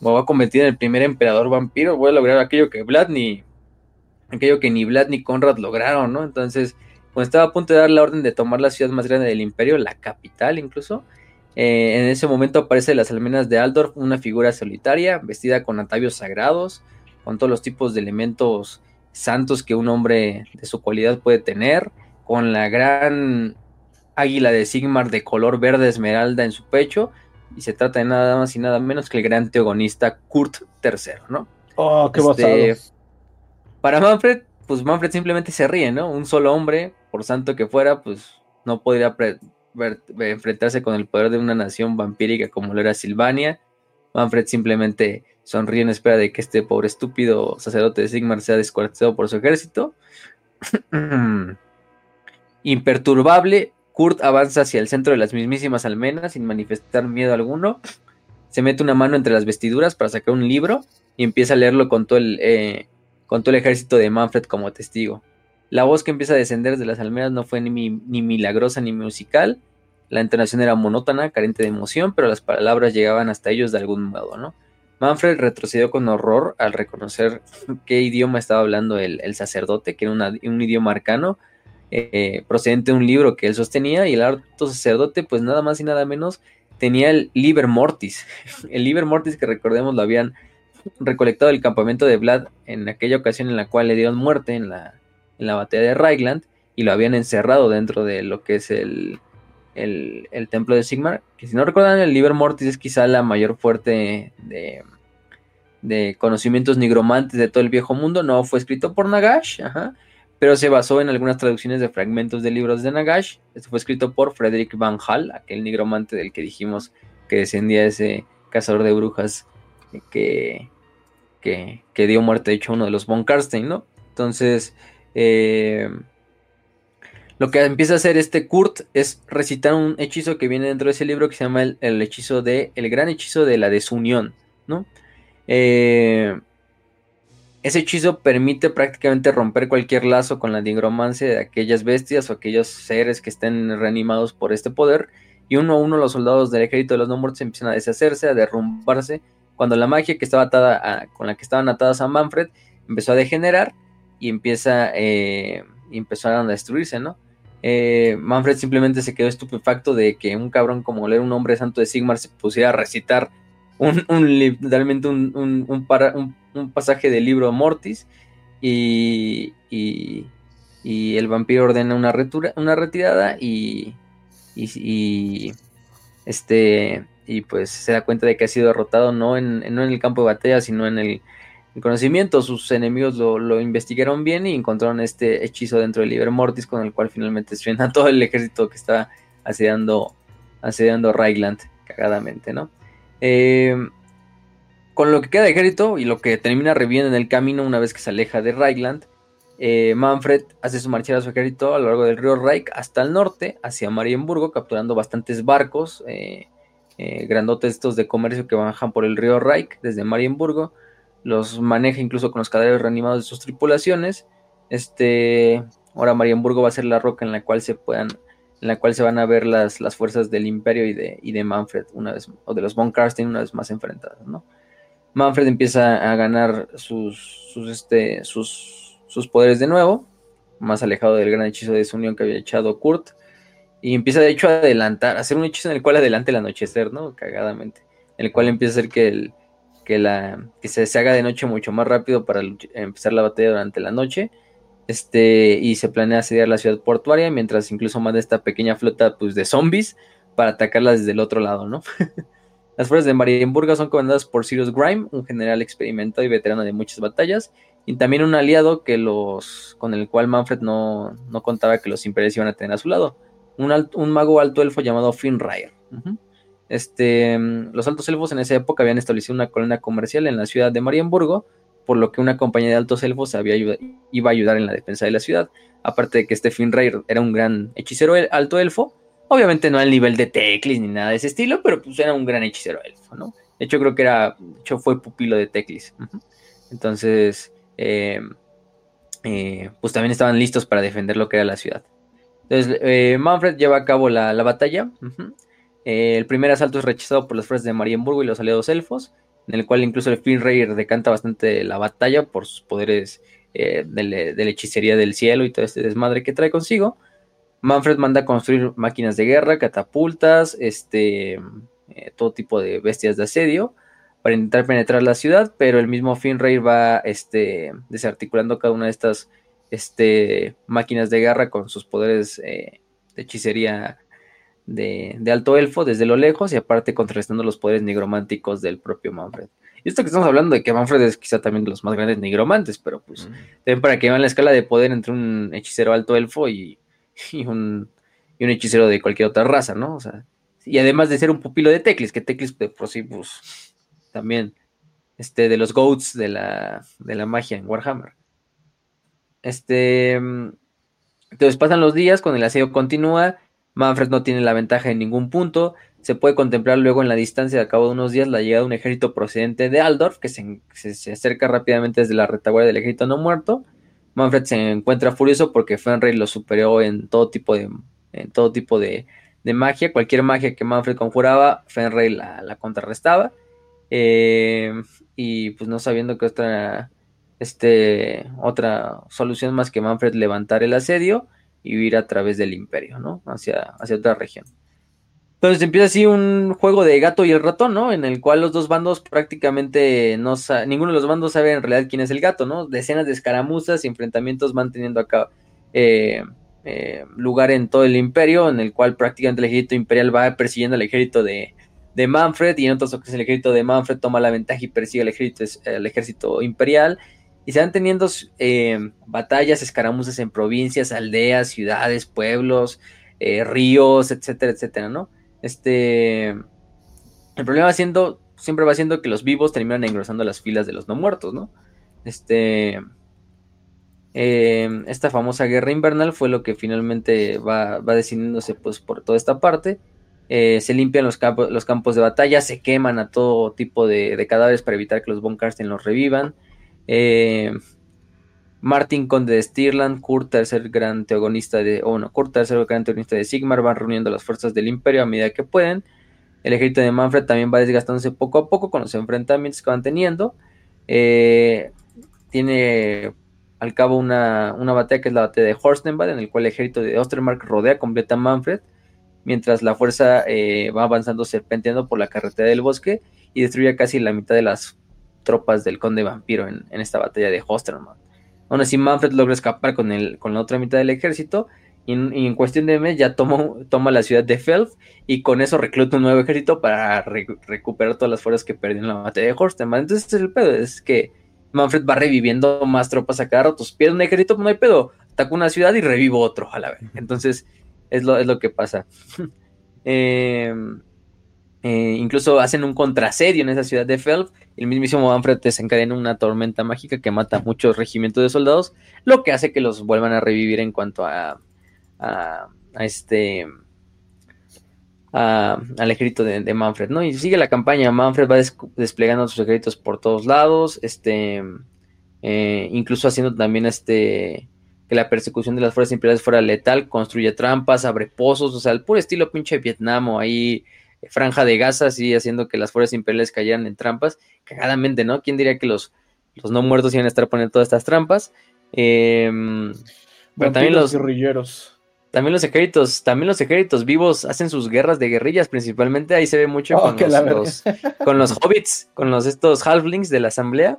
me voy a convertir en el primer emperador vampiro, voy a lograr aquello que Vlad ni, aquello que ni Vlad ni Conrad lograron, ¿no? Entonces cuando estaba a punto de dar la orden de tomar la ciudad más grande del imperio, la capital incluso, eh, en ese momento aparece en las almenas de Aldorf una figura solitaria, vestida con atavios sagrados, con todos los tipos de elementos santos que un hombre de su cualidad puede tener, con la gran águila de Sigmar de color verde esmeralda en su pecho, y se trata de nada más y nada menos que el gran teogonista Kurt III, ¿no? Oh, qué este, Para Manfred, pues Manfred simplemente se ríe, ¿no? Un solo hombre por santo que fuera, pues no podría enfrentarse con el poder de una nación vampírica como lo era Silvania. Manfred simplemente sonríe en espera de que este pobre estúpido sacerdote de Sigmar sea descuartizado por su ejército. Imperturbable, Kurt avanza hacia el centro de las mismísimas almenas sin manifestar miedo alguno. Se mete una mano entre las vestiduras para sacar un libro y empieza a leerlo con todo el, eh, con todo el ejército de Manfred como testigo. La voz que empieza a descender de las almenas no fue ni, ni milagrosa ni musical. La entonación era monótona, carente de emoción, pero las palabras llegaban hasta ellos de algún modo, ¿no? Manfred retrocedió con horror al reconocer qué idioma estaba hablando el, sacerdote, que era un idioma arcano, eh, procedente de un libro que él sostenía, y el alto sacerdote, pues nada más y nada menos, tenía el Liber Mortis. El Liber Mortis que recordemos lo habían recolectado del campamento de Vlad en aquella ocasión en la cual le dieron muerte en la, en la batalla de Reichland y lo habían encerrado dentro de lo que es el, el, templo de Sigmar, que si no recuerdan el Liber Mortis es quizá la mayor fuerte de, de conocimientos nigromantes de todo el viejo mundo, no fue escrito por Nagash, pero se basó en algunas traducciones de fragmentos de libros de Nagash, esto fue escrito por Frederick Van Hall, aquel nigromante del que dijimos que descendía ese cazador de brujas que, que, que dio muerte, de hecho, a uno de los von Karstein, ¿no? Entonces, eh, lo que empieza a hacer este Kurt es recitar un hechizo que viene dentro de ese libro que se llama el, hechizo de, el gran hechizo de la desunión, ¿no? Eh, ese hechizo permite prácticamente romper cualquier lazo con la digromancia de aquellas bestias o aquellos seres que estén reanimados por este poder. Y uno a uno los soldados del ejército de los no muertos empiezan a deshacerse, a derrumbarse, cuando la magia que estaba atada con la que estaban atadas a Manfred empezó a degenerar y empieza, eh, a destruirse, ¿no? Eh, Manfred simplemente se quedó estupefacto de que un cabrón como leer un hombre santo de Sigmar se pusiera a recitar un, un literalmente un, un, pasaje del libro Mortis y, y, el vampiro ordena una, una retirada y, y, este y pues se da cuenta de que ha sido derrotado no en, no en el campo de batalla sino en el conocimiento. Sus enemigos lo, investigaron bien y encontraron este hechizo dentro del Liber Mortis con el cual finalmente a todo el ejército que estaba asediando, asediando Ragland cagadamente, ¿no? Em, con lo que queda de ejército y lo que termina reviviendo en el camino una vez que se aleja de Ragland, eh, Manfred hace su marcha a su ejército a lo largo del río Reich hasta el norte, hacia Marienburgo, capturando bastantes barcos, eh, eh, grandotes estos de comercio que bajan por el río Reich desde Marienburgo. Los maneja incluso con los cadáveres reanimados de sus tripulaciones. Este, ahora Marienburgo va a ser la roca en la cual se puedan, en la cual se van a ver las, las fuerzas del Imperio y de, y de Manfred una vez, o de los von Karstein una vez más enfrentadas, ¿no? Manfred empieza a ganar sus, sus, este, sus sus poderes de nuevo, más alejado del gran hechizo de desunión que había echado Kurt, y empieza de hecho a adelantar, a hacer un hechizo en el cual adelante el anochecer, ¿no? Cagadamente, en el cual empieza a hacer que, el, que, la, que se, se haga de noche mucho más rápido para empezar la batalla durante la noche, este, y se planea asediar la ciudad portuaria, mientras incluso manda esta pequeña flota pues, de zombies para atacarla desde el otro lado, ¿no? Las fuerzas de Marienburgo son comandadas por Sirius Grime, un general experimentado y veterano de muchas batallas, y también un aliado que los, con el cual Manfred no, contaba que los imperios iban a tener a su lado, un, un mago alto elfo llamado Finrair. Este, los altos elfos en esa época habían establecido una colonia comercial en la ciudad de Marienburgo, por lo que una compañía de altos elfos había iba a ayudar en la defensa de la ciudad. Aparte de que este Finrair era un gran hechicero alto elfo, Obviamente no al nivel de Teclis ni nada de ese estilo, pero pues era un gran hechicero elfo, ¿no? De hecho, creo que era, de hecho, fue pupilo de Teclis. Entonces, eh, eh, pues también estaban listos para defender lo que era la ciudad. Entonces, eh, Manfred lleva a cabo la, batalla. El primer asalto es rechazado por las fuerzas de Marienburgo y los aliados elfos, en el cual incluso el Finreyr decanta bastante la batalla por sus poderes de, de, la hechicería del cielo y todo este desmadre que trae consigo. Manfred manda construir máquinas de guerra, catapultas, este, eh, todo tipo de bestias de asedio para intentar penetrar la ciudad, pero el mismo Finrayr va este, desarticulando cada una de estas este, máquinas de guerra con sus poderes eh, de hechicería de, alto elfo desde lo lejos y aparte contrarrestando los poderes nigrománticos del propio Manfred. Y esto que estamos hablando de que Manfred es quizá también de los más grandes nigromantes, pero pues también para que vean la escala de poder entre un hechicero alto elfo y y un, y un hechicero de cualquier otra raza, ¿no? O sea, y además de ser un pupilo de Teclis, que Teclis de por sí, pues, también, este, de los goats de la, de la magia en Warhammer. Este, entonces pasan los días, cuando el asedio continúa, Manfred no tiene la ventaja en ningún punto, se puede contemplar luego en la distancia de cabo de unos días la llegada de un ejército procedente de Aldorf, que se, se acerca rápidamente desde la retaguardia del ejército no muerto, Manfred se encuentra furioso porque Fenrir lo superó en todo tipo de, en todo tipo de, magia. Cualquier magia que Manfred conjuraba, Fenrir la, contrarrestaba. Eh, y pues no sabiendo que otra, este, otra solución más que Manfred levantar el asedio y huir a través del imperio, ¿no? Hacia, hacia otra región. Entonces empieza así un juego de gato y el ratón, ¿no? En el cual los dos bandos prácticamente no ninguno de los bandos sabe en realidad quién es el gato, ¿no? Decenas de escaramuzas y enfrentamientos van teniendo acá eh, eh, lugar en todo el imperio, en el cual prácticamente el ejército imperial va persiguiendo al ejército de, Manfred y en otras ocasiones el ejército de Manfred toma la ventaja y persigue al ejército, ejército imperial y se van teniendo eh, batallas, escaramuzas en provincias, aldeas, ciudades, pueblos, ríos, etcétera, etcétera, ¿no? Este. El problema siendo. Siempre va siendo que los vivos terminan engrosando las filas de los no muertos, ¿no? Este. Em, esta famosa guerra invernal fue lo que finalmente va, va decidiéndose pues, por toda esta parte. Eh, se limpian los, campos, los campos de batalla, se queman a todo tipo de, cadáveres para evitar que los Von Karsten los revivan. Eh, Martin Conde de Stirland, Kurt tercer gran teogonista de, o no, Kurt tercer gran teogonista de Sigmar van reuniendo las fuerzas del imperio a medida que pueden. El ejército de Manfred también va desgastándose poco a poco con los enfrentamientos que van teniendo. Eh, tiene al cabo una, batalla que es la batalla de Horstenbad, en el cual el ejército de Ostermark rodea completa a Manfred, mientras la fuerza eh, va avanzando serpenteando por la carretera del bosque y destruye casi la mitad de las tropas del conde vampiro en, esta batalla de Ostermark. Aún así, Manfred logra escapar con, el, con la otra mitad del ejército y en, cuestión de mes ya toma la ciudad de Felf y con eso recluta un nuevo ejército para recuperar todas las fuerzas que perdió en la batalla de Horstenman. Entonces, es el pedo, es que Manfred va reviviendo más tropas a cada rato. Pierde un ejército, pues no hay pedo. Ataca una ciudad y revivo otro a la vez. Entonces, es lo, es lo que pasa. Em, Eh, incluso hacen un contrasedio en esa ciudad de Felp. El mismísimo Manfred desencadena una tormenta mágica que mata a muchos regimientos de soldados, lo que hace que los vuelvan a revivir en cuanto a, a, este al ejército de, Manfred, ¿no? Y sigue la campaña. Manfred va desplegando sus ejércitos por todos lados, este, eh, incluso haciendo también este que la persecución de las fuerzas imperiales fuera letal, construye trampas, abre pozos, o sea, el puro estilo pinche Vietnam o ahí franja de Gaza, así haciendo que las fuerzas imperiales cayeran en trampas, cagadamente, ¿no? ¿Quién diría que los, los no muertos iban a estar poniendo todas estas trampas? Em, pero también los guerrilleros. También los ejércitos, también los ejércitos vivos hacen sus guerras de guerrillas, principalmente ahí se ve mucho oh, con, los, con, los, hobbits, con los estos halflings de la asamblea,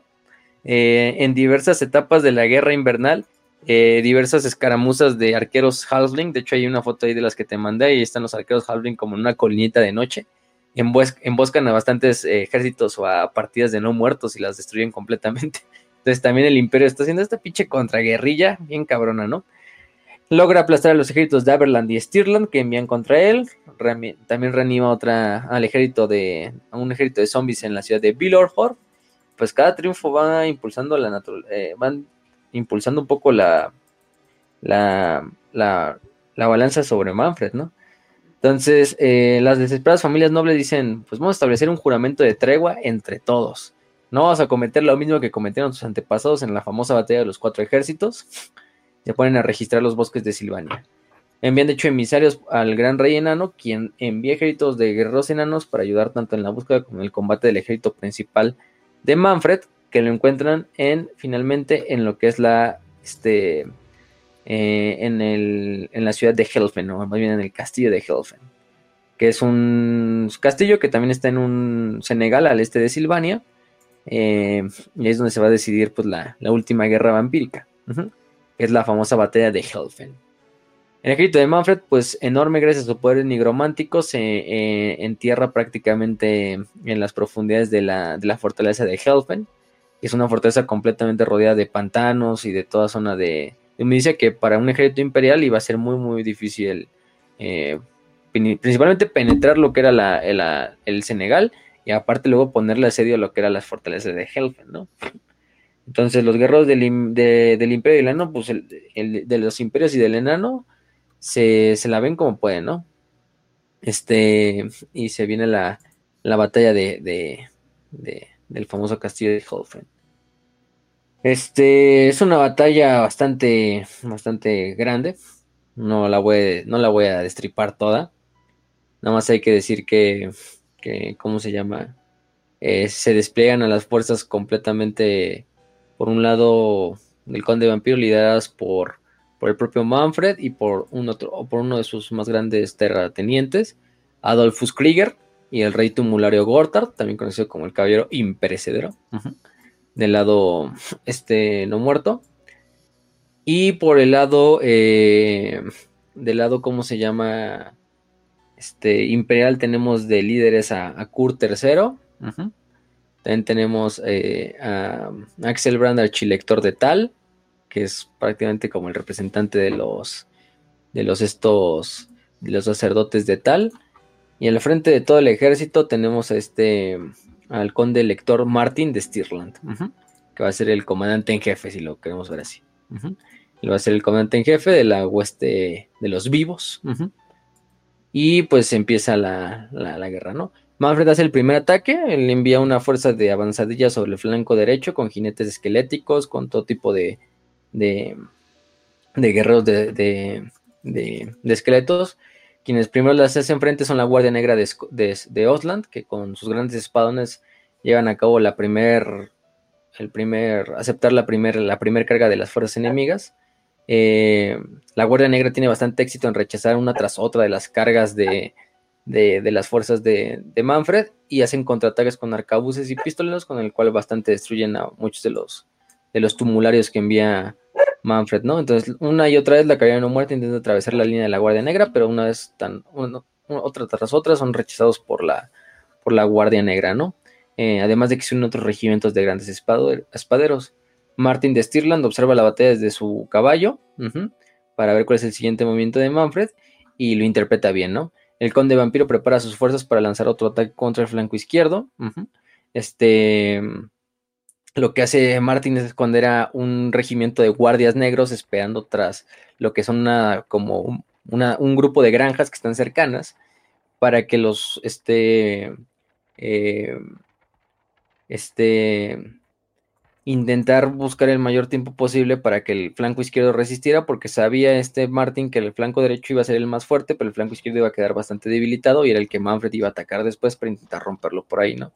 eh, en diversas etapas de la guerra invernal eh, diversas escaramuzas de arqueros halfling. De hecho, hay una foto ahí de las que te mandé y están los arqueros halfling como en una colinita de noche. emboscan a bastantes eh, ejércitos o a partidas de no muertos y las destruyen completamente. Entonces, también el Imperio está haciendo esta pinche contraguerrilla, bien cabrona, ¿no? Logra aplastar a los ejércitos de Aberland y Stirland que envían contra él. también reanima otra al ejército de a un ejército de zombies en la ciudad de Villorhor. Pues cada triunfo va impulsando la naturaleza, eh, van impulsando un poco la, la, la, balanza sobre Manfred, ¿no? Entonces, eh, las desesperadas familias nobles dicen, pues vamos a establecer un juramento de tregua entre todos. No vamos a cometer lo mismo que cometieron sus antepasados en la famosa batalla de los cuatro ejércitos. Se ponen a registrar los bosques de Silvania. Envían de hecho emisarios al gran rey enano, quien envía ejércitos de guerreros enanos para ayudar tanto en la búsqueda como en el combate del ejército principal de Manfred, que lo encuentran en finalmente en lo que es la este eh, en, el, en la ciudad de Helfen, o más bien en el castillo de Helfen, que es un castillo que también está en un Senegal al este de Silvania, eh, y es donde se va a decidir pues la, última guerra vampírica, que es la famosa batalla de Helfen. El ejército de Manfred, pues enorme gracias a su poder nigromántico, se eh, entierra prácticamente en las profundidades de la, de la fortaleza de Helfen es una fortaleza completamente rodeada de pantanos y de toda zona de, me dice que para un ejército imperial iba a ser muy muy difícil eh, principalmente penetrar lo que era el Senegal y aparte luego ponerle asedio a lo que eran las fortalezas de Helfen, ¿no? Entonces los guerreros del, imperio y el enano, pues de los imperios y del enano, se, la ven como pueden, ¿no? Este, y se viene la, batalla de del famoso castillo de Holfen. Este es una batalla bastante, bastante grande. No la voy, no la voy a destripar toda. Nada más hay que decir que, que ¿cómo se llama? Eh, se despliegan a las fuerzas completamente, por un lado, del conde vampiro, lideradas por, por el propio Manfred y por, un otro, por uno de sus más grandes terratenientes, Adolfus Krieger, y el rey tumulario Gortard, también conocido como el caballero imperecedero, del lado este no muerto. Y por el lado, eh, del lado, ¿cómo se llama? Este imperial tenemos de líderes a, Kurt III. También tenemos eh, a Axel Brand, archilector de Tal, que es prácticamente como el representante de los de los estos de los sacerdotes de Tal. Y al frente de todo el ejército tenemos a este, al conde elector Martin de Stirland, que va a ser el comandante en jefe, si lo queremos ver así. Y va a ser el comandante en jefe de la hueste de los vivos. Y pues empieza la, guerra, ¿no? Manfred hace el primer ataque, él envía una fuerza de avanzadilla sobre el flanco derecho con jinetes esqueléticos, con todo tipo de, de, guerreros de, de, esqueletos quienes primero las hacen frente son la Guardia Negra de, Osland, que con sus grandes espadones llevan a cabo la primer, el primer, aceptar la primera la primer carga de las fuerzas enemigas. Eh, la Guardia Negra tiene bastante éxito en rechazar una tras otra de las cargas de, las fuerzas de, Manfred y hacen contraataques con arcabuces y pistoleros, con el cual bastante destruyen a muchos de los, de los tumularios que envía Manfred, ¿no? Entonces, una y otra vez la caballería no muerte intenta atravesar la línea de la Guardia Negra, pero una vez tan, otra tras otra son rechazados por la, por la Guardia Negra, ¿no? Eh, además de que son otros regimientos de grandes espaderos. Martin de Stirland observa la batalla desde su caballo para ver cuál es el siguiente movimiento de Manfred y lo interpreta bien, ¿no? El conde vampiro prepara sus fuerzas para lanzar otro ataque contra el flanco izquierdo. Este, lo que hace Martin es esconder a un regimiento de guardias negros esperando tras lo que son una, como un grupo de granjas que están cercanas para que los, este, eh, este, intentar buscar el mayor tiempo posible para que el flanco izquierdo resistiera, porque sabía este Martin que el flanco derecho iba a ser el más fuerte, pero el flanco izquierdo iba a quedar bastante debilitado y era el que Manfred iba a atacar después para intentar romperlo por ahí, ¿no?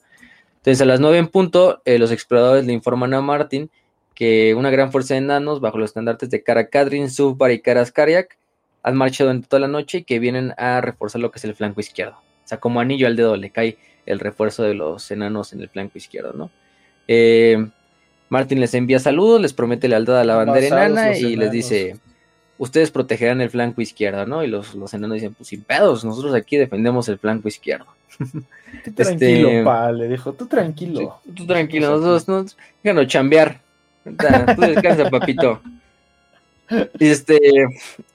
Entonces a las 9 en punto, eh, los exploradores le informan a Martin que una gran fuerza de enanos, bajo los estandartes de Cara Kadrin, Subbar y Karas Kariak, han marchado durante toda la noche y que vienen a reforzar lo que es el flanco izquierdo. O sea, como anillo al dedo le cae el refuerzo de los enanos en el flanco izquierdo, ¿no? Eh, Martin les envía saludos, les promete lealtad a la bandera enana y les dice, ustedes protegerán el flanco izquierdo, ¿no? Y los, los enanos dicen, pues sin pedos, nosotros aquí defendemos el flanco izquierdo. Tú tranquilo, este, pa, le dijo, tú tranquilo. tú tranquilo, nosotros, no, chambear. Tú descansa, papito. Y este,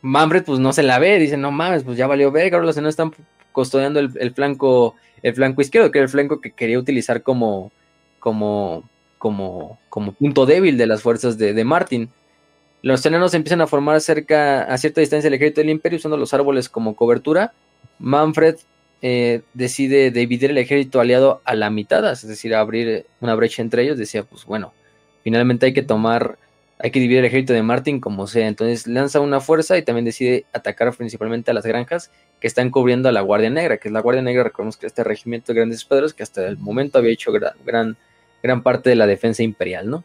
Manfred pues no se la ve, dice, no mames, pues ya valió ver, ahora los no están custodiando el, flanco, el flanco izquierdo, que era el flanco que quería utilizar como, como, como, como punto débil de las fuerzas de, de Martin. Los enanos empiezan a formar cerca, a cierta distancia del ejército del imperio, usando los árboles como cobertura. Manfred eh, decide dividir el ejército aliado a la mitad, es decir, abrir una brecha entre ellos. Decía, pues bueno, finalmente hay que tomar hay que dividir el ejército de Martin como sea. Entonces lanza una fuerza y también decide atacar principalmente a las granjas que están cubriendo a la Guardia Negra, que es la Guardia Negra, recordemos que este regimiento de grandes espaderos que hasta el momento había hecho gran, gran, parte de la defensa imperial, ¿no?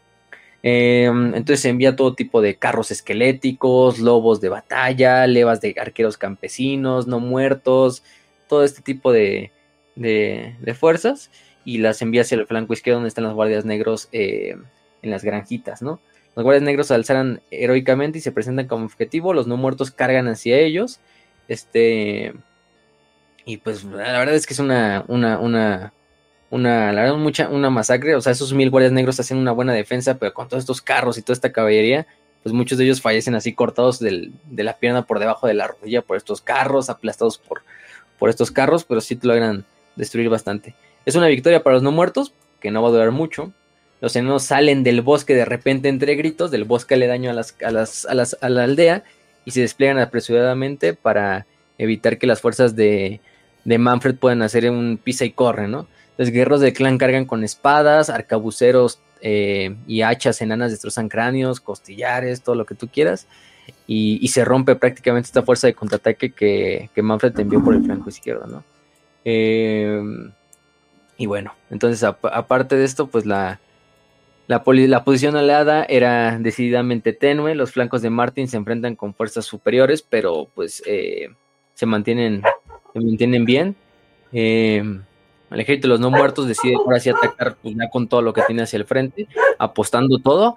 Em, entonces envía todo tipo de carros esqueléticos, lobos de batalla, levas de arqueros campesinos, no muertos, todo este tipo de, de, fuerzas y las envía hacia el flanco izquierdo donde están las guardias negros eh, en las granjitas, ¿no? Los guardias negros se alzaran heroicamente y se presentan como objetivo. Los no muertos cargan hacia ellos. Este. Y pues la verdad es que es una, una. Una, la verdad, mucha, una masacre. O sea, esos mil guardias negros hacen una buena defensa, pero con todos estos carros y toda esta caballería, pues muchos de ellos fallecen así cortados de la pierna por debajo de la rodilla por estos carros, aplastados por, por estos carros, pero sí te logran destruir bastante. Es una victoria para los no muertos, que no va a durar mucho. Los enanos salen del bosque de repente entre gritos, del bosque le daño a, las, a, las, a, las, a la aldea y se despliegan apresuradamente para evitar que las fuerzas de, de Manfred puedan hacer un pisa y corre, ¿no? Los guerreros del clan cargan con espadas, arcabuceros eh, y hachas enanas destrozan cráneos, costillares, todo lo que tú quieras. Y, se rompe prácticamente esta fuerza de contraataque que, que Manfred envió por el flanco izquierdo, ¿no? Eh, y bueno, entonces aparte de esto, pues la, la, posición aliada era decididamente tenue, los flancos de Martin se enfrentan con fuerzas superiores, pero pues eh, se, mantienen, se mantienen bien. Eh, el ejército de los no muertos decide ahora sí atacar pues, con todo lo que tiene hacia el frente, apostando todo.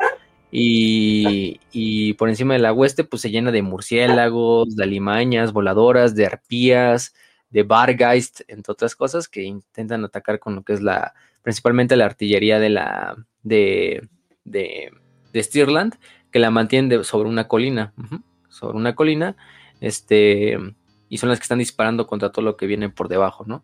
Y, por encima de la hueste, pues se llena de murciélagos, de alimañas, voladoras, de arpías, de bargeist, entre otras cosas, que intentan atacar con lo que es la, principalmente la artillería de la, de, de, Stirland, que la mantienen sobre una colina, sobre una colina, este, y son las que están disparando contra todo lo que viene por debajo, ¿no?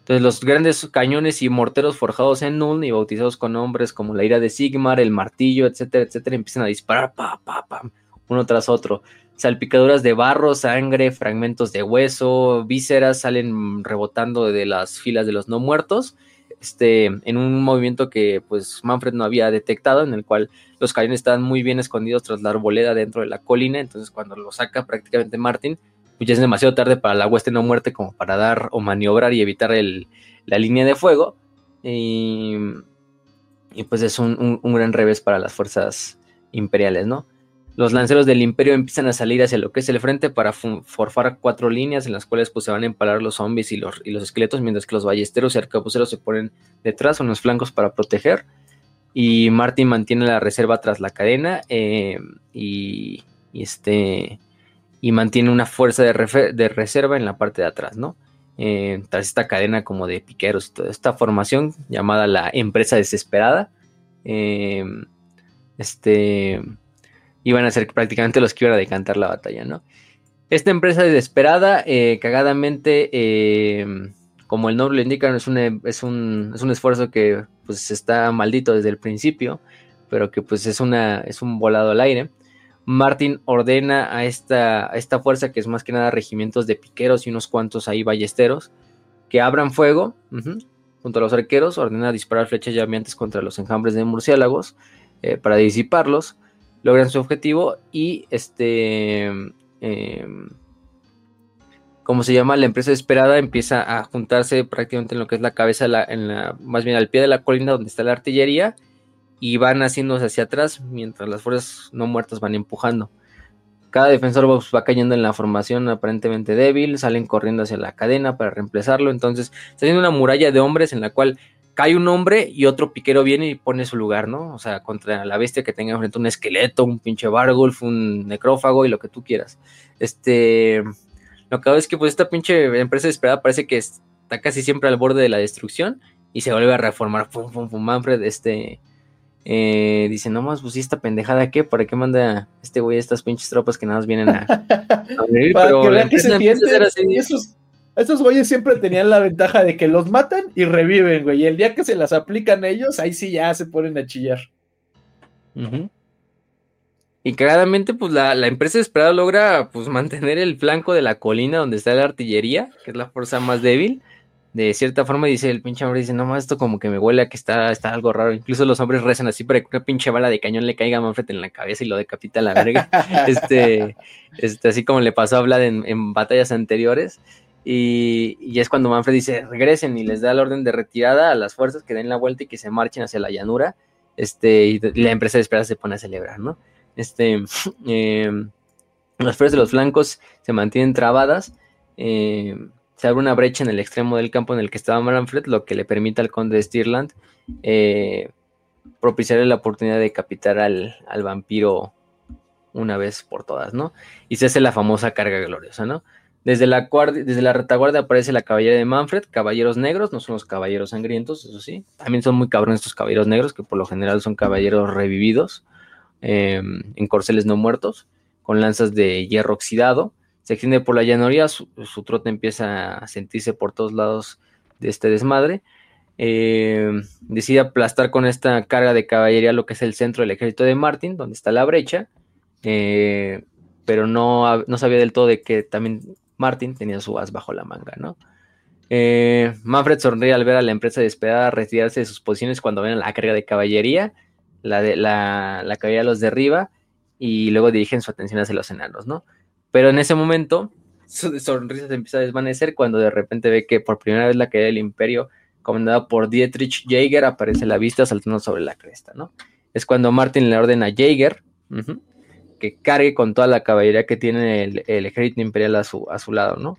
Entonces los grandes cañones y morteros forjados en Nuln y bautizados con nombres como la ira de Sigmar, el martillo, etcétera, etcétera, empiezan a disparar, pa, pa, pa, uno tras otro. Salpicaduras de barro, sangre, fragmentos de hueso, vísceras salen rebotando de las filas de los no muertos este, en un movimiento que pues Manfred no había detectado, en el cual los cañones estaban muy bien escondidos tras la arboleda dentro de la colina, entonces cuando lo saca prácticamente Martin, pues ya es demasiado tarde para la hueste no muerte como para dar o maniobrar y evitar la línea de fuego, y, pues es un, un gran revés para las fuerzas imperiales, ¿no? Los lanceros del imperio empiezan a salir hacia lo que es el frente para forfar cuatro líneas en las cuales pues, se van a empalar los zombies y los, y los esqueletos, mientras que los ballesteros y arcabuceros se ponen detrás o en los flancos para proteger. Y Martin mantiene la reserva tras la cadena eh, y, este, y mantiene una fuerza de, reserva en la parte de atrás, ¿no? Eh, tras esta cadena como de piqueros y toda esta formación llamada la empresa desesperada. Eh, este iban a ser prácticamente los que iban a decantar la batalla, ¿no? Esta empresa desesperada, eh, cagadamente, eh, como el nombre lo indica, es un, es, un, es un esfuerzo que pues está maldito desde el principio, pero que pues es, una, es un volado al aire. Martin ordena a esta, esta fuerza, que es más que nada regimientos de piqueros y unos cuantos ahí ballesteros, que abran fuego junto a los arqueros, ordena disparar flechas llameantes contra los enjambres de murciélagos eh, para disiparlos, logran su objetivo y este, em, ¿cómo se llama? La empresa esperada empieza a juntarse prácticamente en lo que es la cabeza, en la, más bien al pie de la colina donde está la artillería y van haciéndose hacia atrás mientras las fuerzas no muertas van empujando. Cada defensor va cayendo en la formación aparentemente débil, salen corriendo hacia la cadena para reemplazarlo, entonces está haciendo una muralla de hombres en la cual cae un hombre y otro piquero viene y pone su lugar, ¿no? O sea, contra la bestia que tenga enfrente un esqueleto, un pinche Bargulf, un necrófago y lo que tú quieras. Este, lo que hago es que pues esta pinche empresa esperada parece que está casi siempre al borde de la destrucción y se vuelve a reformar. Pum, pum, pum, Manfred, este, eh, dice, no más, pues esta pendejada qué, ¿para qué manda este güey estas pinches tropas que nada más vienen a, Para que vean que se Esos, esos güeyes siempre tenían la ventaja de que los matan y reviven, güey. Y el día que se las aplican a ellos, ahí sí ya se ponen a chillar. Y claramente, pues la, la, empresa esperada logra pues mantener el flanco de la colina donde está la artillería, que es la fuerza más débil de cierta forma dice el pinche hombre, dice, no más esto como que me huele a que está, está algo raro. Incluso los hombres rezan así para que una pinche bala de cañón le caiga a Manfred en la cabeza y lo decapita a la verga. este, este, así como le pasó a Vlad en, batallas anteriores. Y, y, es cuando Manfred dice, regresen y les da el orden de retirada a las fuerzas que den la vuelta y que se marchen hacia la llanura. Este, y la empresa de espera se pone a celebrar, ¿no? Este, em, las fuerzas de los flancos se mantienen trabadas. Eh, se abre una brecha en el extremo del campo en el que estaba Manfred, lo que le permite al conde de Stirland eh, propiciarle la oportunidad de decapitar al, vampiro una vez por todas, ¿no? Y se hace la famosa carga gloriosa, ¿no? Desde la, desde la retaguardia aparece la caballería de Manfred, caballeros negros, no son los caballeros sangrientos, eso sí. También son muy cabrones estos caballeros negros, que por lo general son caballeros revividos em, en corceles no muertos, con lanzas de hierro oxidado se extiende por la llanuría, su, trote empieza a sentirse por todos lados de este desmadre. Eh, decide aplastar con esta carga de caballería lo que es el centro del ejército de Martin, donde está la brecha, eh, pero no, sabía del todo de que también Martin tenía su as bajo la manga, ¿no? Eh, Manfred sonríe al ver a la empresa despedada retirarse de sus posiciones cuando ven la carga de caballería, la, de, la, la caballería los derriba y luego dirigen su atención hacia los enanos, ¿no? Pero en ese momento, su sonrisa se empieza a desvanecer cuando de repente ve que por primera vez la caída del imperio, comandada por Dietrich Jaeger, aparece a la vista saltando sobre la cresta, ¿no? Es cuando Martin le ordena a Jaeger que cargue con toda la caballería que tiene el, ejército imperial a su, a su lado, ¿no?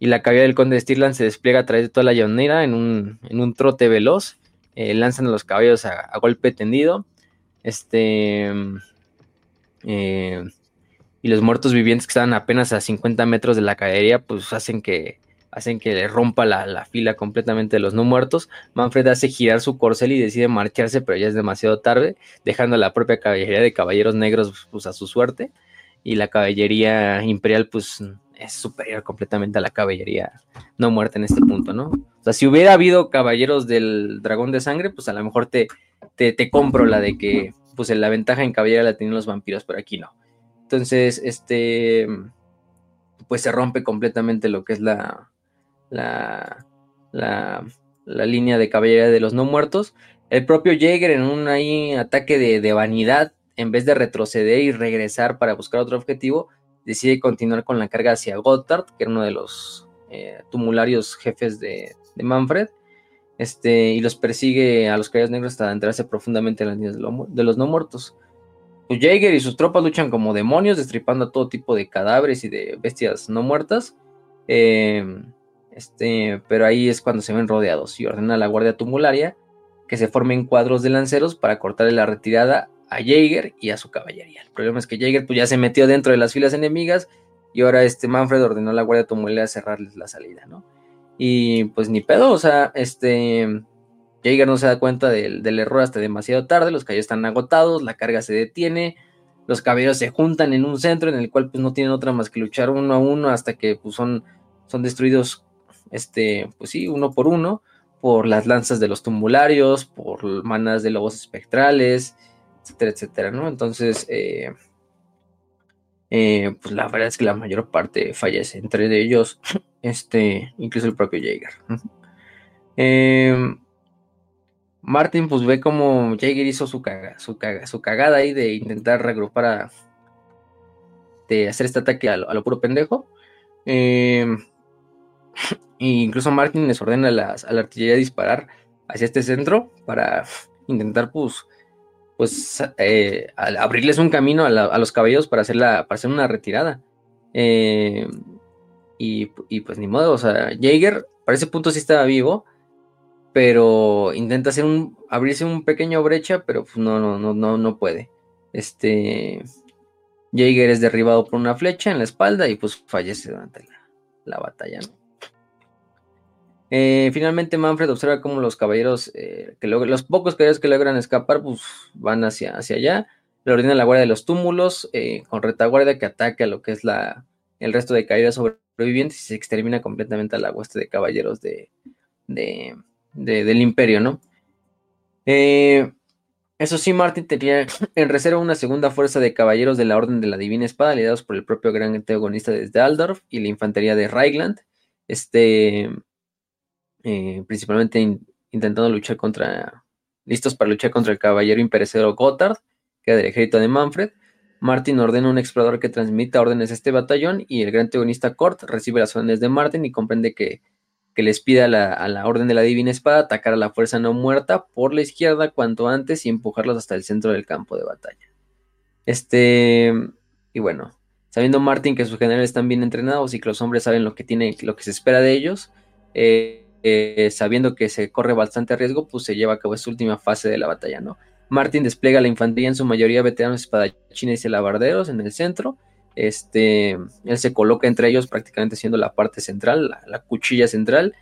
Y la caballería del conde de Stirland se despliega a través de toda la llanera en un, en un trote veloz. Eh, lanzan a los caballos a, a golpe tendido. Este. Eh, y los muertos vivientes que estaban apenas a 50 metros de la caballería, pues hacen que, hacen que le rompa la, fila completamente de los no muertos. Manfred hace girar su corcel y decide marcharse, pero ya es demasiado tarde, dejando a la propia caballería de caballeros negros pues, a su suerte. Y la caballería imperial, pues es superior completamente a la caballería no muerta en este punto, ¿no? O sea, si hubiera habido caballeros del dragón de sangre, pues a lo mejor te, te, te compro la de que pues la ventaja en caballería la tenían los vampiros, pero aquí no. Entonces, este, pues se rompe completamente lo que es la, la, la, línea de caballería de los no muertos. El propio Jaeger en un ahí, ataque de, vanidad, en vez de retroceder y regresar para buscar otro objetivo, decide continuar con la carga hacia Gotthard, que era uno de los eh, tumularios jefes de, Manfred, este, y los persigue a los caballeros negros hasta entrarse profundamente en las líneas de los no muertos. Jaeger y sus tropas luchan como demonios, destripando a todo tipo de cadáveres y de bestias no muertas. Em, este, pero ahí es cuando se ven rodeados y ordena a la guardia tumularia que se formen cuadros de lanceros para cortarle la retirada a Jaeger y a su caballería. El problema es que Jaeger pues, ya se metió dentro de las filas enemigas y ahora este Manfred ordenó a la guardia tumularia cerrarles la salida, ¿no? Y pues ni pedo, o sea, este Jaeger no se da cuenta del, error hasta demasiado tarde, los caballos están agotados, la carga se detiene, los caballeros se juntan en un centro en el cual pues no tienen otra más que luchar uno a uno hasta que pues son, son destruidos, este, pues sí, uno por uno, por las lanzas de los tumularios, por manas de lobos espectrales, etcétera, etcétera, ¿no? Entonces, eh, eh, pues la verdad es que la mayor parte fallece, entre ellos, este, incluso el propio Jaeger. Eh, Martin pues ve como Jaeger hizo su, caga, su, su cagada ahí de intentar regrupar a... de hacer este ataque a lo, puro pendejo. Eh, e incluso Martin les ordena a, las, a la artillería disparar hacia este centro para intentar pues pues eh, abrirles un camino a, los caballos para hacer, la, para hacer una retirada. Eh, y, pues ni modo, o sea, Jaeger para ese punto sí estaba vivo, pero intenta hacer un, abrirse un pequeño brecha, pero pues no, no, no, no, no puede. Este, Jaeger es derribado por una flecha en la espalda y pues fallece durante la, la batalla. Eh, finalmente Manfred observa cómo los caballeros, eh, que los pocos caballeros que logran escapar, pues van hacia, hacia allá. Le ordena la guardia de los túmulos, eh, con retaguardia que ataque a lo que es la, el resto de caballeros sobrevivientes y se extermina completamente a la hueste de caballeros de, del imperio, ¿no? eso sí, Martin tenía en reserva una segunda fuerza de caballeros de la Orden de la Divina Espada, liderados por el propio gran antagonista desde Aldorf y la infantería de Reichland. Este, eh, principalmente intentando luchar contra, listos para luchar contra el caballero imperecedero Gotthard, que era del ejército de Manfred. Martin ordena a un explorador que transmita órdenes a este batallón y el gran antagonista Kort recibe las órdenes de Martin y comprende que, les pida a la, orden de la divina espada atacar a la fuerza no muerta por la izquierda cuanto antes y empujarlos hasta el centro del campo de batalla. Este, y bueno, sabiendo Martin que sus generales están bien entrenados y que los hombres saben lo que tiene, lo que se espera de ellos, eh, eh, sabiendo que se corre bastante riesgo, pues se lleva a cabo esta última fase de la batalla, ¿no? Martin despliega la infantería en su mayoría veteranos espadachines y alabarderos en el centro. Este, él se coloca entre ellos prácticamente siendo la parte central, la, cuchilla central.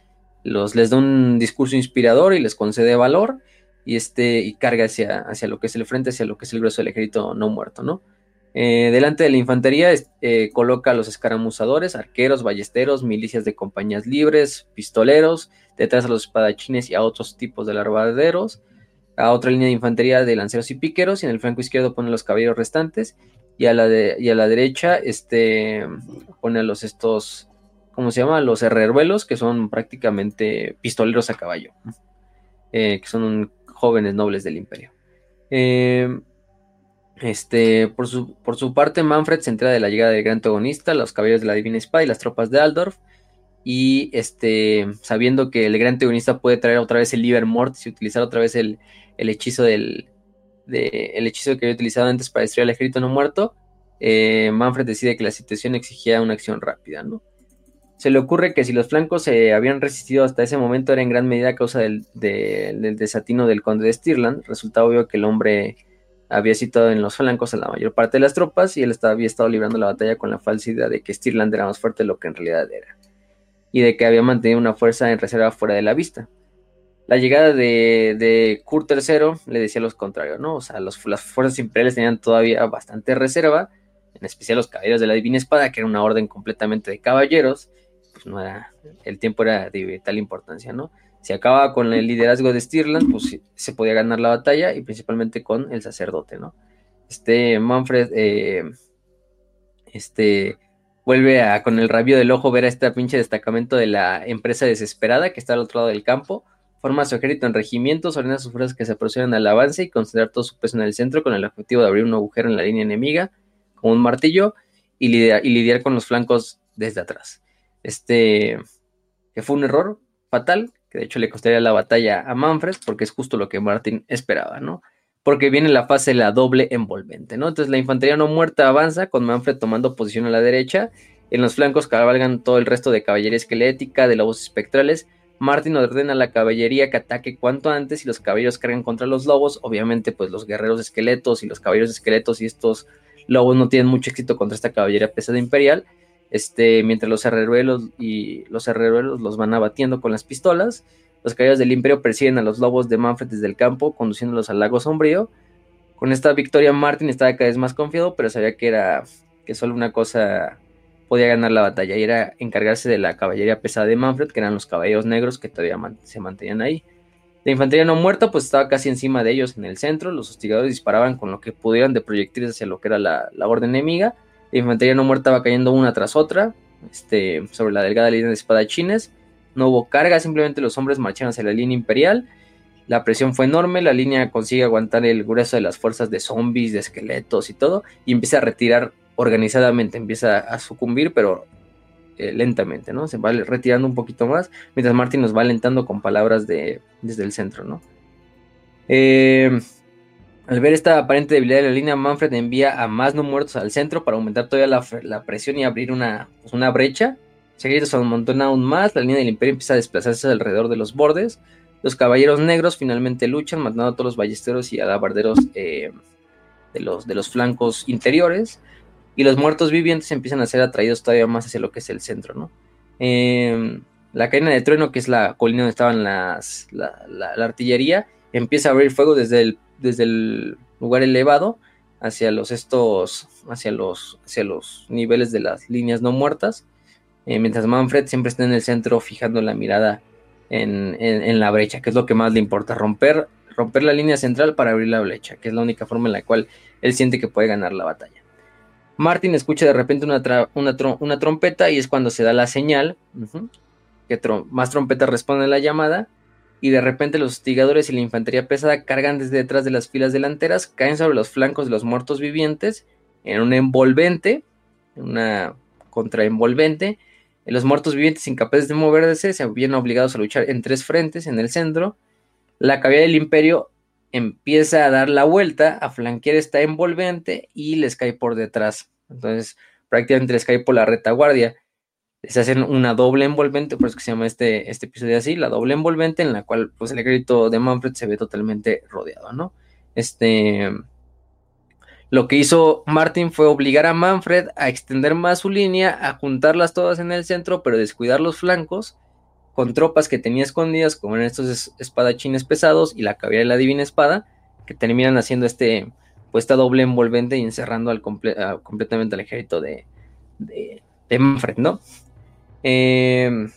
Los, les da un discurso inspirador y les concede valor y, este, y carga hacia, hacia lo que es el frente, hacia lo que es el grueso del ejército no muerto, ¿no? Eh, delante de la infantería eh, coloca a los escaramuzadores, arqueros, ballesteros, milicias de compañías libres, pistoleros, detrás a los espadachines y a otros tipos de larvaderos, a otra línea de infantería de lanceros y piqueros, y en el flanco izquierdo pone los caballeros restantes, y a la, a la derecha este, pone a los estos, ¿cómo se llama? Los herreruelos, que son prácticamente pistoleros a caballo, eh, que son jóvenes nobles del imperio. Eh, este, por su, por su parte, Manfred se entera de la llegada del gran antagonista, los caballeros de la Divina Espada y las tropas de Aldorf. Y este, sabiendo que el gran antagonista puede traer otra vez el Liber Mortis y utilizar otra vez el, hechizo del. El hechizo que había utilizado antes para destruir al ejército no muerto, eh, Manfred decide que la situación exigía una acción rápida, ¿no? Se le ocurre que si los flancos se habían resistido hasta ese momento era en gran medida a causa del, del desatino del conde de Stirland. Resulta obvio que el hombre había citado en los flancos a la mayor parte de las tropas y él había estado librando la batalla con la falsa idea de que Stirland era más fuerte de lo que en realidad era, y de que había mantenido una fuerza en reserva fuera de la vista. La llegada de, de Kurt III le decía lo contrario, ¿no? O sea, las fuerzas imperiales tenían todavía bastante reserva, en especial los caballeros de la Divina Espada, que era una orden completamente de caballeros, pues no era, el tiempo era de vital importancia, ¿no? Si acaba con el liderazgo de Stirland, pues se podía ganar la batalla y principalmente con el sacerdote, ¿no? Este Manfred, eh, este, vuelve a, con el rabio del ojo, ver a este pinche destacamento de la empresa desesperada que está al otro lado del campo, forma su ejército en regimientos, ordena sus fuerzas que se aproximen al avance y concentrar todo su peso en el centro con el objetivo de abrir un agujero en la línea enemiga con un martillo y lidiar, y lidiar con los flancos desde atrás. Este, que fue un error fatal, que de hecho le costaría la batalla a Manfred, porque es justo lo que Martin esperaba, ¿no? Porque viene la fase la doble envolvente, ¿no? Entonces la infantería no muerta avanza con Manfred tomando posición a la derecha, en los flancos cabalgan todo el resto de caballería esquelética, de lobos espectrales. Martin ordena a la caballería que ataque cuanto antes y los caballeros cargan contra los lobos. Obviamente, pues los guerreros esqueletos y los caballeros esqueletos y estos lobos no tienen mucho éxito contra esta caballería pesada imperial. Este, mientras los herreruelos y los herreruelos los van abatiendo con las pistolas. Los caballeros del imperio persiguen a los lobos de Manfred desde el campo, conduciéndolos al lago sombrío. Con esta victoria Martin estaba cada vez más confiado, pero sabía que era que solo una cosa podía ganar la batalla y era encargarse de la caballería pesada de Manfred, que eran los caballeros negros que todavía se mantenían ahí. La infantería no muerta pues estaba casi encima de ellos en el centro, los hostigadores disparaban con lo que pudieran de proyectiles hacia lo que era la, la orden enemiga, la infantería no muerta va cayendo una tras otra, este, sobre la delgada línea de espadachines, no hubo carga, simplemente los hombres marcharon hacia la línea imperial, la presión fue enorme, la línea consigue aguantar el grueso de las fuerzas de zombies, de esqueletos y todo, y empieza a retirar organizadamente, empieza a sucumbir, pero eh, lentamente, ¿no? Se va retirando un poquito más, mientras Martin nos va alentando con palabras de, desde el centro, ¿no? Eh, al ver esta aparente debilidad de la línea, Manfred envía a más no muertos al centro para aumentar todavía la, presión y abrir una, pues, una brecha. Se se amontona aún más, la línea del imperio empieza a desplazarse alrededor de los bordes. Los caballeros negros finalmente luchan, matando a todos los ballesteros y alabarderos eh, de, los, de los flancos interiores. Y los muertos vivientes empiezan a ser atraídos todavía más hacia lo que es el centro, ¿no? Em, la cadena de trueno, que es la colina donde estaban las, la, artillería, empieza a abrir fuego desde el, desde el lugar elevado hacia los estos, hacia los, hacia los niveles de las líneas no muertas. Eh, mientras Manfred siempre está en el centro fijando la mirada en, la brecha, que es lo que más le importa, romper, romper la línea central para abrir la brecha, que es la única forma en la cual él siente que puede ganar la batalla. Martin escucha de repente una, una, trompeta y es cuando se da la señal, que más trompetas responden a la llamada, y de repente los hostigadores y la infantería pesada cargan desde detrás de las filas delanteras, caen sobre los flancos de los muertos vivientes en un envolvente, una contraenvolvente, los muertos vivientes incapaces de moverse se habían obligados a luchar en tres frentes en el centro. La caballería del imperio empieza a dar la vuelta, a flanquear esta envolvente y les cae por detrás. Entonces, prácticamente les cae por la retaguardia. Les hacen una doble envolvente, por eso se llama este, este episodio así, la doble envolvente en la cual pues el ejército de Manfred se ve totalmente rodeado, ¿no? Este, lo que hizo Martin fue obligar a Manfred a extender más su línea, a juntarlas todas en el centro, pero descuidar los flancos con tropas que tenía escondidas, como en estos espadachines pesados y la caballería de la divina espada, que terminan haciendo este, pues esta doble envolvente y encerrando al completamente al ejército de, de, Manfred, ¿no? Eh,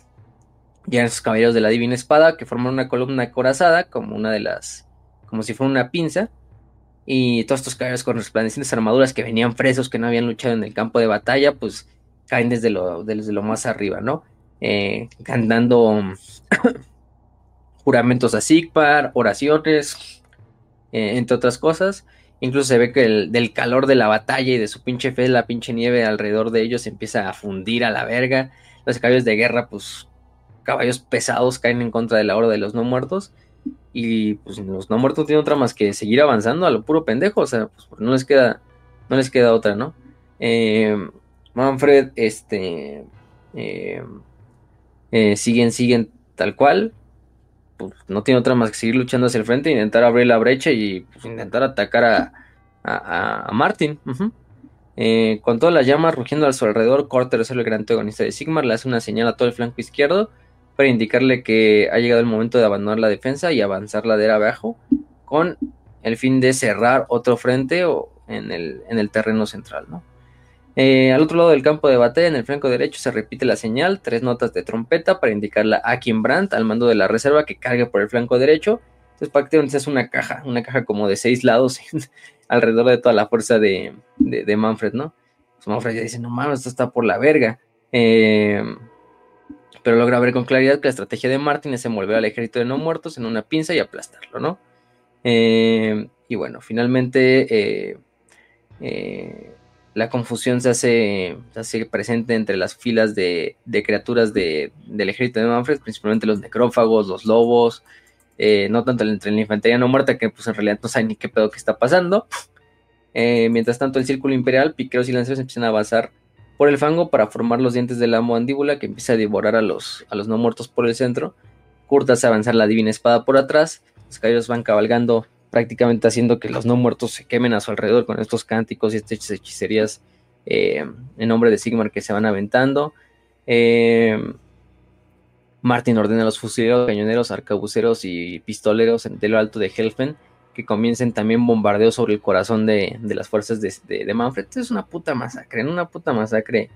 ya esos caballeros de la divina espada que forman una columna acorazada, como una de las, como si fuera una pinza, y todos estos caballeros con resplandecientes armaduras que venían presos, que no habían luchado en el campo de batalla, pues caen desde lo, desde lo más arriba, ¿no? Eh, cantando juramentos a Sigpar, oraciones, eh, entre otras cosas. Incluso se ve que el, del calor de la batalla y de su pinche fe, la pinche nieve alrededor de ellos empieza a fundir a la verga. Los caballos de guerra, pues caballos pesados caen en contra de la hora de los no muertos. Y pues los no muertos tienen otra más que seguir avanzando a lo puro pendejo. O sea, pues no les queda, no les queda otra, ¿no? Eh, Manfred, este, eh, eh, siguen, siguen tal cual. Pues no tiene otra más que seguir luchando hacia el frente, intentar abrir la brecha y pues, intentar atacar a, a, Martin. con todas las llamas rugiendo a su alrededor, Corter es el gran antagonista de Sigmar, le hace una señal a todo el flanco izquierdo para indicarle que ha llegado el momento de abandonar la defensa y avanzar ladera abajo con el fin de cerrar otro frente o en el, en el terreno central, ¿no? Eh, al otro lado del campo de batalla, en el flanco derecho, se repite la señal, tres notas de trompeta para indicarle a Kim Brandt, al mando de la reserva, que cargue por el flanco derecho. Entonces, prácticamente hace una caja, una caja como de seis lados alrededor de toda la fuerza de, Manfred, ¿no? Pues Manfred ya dice, no mames, esto está por la verga. Eh, pero logra ver con claridad que la estrategia de Martin es envolver al ejército de no muertos en una pinza y aplastarlo, ¿no? Eh, y bueno, finalmente eh, eh, la confusión se hace, presente entre las filas de, criaturas del ejército de Manfred, principalmente los necrófagos, los lobos, no tanto entre la infantería no muerta, que pues en realidad no saben ni qué pedo que está pasando. mientras tanto, el círculo imperial, piqueros y lanceros empiezan a avanzar por el fango para formar los dientes de la mandíbula que empieza a devorar a los, a los no muertos por el centro. Kurt hace avanzar la divina espada por atrás. Los caballeros van cabalgando, prácticamente haciendo que los no muertos se quemen a su alrededor con estos cánticos y estas hechicerías eh, en nombre de Sigmar que se van aventando. Eh, Martin ordena a los fusileros, cañoneros, arcabuceros y pistoleros de lo alto de Helfen que comiencen también bombardeos sobre el corazón de, las fuerzas de, de, Manfred. Es una puta masacre, en una puta masacre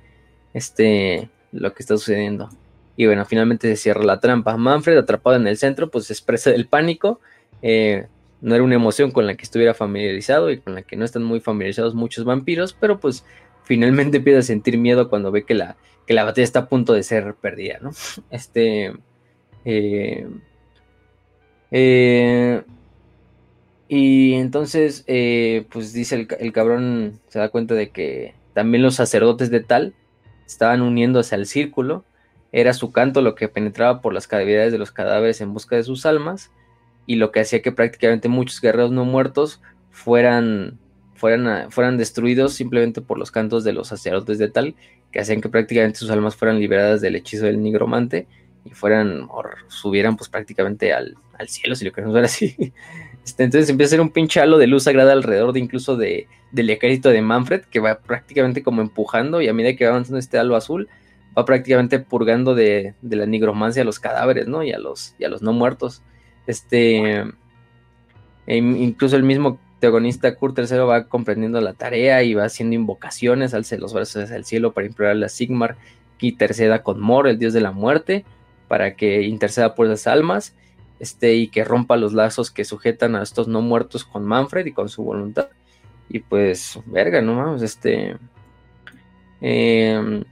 este, lo que está sucediendo. Y bueno, finalmente se cierra la trampa. Manfred, atrapado en el centro, pues expresa el pánico. Eh, no era una emoción con la que estuviera familiarizado y con la que no están muy familiarizados muchos vampiros, pero pues finalmente empieza a sentir miedo cuando ve que la, que la batalla está a punto de ser perdida, ¿no? Este... Eh, eh, y entonces, eh, pues dice el, el, cabrón, se da cuenta de que también los sacerdotes de tal estaban uniéndose al círculo. Era su canto lo que penetraba por las cavidades de los cadáveres en busca de sus almas y lo que hacía que prácticamente muchos guerreros no muertos fueran, fueran, fueran destruidos simplemente por los cantos de los sacerdotes de tal, que hacían que prácticamente sus almas fueran liberadas del hechizo del nigromante y fueran o subieran pues prácticamente al, cielo, si lo queremos ver así. Este, entonces empieza a ser un pinche halo de luz sagrada alrededor de incluso de, del ejército de Manfred, que va prácticamente como empujando y a medida que va avanzando este halo azul, va prácticamente purgando de, de la nigromancia a los cadáveres, ¿no? Y a los, y a los no muertos. Este, incluso el mismo teogonista Kurt III va comprendiendo la tarea y va haciendo invocaciones, alce los brazos hacia el cielo para implorarle a Sigmar que interceda con Mor, el dios de la muerte, para que interceda por las almas, este, y que rompa los lazos que sujetan a estos no muertos con Manfred y con su voluntad. Y pues, verga, no mames, este. Em,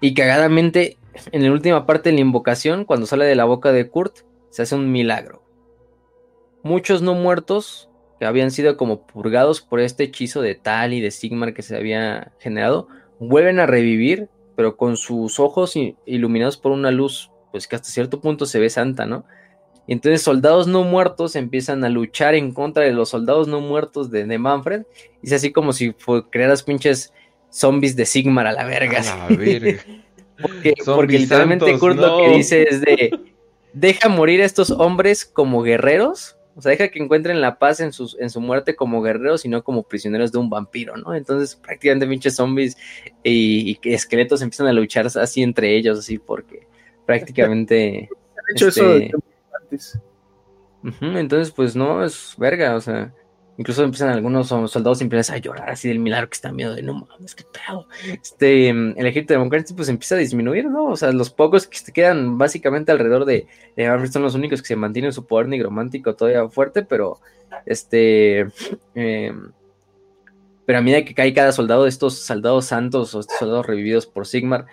y cagadamente, en la última parte de la invocación, cuando sale de la boca de Kurt, se hace un milagro. Muchos no muertos, que habían sido como purgados por este hechizo de Tal y de Sigmar que se había generado, vuelven a revivir, pero con sus ojos iluminados por una luz, pues que hasta cierto punto se ve santa, ¿no? Y entonces soldados no muertos empiezan a luchar en contra de los soldados no muertos de, Manfred. Y es así como si crearas pinches zombies de Sigmar a la verga. A la verga. Porque, literalmente Kurt lo que dice es de deja morir a estos hombres como guerreros. O sea, deja que encuentren la paz en, sus, en su muerte como guerreros y no como prisioneros de un vampiro, ¿no? Entonces, prácticamente pinches zombies y, esqueletos empiezan a luchar así entre ellos, así porque prácticamente. hecho eso este, antes. entonces, pues no, es verga, o sea. Incluso empiezan algunos soldados empiezan a llorar así del milagro que están miedo de no mames, qué pedo. Este, el ejército democrático pues empieza a disminuir, ¿no? O sea, los pocos que se quedan básicamente alrededor de, de son los únicos que se mantienen su poder nigromántico todavía fuerte, pero este, em, pero a medida que cae cada soldado estos soldados santos o estos soldados revividos por Sigmar,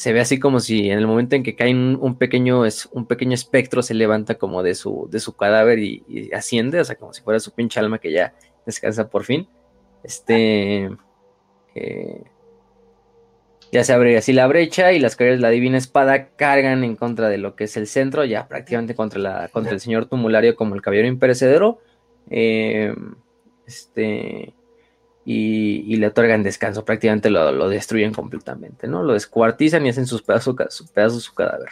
se ve así como si en el momento en que cae un, pequeño, un pequeño espectro se levanta como de su, de su cadáver y, asciende, o sea, como si fuera su pinche alma que ya descansa por fin. Este. Ya se abre así la brecha y las caballeros de la divina espada cargan en contra de lo que es el centro, ya prácticamente contra, la, contra el señor tumulario como el caballero imperecedero. Eh, este y, le otorgan descanso, prácticamente lo, destruyen completamente, ¿no? Lo descuartizan y hacen sus pedazos, sus pedazos su cadáver.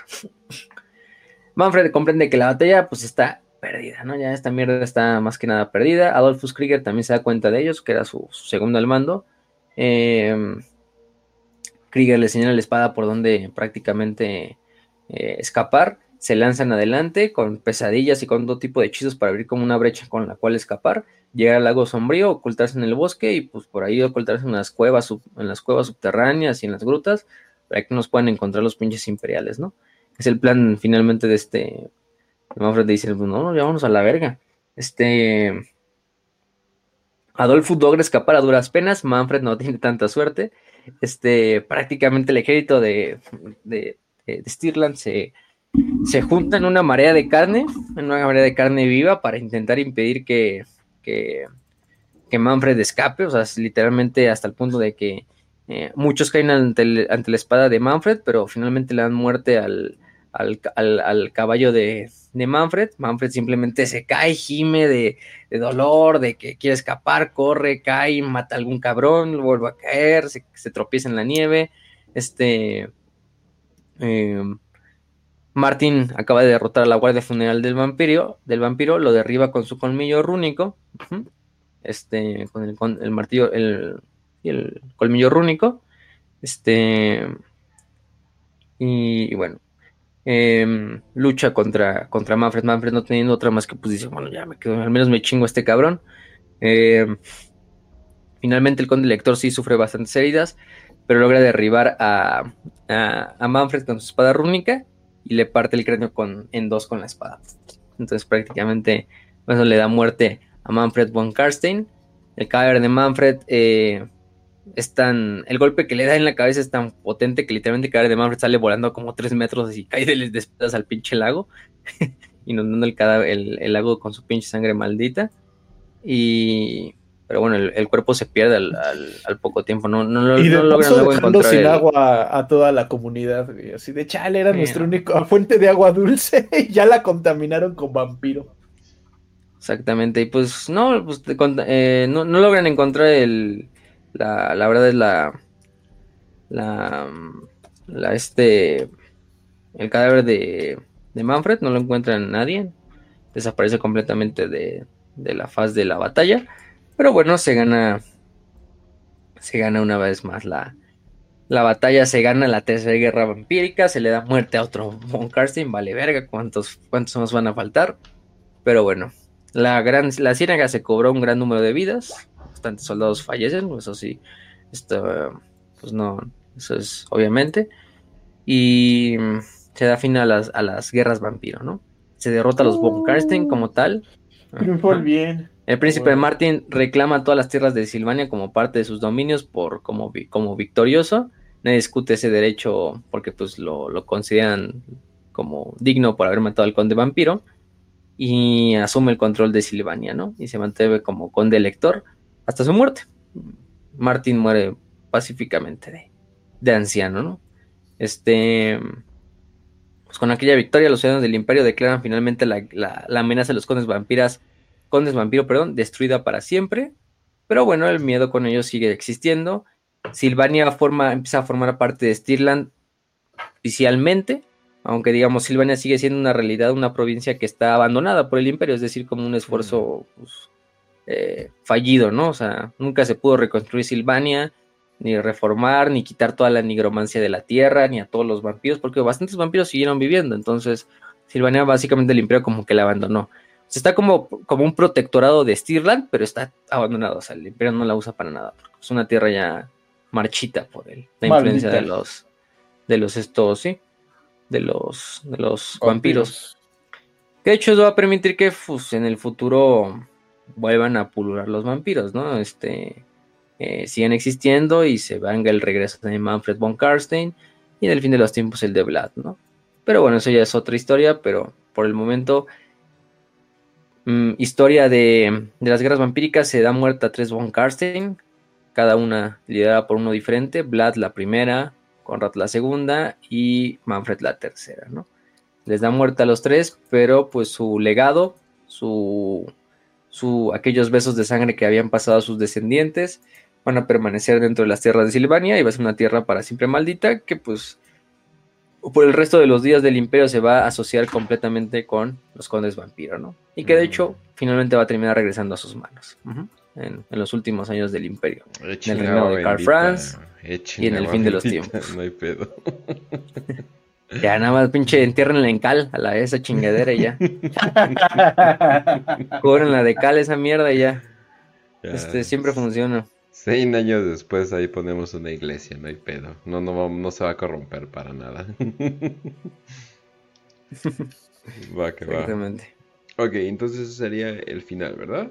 Manfred comprende que la batalla pues está perdida, ¿no? Ya esta mierda está más que nada perdida. Adolfus Krieger también se da cuenta de ellos, que era su, segundo al mando. Em, Krieger le señala la espada por donde prácticamente eh, escapar. Se lanzan adelante con pesadillas y con todo tipo de hechizos para abrir como una brecha con la cual escapar llegar al lago sombrío, ocultarse en el bosque y pues por ahí ocultarse en las cuevas, en las cuevas subterráneas y en las grutas, para que nos puedan encontrar los pinches imperiales, ¿no? Es el plan finalmente de este. Manfred dice, pues no, ya vámonos a la verga. Este. Adolfo logra escapar a duras penas, Manfred no tiene tanta suerte. Este, prácticamente el ejército de, de, de Stirland se, se junta en una marea de carne, una marea de carne viva para intentar impedir que, que, Manfred escape, o sea, literalmente hasta el punto de que eh, muchos caen ante, la espada de Manfred, pero finalmente le dan muerte al, caballo de, Manfred. Manfred simplemente se cae, gime de, dolor, de que quiere escapar, corre, cae, mata a algún cabrón, vuelve a caer, se, tropieza en la nieve. Este. Eh, Martin acaba de derrotar a la guardia funeral del vampiro, del vampiro, lo derriba con su colmillo rúnico, este, con el, martillo, el, el, colmillo rúnico, este, y, bueno, em, lucha contra, contra Manfred. Manfred no teniendo otra más que pues dice, bueno, ya me quedo, al menos me chingo a este cabrón. Em, finalmente el conde lector sí sufre bastantes heridas, pero logra derribar a, a, Manfred con su espada rúnica y le parte el cráneo con, en dos con la espada. Entonces prácticamente eso le da muerte a Manfred von Karstein. El cadáver de Manfred eh, es tan... El golpe que le da en la cabeza es tan potente que literalmente el cadáver de Manfred sale volando como tres metros y cae de espaldas al pinche lago. inundando el, cadáver, el lago con su pinche sangre maldita. Y pero bueno, el, cuerpo se pierde al, poco tiempo, no, no, no, y de logran luego encontrar sin agua a toda la comunidad, así de chale, era nuestra única fuente de agua dulce y ya la contaminaron con vampiro. Exactamente, y pues no, pues, eh, no, logran encontrar el, la, la verdad es la, la, la, este, el cadáver de, de Manfred, no lo encuentran nadie, desaparece completamente de, de la faz de la batalla. Pero bueno, se gana. Se gana una vez más la, la batalla. Se gana la tercera guerra vampírica. Se le da muerte a otro Von Karstein. Vale, verga, ¿cuántos, cuántos más van a faltar? Pero bueno, la, gran, la ciénaga se cobró un gran número de vidas. Bastantes soldados fallecen, eso sí. Esto, pues no, eso es obviamente. Y se da fin a las, a las guerras vampiro, ¿no? Se derrota a los Von Karstein como tal. Triunfó el bien. El príncipe Martin reclama todas las tierras de Silvania como parte de sus dominios por como, como victorioso. Nadie discute ese derecho porque pues lo, consideran como digno por haber matado al conde vampiro y asume el control de Silvania, ¿no? Y se mantiene como conde elector hasta su muerte. Martin muere pacíficamente de, anciano, ¿no? Este, pues con aquella victoria los ciudadanos del imperio declaran finalmente la, la amenaza de los condes vampiras Condes Vampiro, perdón, destruida para siempre. Pero bueno, el miedo con ellos sigue existiendo. Silvania forma, empieza a formar parte de Stirland oficialmente, aunque digamos Silvania sigue siendo una realidad, una provincia que está abandonada por el imperio, es decir, como un esfuerzo pues, eh, fallido, ¿no? O sea, nunca se pudo reconstruir Silvania, ni reformar, ni quitar toda la nigromancia de la tierra, ni a todos los vampiros, porque bastantes vampiros siguieron viviendo, entonces Silvania básicamente el imperio como que la abandonó está como, como un protectorado de Stirland, pero está abandonado. O sea, el imperio no la usa para nada. es una tierra ya marchita por él. La influencia de los, de los estos, sí, de los, de los vampiros. Que de hecho eso va a permitir que pues, en el futuro vuelvan a pulular los vampiros, ¿no? Este, eh, siguen existiendo y se venga el regreso de Manfred von Karstein y en el fin de los tiempos el de Vlad, ¿no? Pero bueno, eso ya es otra historia, pero por el momento Mm, historia de, las guerras vampíricas se da muerte a tres von Karstein, cada una liderada por uno diferente, Vlad la primera, Conrad la segunda y Manfred la tercera, ¿no? Les da muerte a los tres, pero pues su legado, su, su, aquellos besos de sangre que habían pasado a sus descendientes, van a permanecer dentro de las tierras de Silvania y va a ser una tierra para siempre maldita que pues por el resto de los días del imperio se va a asociar completamente con los condes vampiro, ¿no? Y que de hecho mm. finalmente va a terminar regresando a sus manos en, los últimos años del imperio. en el reinado de Karl Franz y en el fin de los tiempos. No hay pedo. Ya nada más pinche entiérrenla en cal a la esa chingadera y ya. la de cal esa mierda y ya. Este siempre funciona. Seis años después ahí ponemos una iglesia, no hay pedo. No, no, no se va a corromper para nada. va que va. Exactamente. Ok, entonces ese sería el final, ¿verdad?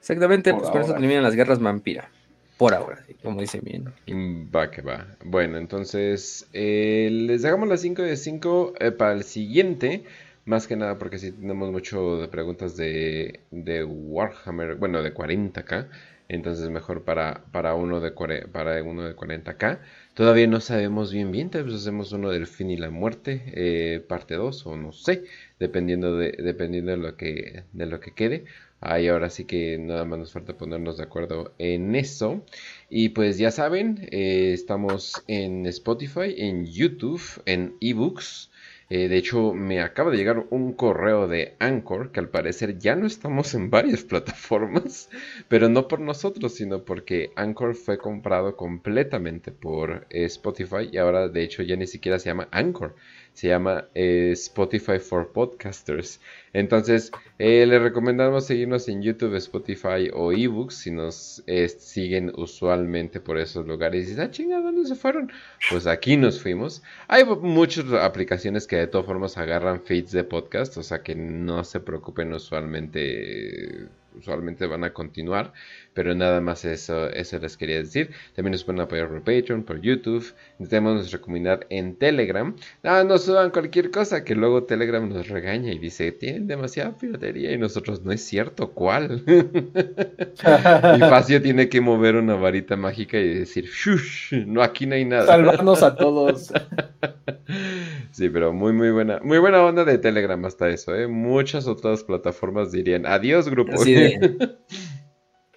Exactamente, pues por eso terminan las guerras vampira. Por ahora, como dice bien. Mm, va que va. Bueno, entonces eh, les dejamos las 5 de 5 eh, para el siguiente. Más que nada porque si tenemos mucho de preguntas de, de Warhammer, bueno, de 40k. Entonces mejor para, para, uno de, para uno de 40k. Todavía no sabemos bien bien, tal vez hacemos uno del fin y la muerte, eh, parte 2 o no sé, dependiendo de, dependiendo de lo que, de lo que quede. Ahí ahora sí que nada más nos falta ponernos de acuerdo en eso. Y pues ya saben, eh, estamos en Spotify, en YouTube, en eBooks Eh, de hecho, me acaba de llegar un correo de Anchor que al parecer ya no estamos en varias plataformas, pero no por nosotros, sino porque Anchor fue comprado completamente por eh, Spotify y ahora de hecho ya ni siquiera se llama Anchor, se llama eh, Spotify for Podcasters. Entonces, eh, les recomendamos seguirnos en YouTube, Spotify o eBooks si nos eh, siguen usualmente por esos lugares. Y dicen, ah, chinga, ¿dónde se fueron? Pues aquí nos fuimos. Hay muchas aplicaciones que de todas formas agarran feeds de podcast, o sea que no se preocupen usualmente usualmente van a continuar, pero nada más eso, eso les quería decir. También nos pueden apoyar por Patreon, por YouTube. Intentemos nuestra comunidad en Telegram. Ah, no suban cualquier cosa que luego Telegram nos regaña y dice, tienen demasiada piratería y nosotros no es cierto, ¿cuál? y Facio tiene que mover una varita mágica y decir, Shush, no, aquí no hay nada. Salvarnos a todos. sí, pero muy, muy buena, muy buena onda de Telegram hasta eso, ¿eh? Muchas otras plataformas dirían, adiós grupo.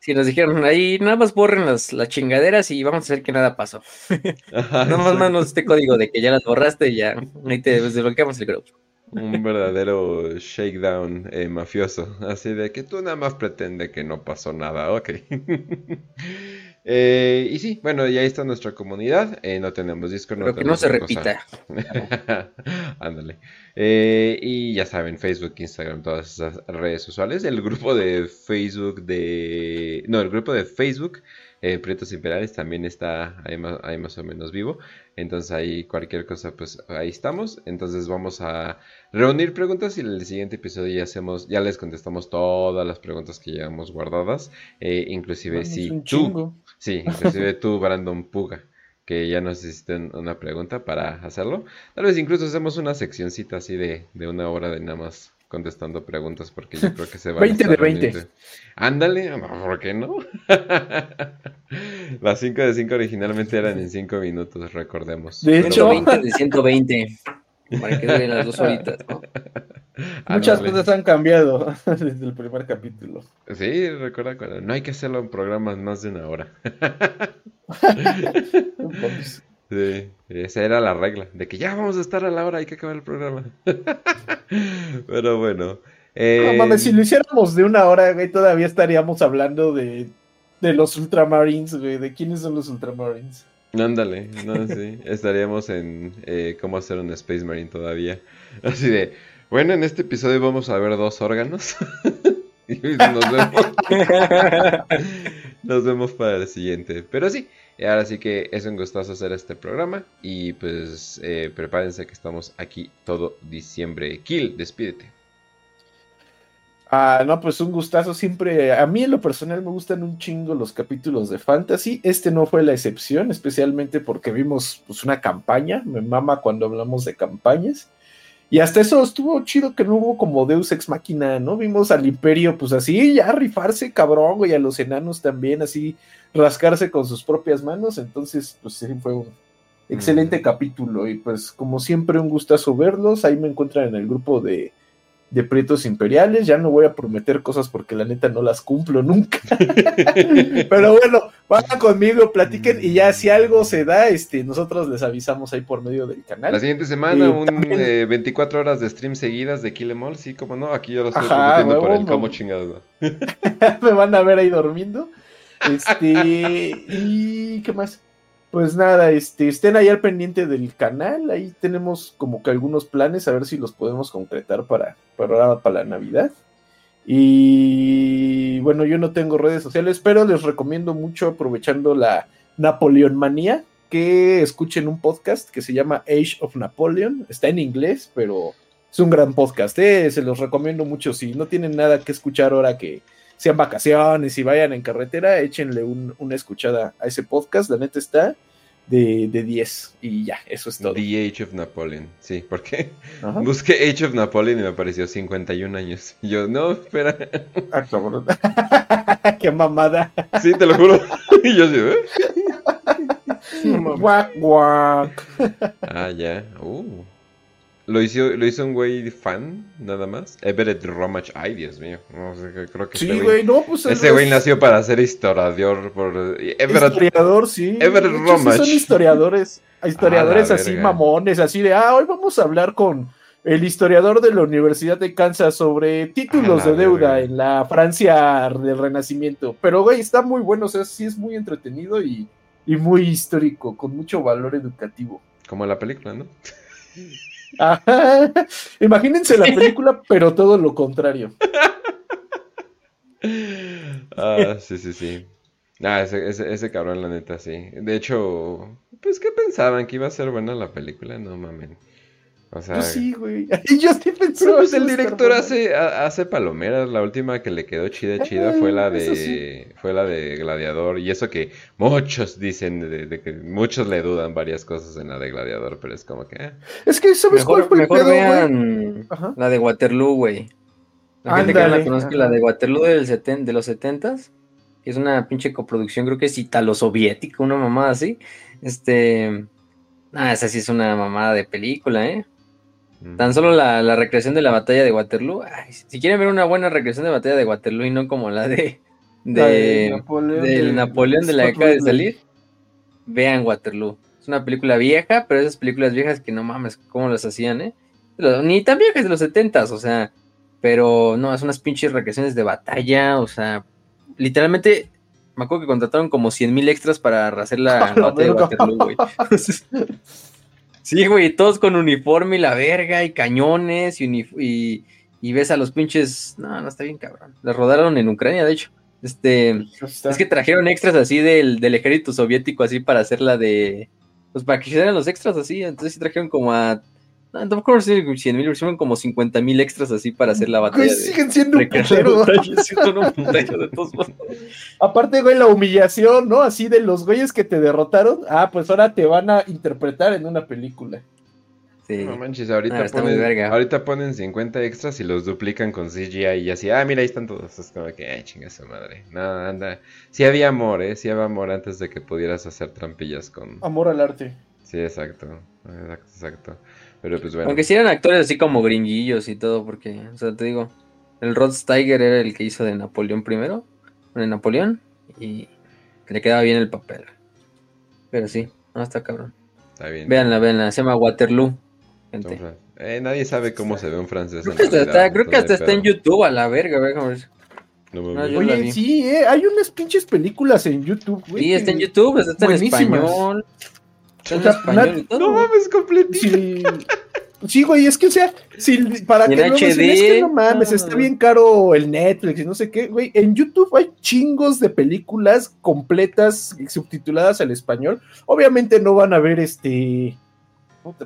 Si nos dijeron ahí, nada más borren las, las chingaderas y vamos a hacer que nada pasó. nada más mandanos este código de que ya las borraste y ya ahí te desbloqueamos el grupo. Un verdadero shakedown eh, mafioso. Así de que tú nada más pretende que no pasó nada, ok. Eh, y sí, bueno, ya está nuestra comunidad. Eh, no tenemos Discord. No Pero que no se repita. Ándale. Eh, y ya saben, Facebook, Instagram, todas esas redes sociales. El grupo de Facebook de... No, el grupo de Facebook eh, Prietos Imperiales también está ahí más, o menos vivo. Entonces ahí cualquier cosa, pues ahí estamos. Entonces vamos a reunir preguntas y en el siguiente episodio ya hacemos, ya les contestamos todas las preguntas que llevamos guardadas. Eh, inclusive si tú, sí, inclusive tú, Brandon Puga que ya nos hiciste una pregunta para hacerlo. Tal vez incluso hacemos una seccioncita así de, de una hora de nada más contestando preguntas porque yo creo que se va 20 de 20. Ándale, ¿por qué no? Las 5 de 5 originalmente eran en 5 minutos, recordemos. De hecho, 20 de 120. Para que duren las dos horitas, Muchas cosas han cambiado desde el primer capítulo. Sí, recuerda, no hay que hacerlo en programas más de una hora. Sí, esa era la regla, de que ya vamos a estar a la hora, hay que acabar el programa. Pero bueno. Eh... No mames, si lo hiciéramos de una hora, güey, todavía estaríamos hablando de, de los Ultramarines, güey, de quiénes son los Ultramarines. Ándale, no, sí, estaríamos en eh, cómo hacer un Space Marine todavía. Así de, bueno, en este episodio vamos a ver dos órganos. y nos vemos. nos vemos para el siguiente. Pero sí, y ahora sí que es un gustazo hacer este programa. Y pues eh, prepárense que estamos aquí todo diciembre. Kill, despídete. Ah, no, pues un gustazo siempre. A mí en lo personal me gustan un chingo los capítulos de fantasy. Este no fue la excepción, especialmente porque vimos pues, una campaña. Me mama cuando hablamos de campañas. Y hasta eso estuvo chido que no hubo como Deus Ex Máquina, ¿no? Vimos al Imperio, pues así, ya rifarse cabrón, güey, a los enanos también, así, rascarse con sus propias manos. Entonces, pues sí, fue un excelente capítulo. Y pues, como siempre, un gustazo verlos. Ahí me encuentran en el grupo de, de Prietos Imperiales. Ya no voy a prometer cosas porque la neta no las cumplo nunca. Pero bueno, van conmigo, platiquen y ya si algo se da, este, nosotros les avisamos ahí por medio del canal. La siguiente semana, un 24 eh, horas de stream seguidas de Kill Em All, sí, como no, aquí yo lo estoy prometiendo por el como chingado. me van a ver ahí durmiendo. Este, y qué más. Pues nada, este, estén ahí al pendiente del canal. Ahí tenemos como que algunos planes, a ver si los podemos concretar para, para, para la Navidad. Y bueno, yo no tengo redes sociales, pero les recomiendo mucho, aprovechando la Napoleon manía, que escuchen un podcast que se llama Age of Napoleon. Está en inglés, pero es un gran podcast. ¿eh? Se los recomiendo mucho. Si no tienen nada que escuchar ahora que sean vacaciones y vayan en carretera, échenle una escuchada a ese podcast, la neta está de, 10 y ya, eso es todo. The Age of Napoleon, sí, porque busqué Age of Napoleon y me apareció 51 años. Y yo, no, espera. Ah, Qué mamada. Sí, te lo juro. y yo sí, ¿eh? guac, guac. Ah, ya. Uh. Lo hizo, lo hizo un güey fan, nada más. Everett Romach. Ay, Dios mío. No sé, creo que sí, güey, no, pues. Ese güey nació para ser historiador. Por... Everett, historiador, sí. Everett Romach. son historiadores. Historiadores así mamones, así de, ah, hoy vamos a hablar con el historiador de la Universidad de Kansas sobre títulos Ah, de deuda verga. en la Francia del Renacimiento. Pero, güey, está muy bueno, o sea, sí es muy entretenido y, y muy histórico, con mucho valor educativo. Como la película, ¿no? Ajá. Imagínense la película, pero todo lo contrario. Ah, sí, sí, sí. Ah, ese, ese, ese cabrón, la neta, sí. De hecho, pues, ¿qué pensaban? ¿Que iba a ser buena la película? No mamen. O sea, Pues sí, güey. Yo sí pensé. pero pues el director hace, ha- hace palomeras. La última que le quedó chida, chida fue la Eh, eso de, fue la de Gladiador. Y eso que muchos dicen, de, de que muchos le dudan varias cosas en la de Gladiador, pero es como que... eh. Es que, ¿sabes cuál Mejor, fue el pedo, güey? vean Ajá. la de Waterloo, güey. La gente que no la conozca, la de Waterloo del seten- de los 70s, que es una pinche coproducción, creo que es italo-soviética, una mamada así. Este. Ah, esa sí es una mamada de película, ¿eh? Tan solo la, la recreación de la batalla de Waterloo. ay, si quieren ver una buena recreación de batalla de Waterloo y no como la de. La de Napoleón del de- Napoleón de la que acaba de salir. Vean Waterloo. Es una película vieja, pero esas películas viejas que no mames, cómo las hacían, ¿eh? Ni tan viejas de los 70s, o sea. Pero no, es unas pinches recreaciones de batalla, o sea. Literalmente, me acuerdo que contrataron como 100 mil extras para hacer la, la batalla de. Waterloo, güey. Sí, güey, todos con uniforme y la verga y cañones y, y, y ves a los pinches. No, no está bien cabrón. Las rodaron en Ucrania, de hecho. Este. Es que trajeron extras así del, del ejército soviético, así para hacer la de. Pues para que hicieran los extras así. Entonces sí trajeron como a. No, no me acuerdo si 100 mil, hicieron como 50 mil extras así para hacer la batalla. Güey, de- siguen siendo de todos modos. Aparte, güey, la humillación, ¿no? Así de los güeyes que te derrotaron. Ah, pues ahora te van a interpretar en una película. Sí. No manches, ahorita, Ah, ponen, verga. ahorita ponen 50 extras y los duplican con CGI y así, ah, mira, ahí están todos. Es como que, ay, chinga su madre. No, anda. Sí había amor, ¿eh? Sí había amor antes de que pudieras hacer trampillas con... Amor al arte. Sí, exacto. Exacto, exacto. Pero pues bueno. Aunque sí eran actores así como gringuillos y todo, porque, o sea, te digo, el Rod Steiger era el que hizo de Napoleón primero, de Napoleón, y le quedaba bien el papel. Pero sí, no está cabrón. Está bien. Véanla, véanla, se llama Waterloo, gente. Eh, nadie sabe cómo se ve un francés. Creo que hasta, está, creo que hasta está en YouTube a la verga, güey. No No, Oye, sí, eh, hay unas pinches películas en YouTube, güey. Sí, está en YouTube, está en español. Está en O sea, español na- y todo. No mames, completito. Sí, sí, güey, es que, o sea, si, para que luego es que no mames, no. está bien caro el Netflix y no sé qué, güey. En YouTube hay chingos de películas completas y subtituladas al español. Obviamente no van a ver este.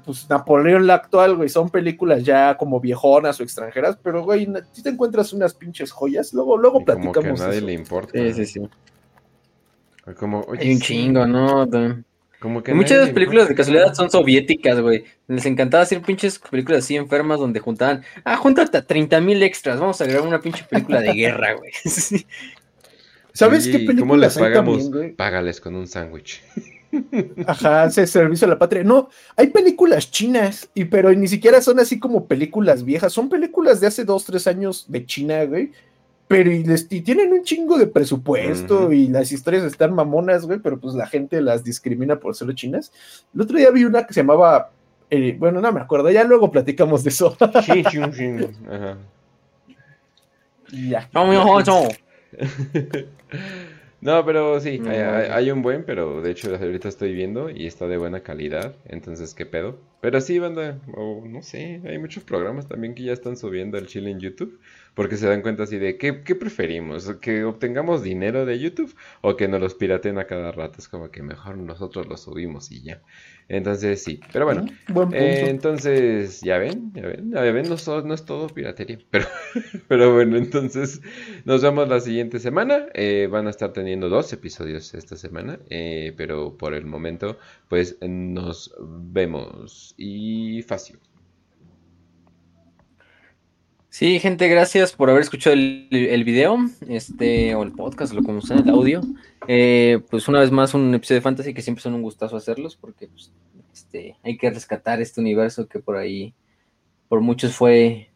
Pues Napoleón la actual, güey, son películas ya como viejonas o extranjeras, pero güey, si te encuentras unas pinches joyas, luego, luego Y como que a platicamos. nadie eso. le importa. Sí, sí, sí. Como, oye, Hay un sí, chingo, ¿no? Como que muchas de las películas de casualidad son soviéticas, güey. Les encantaba hacer pinches películas así enfermas donde juntaban, ah, júntate a 30 mil extras, vamos a grabar una pinche película de guerra, güey. Sí. ¿Sabes Oye, qué ¿y películas ¿Cómo les pagamos? también, güey? Págales con un sándwich. Ajá, ese servicio a la patria. No, hay películas chinas, y pero ni siquiera son así como películas viejas, son películas de hace dos, tres años de China, güey. Pero y, les- y tienen un chingo de presupuesto y las historias están mamonas, güey, pero pues la gente las discrimina por ser chinas. El otro día vi una que se llamaba, eh, bueno, no me acuerdo, ya luego platicamos de eso. Ajá. Y ya. No, mijo, no. No, pero sí, hay, hay- hay un buen, pero de hecho ahorita estoy viendo y está de buena calidad, entonces qué pedo. Pero sí, banda, o no sé, hay muchos programas también que ya están subiendo al chile en YouTube, porque se dan cuenta así de, ¿qué, qué preferimos? ¿Que obtengamos dinero de YouTube o que nos los piraten a cada rato? Es como que mejor nosotros los subimos y ya. Entonces sí, pero bueno. Buen punto. Eh, entonces, ya ven, ya ven, ya ven, no, so- no es todo piratería, pero, pero bueno, entonces nos vemos la siguiente semana, eh, van a estar teniendo dos episodios esta semana, eh, pero por el momento, pues nos vemos y fácil. Sí, gente, gracias por haber escuchado el, video, este, o el podcast, lo como sea, el audio. Eh, pues una vez más un episodio de Fantasy que siempre son un gustazo hacerlos, porque pues, este, hay que rescatar este universo que por ahí, por muchos fue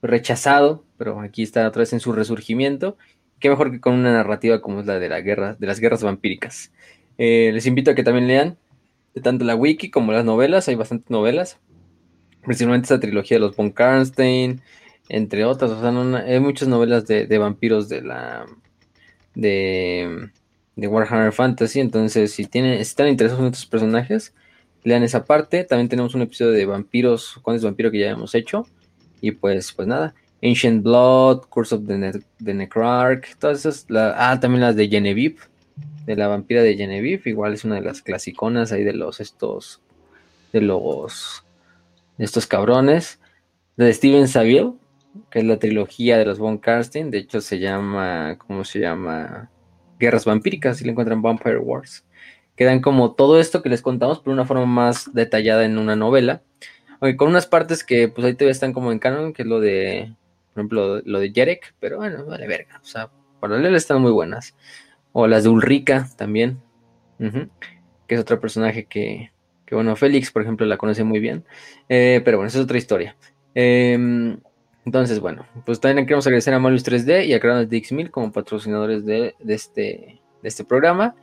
rechazado, pero aquí está otra vez en su resurgimiento. Qué mejor que con una narrativa como es la de la guerra, de las guerras vampíricas. Eh, les invito a que también lean tanto la wiki como las novelas, hay bastantes novelas principalmente esta trilogía de los von Karnstein, entre otras, o sea, hay muchas novelas de, vampiros de la de, de, Warhammer Fantasy, entonces si tienen, si están interesados en estos personajes, lean esa parte, también tenemos un episodio de vampiros, es vampiro que ya hemos hecho, y pues, pues nada, Ancient Blood, Curse of the, the Necrarch, todas esas, ah, también las de Genevieve, de la vampira de Genevieve, igual es una de las clasiconas ahí de los estos, de los, de estos cabrones, de Steven Saville, que es la trilogía de los Von Karstein, de hecho se llama, ¿cómo se llama? Guerras Vampíricas, si le encuentran Vampire Wars. Quedan como todo esto que les contamos, pero de una forma más detallada en una novela. Aunque con unas partes que pues ahí todavía están como en canon, que es lo de, por ejemplo, lo de Jerek, pero bueno, vale verga. O sea, paralelas están muy buenas. O las de Ulrika también, que es otro personaje que, que, bueno, Félix, por ejemplo, la conoce muy bien. Eh, pero bueno, esa es otra historia. Eh, entonces, bueno, pues también queremos agradecer a Malus 3D y a Cronos Dixmil como patrocinadores de, este, de este programa.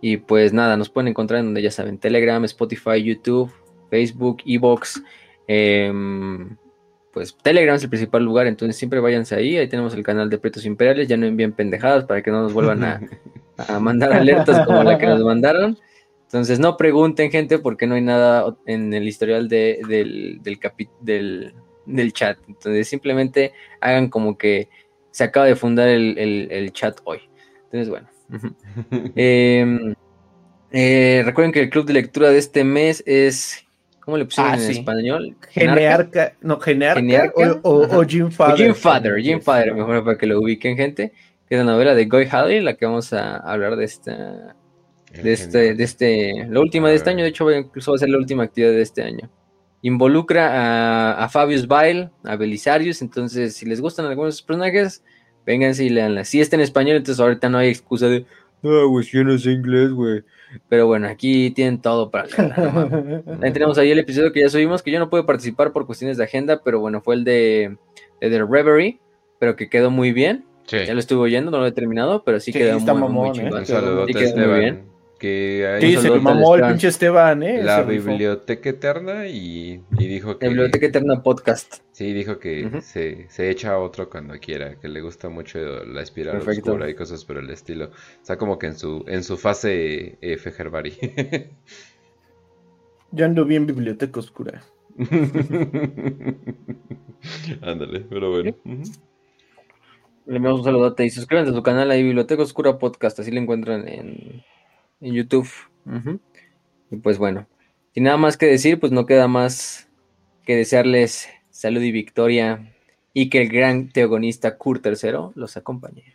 Y pues nada, nos pueden encontrar en donde ya saben, Telegram, Spotify, YouTube, Facebook, Evox. Em, pues Telegram es el principal lugar, entonces siempre váyanse ahí. Ahí tenemos el canal de Pretos Imperiales. Ya no envíen pendejadas para que no nos vuelvan a, mandar alertas como la que nos mandaron. Entonces no pregunten, gente, porque no hay nada en el historial de, del, del, del, del chat. Entonces simplemente hagan como que se acaba de fundar el, chat hoy. Entonces, bueno. Em, eh, recuerden que el club de lectura de este mes es. ¿Cómo le pusieron ah, en español? Genearca, no, Genearca, O, o, Jim Father. Jim Father, Jim Father, mejor para que lo ubiquen, gente. Que es la novela de Goy Hadley, la que vamos a hablar de esta. De este, de este, la última de este año, de hecho, incluso va a ser la última actividad de este año involucra a, Fabius Bile, a Belisarius, entonces si les gustan algunos de esos personajes, vénganse y leanla. Si está en español, entonces ahorita no hay excusa de, no, güey, yo no sé inglés, güey. Pero bueno, aquí tienen todo para leerla. También tenemos ahí el episodio que ya subimos, que yo no pude participar por cuestiones de agenda, pero bueno, fue el de, The Reverie, pero que quedó muy bien. Ya lo estuve oyendo, no lo he terminado, pero sí, quedó muy, muy, ¿eh? chingón. muy bien que sí, se mamó el pinche Esteban, ¿eh? La Biblioteca Eterna y, dijo que... La Biblioteca Eterna Podcast. Sí, dijo que se, se, echa otro cuando quiera, que le gusta mucho la espiral oscura y cosas por el estilo. Está como que en su, en su fase eh, Fejerbari. Yo ando bien Biblioteca Oscura. Ándale, pero bueno. Le enviamos un saludote y suscríbanse a su canal ahí, Biblioteca Oscura Podcast, así le encuentran en en YouTube. Y pues bueno, sin nada más que decir, pues no queda más que desearles salud y victoria y que el gran teogonista Kurt III los acompañe.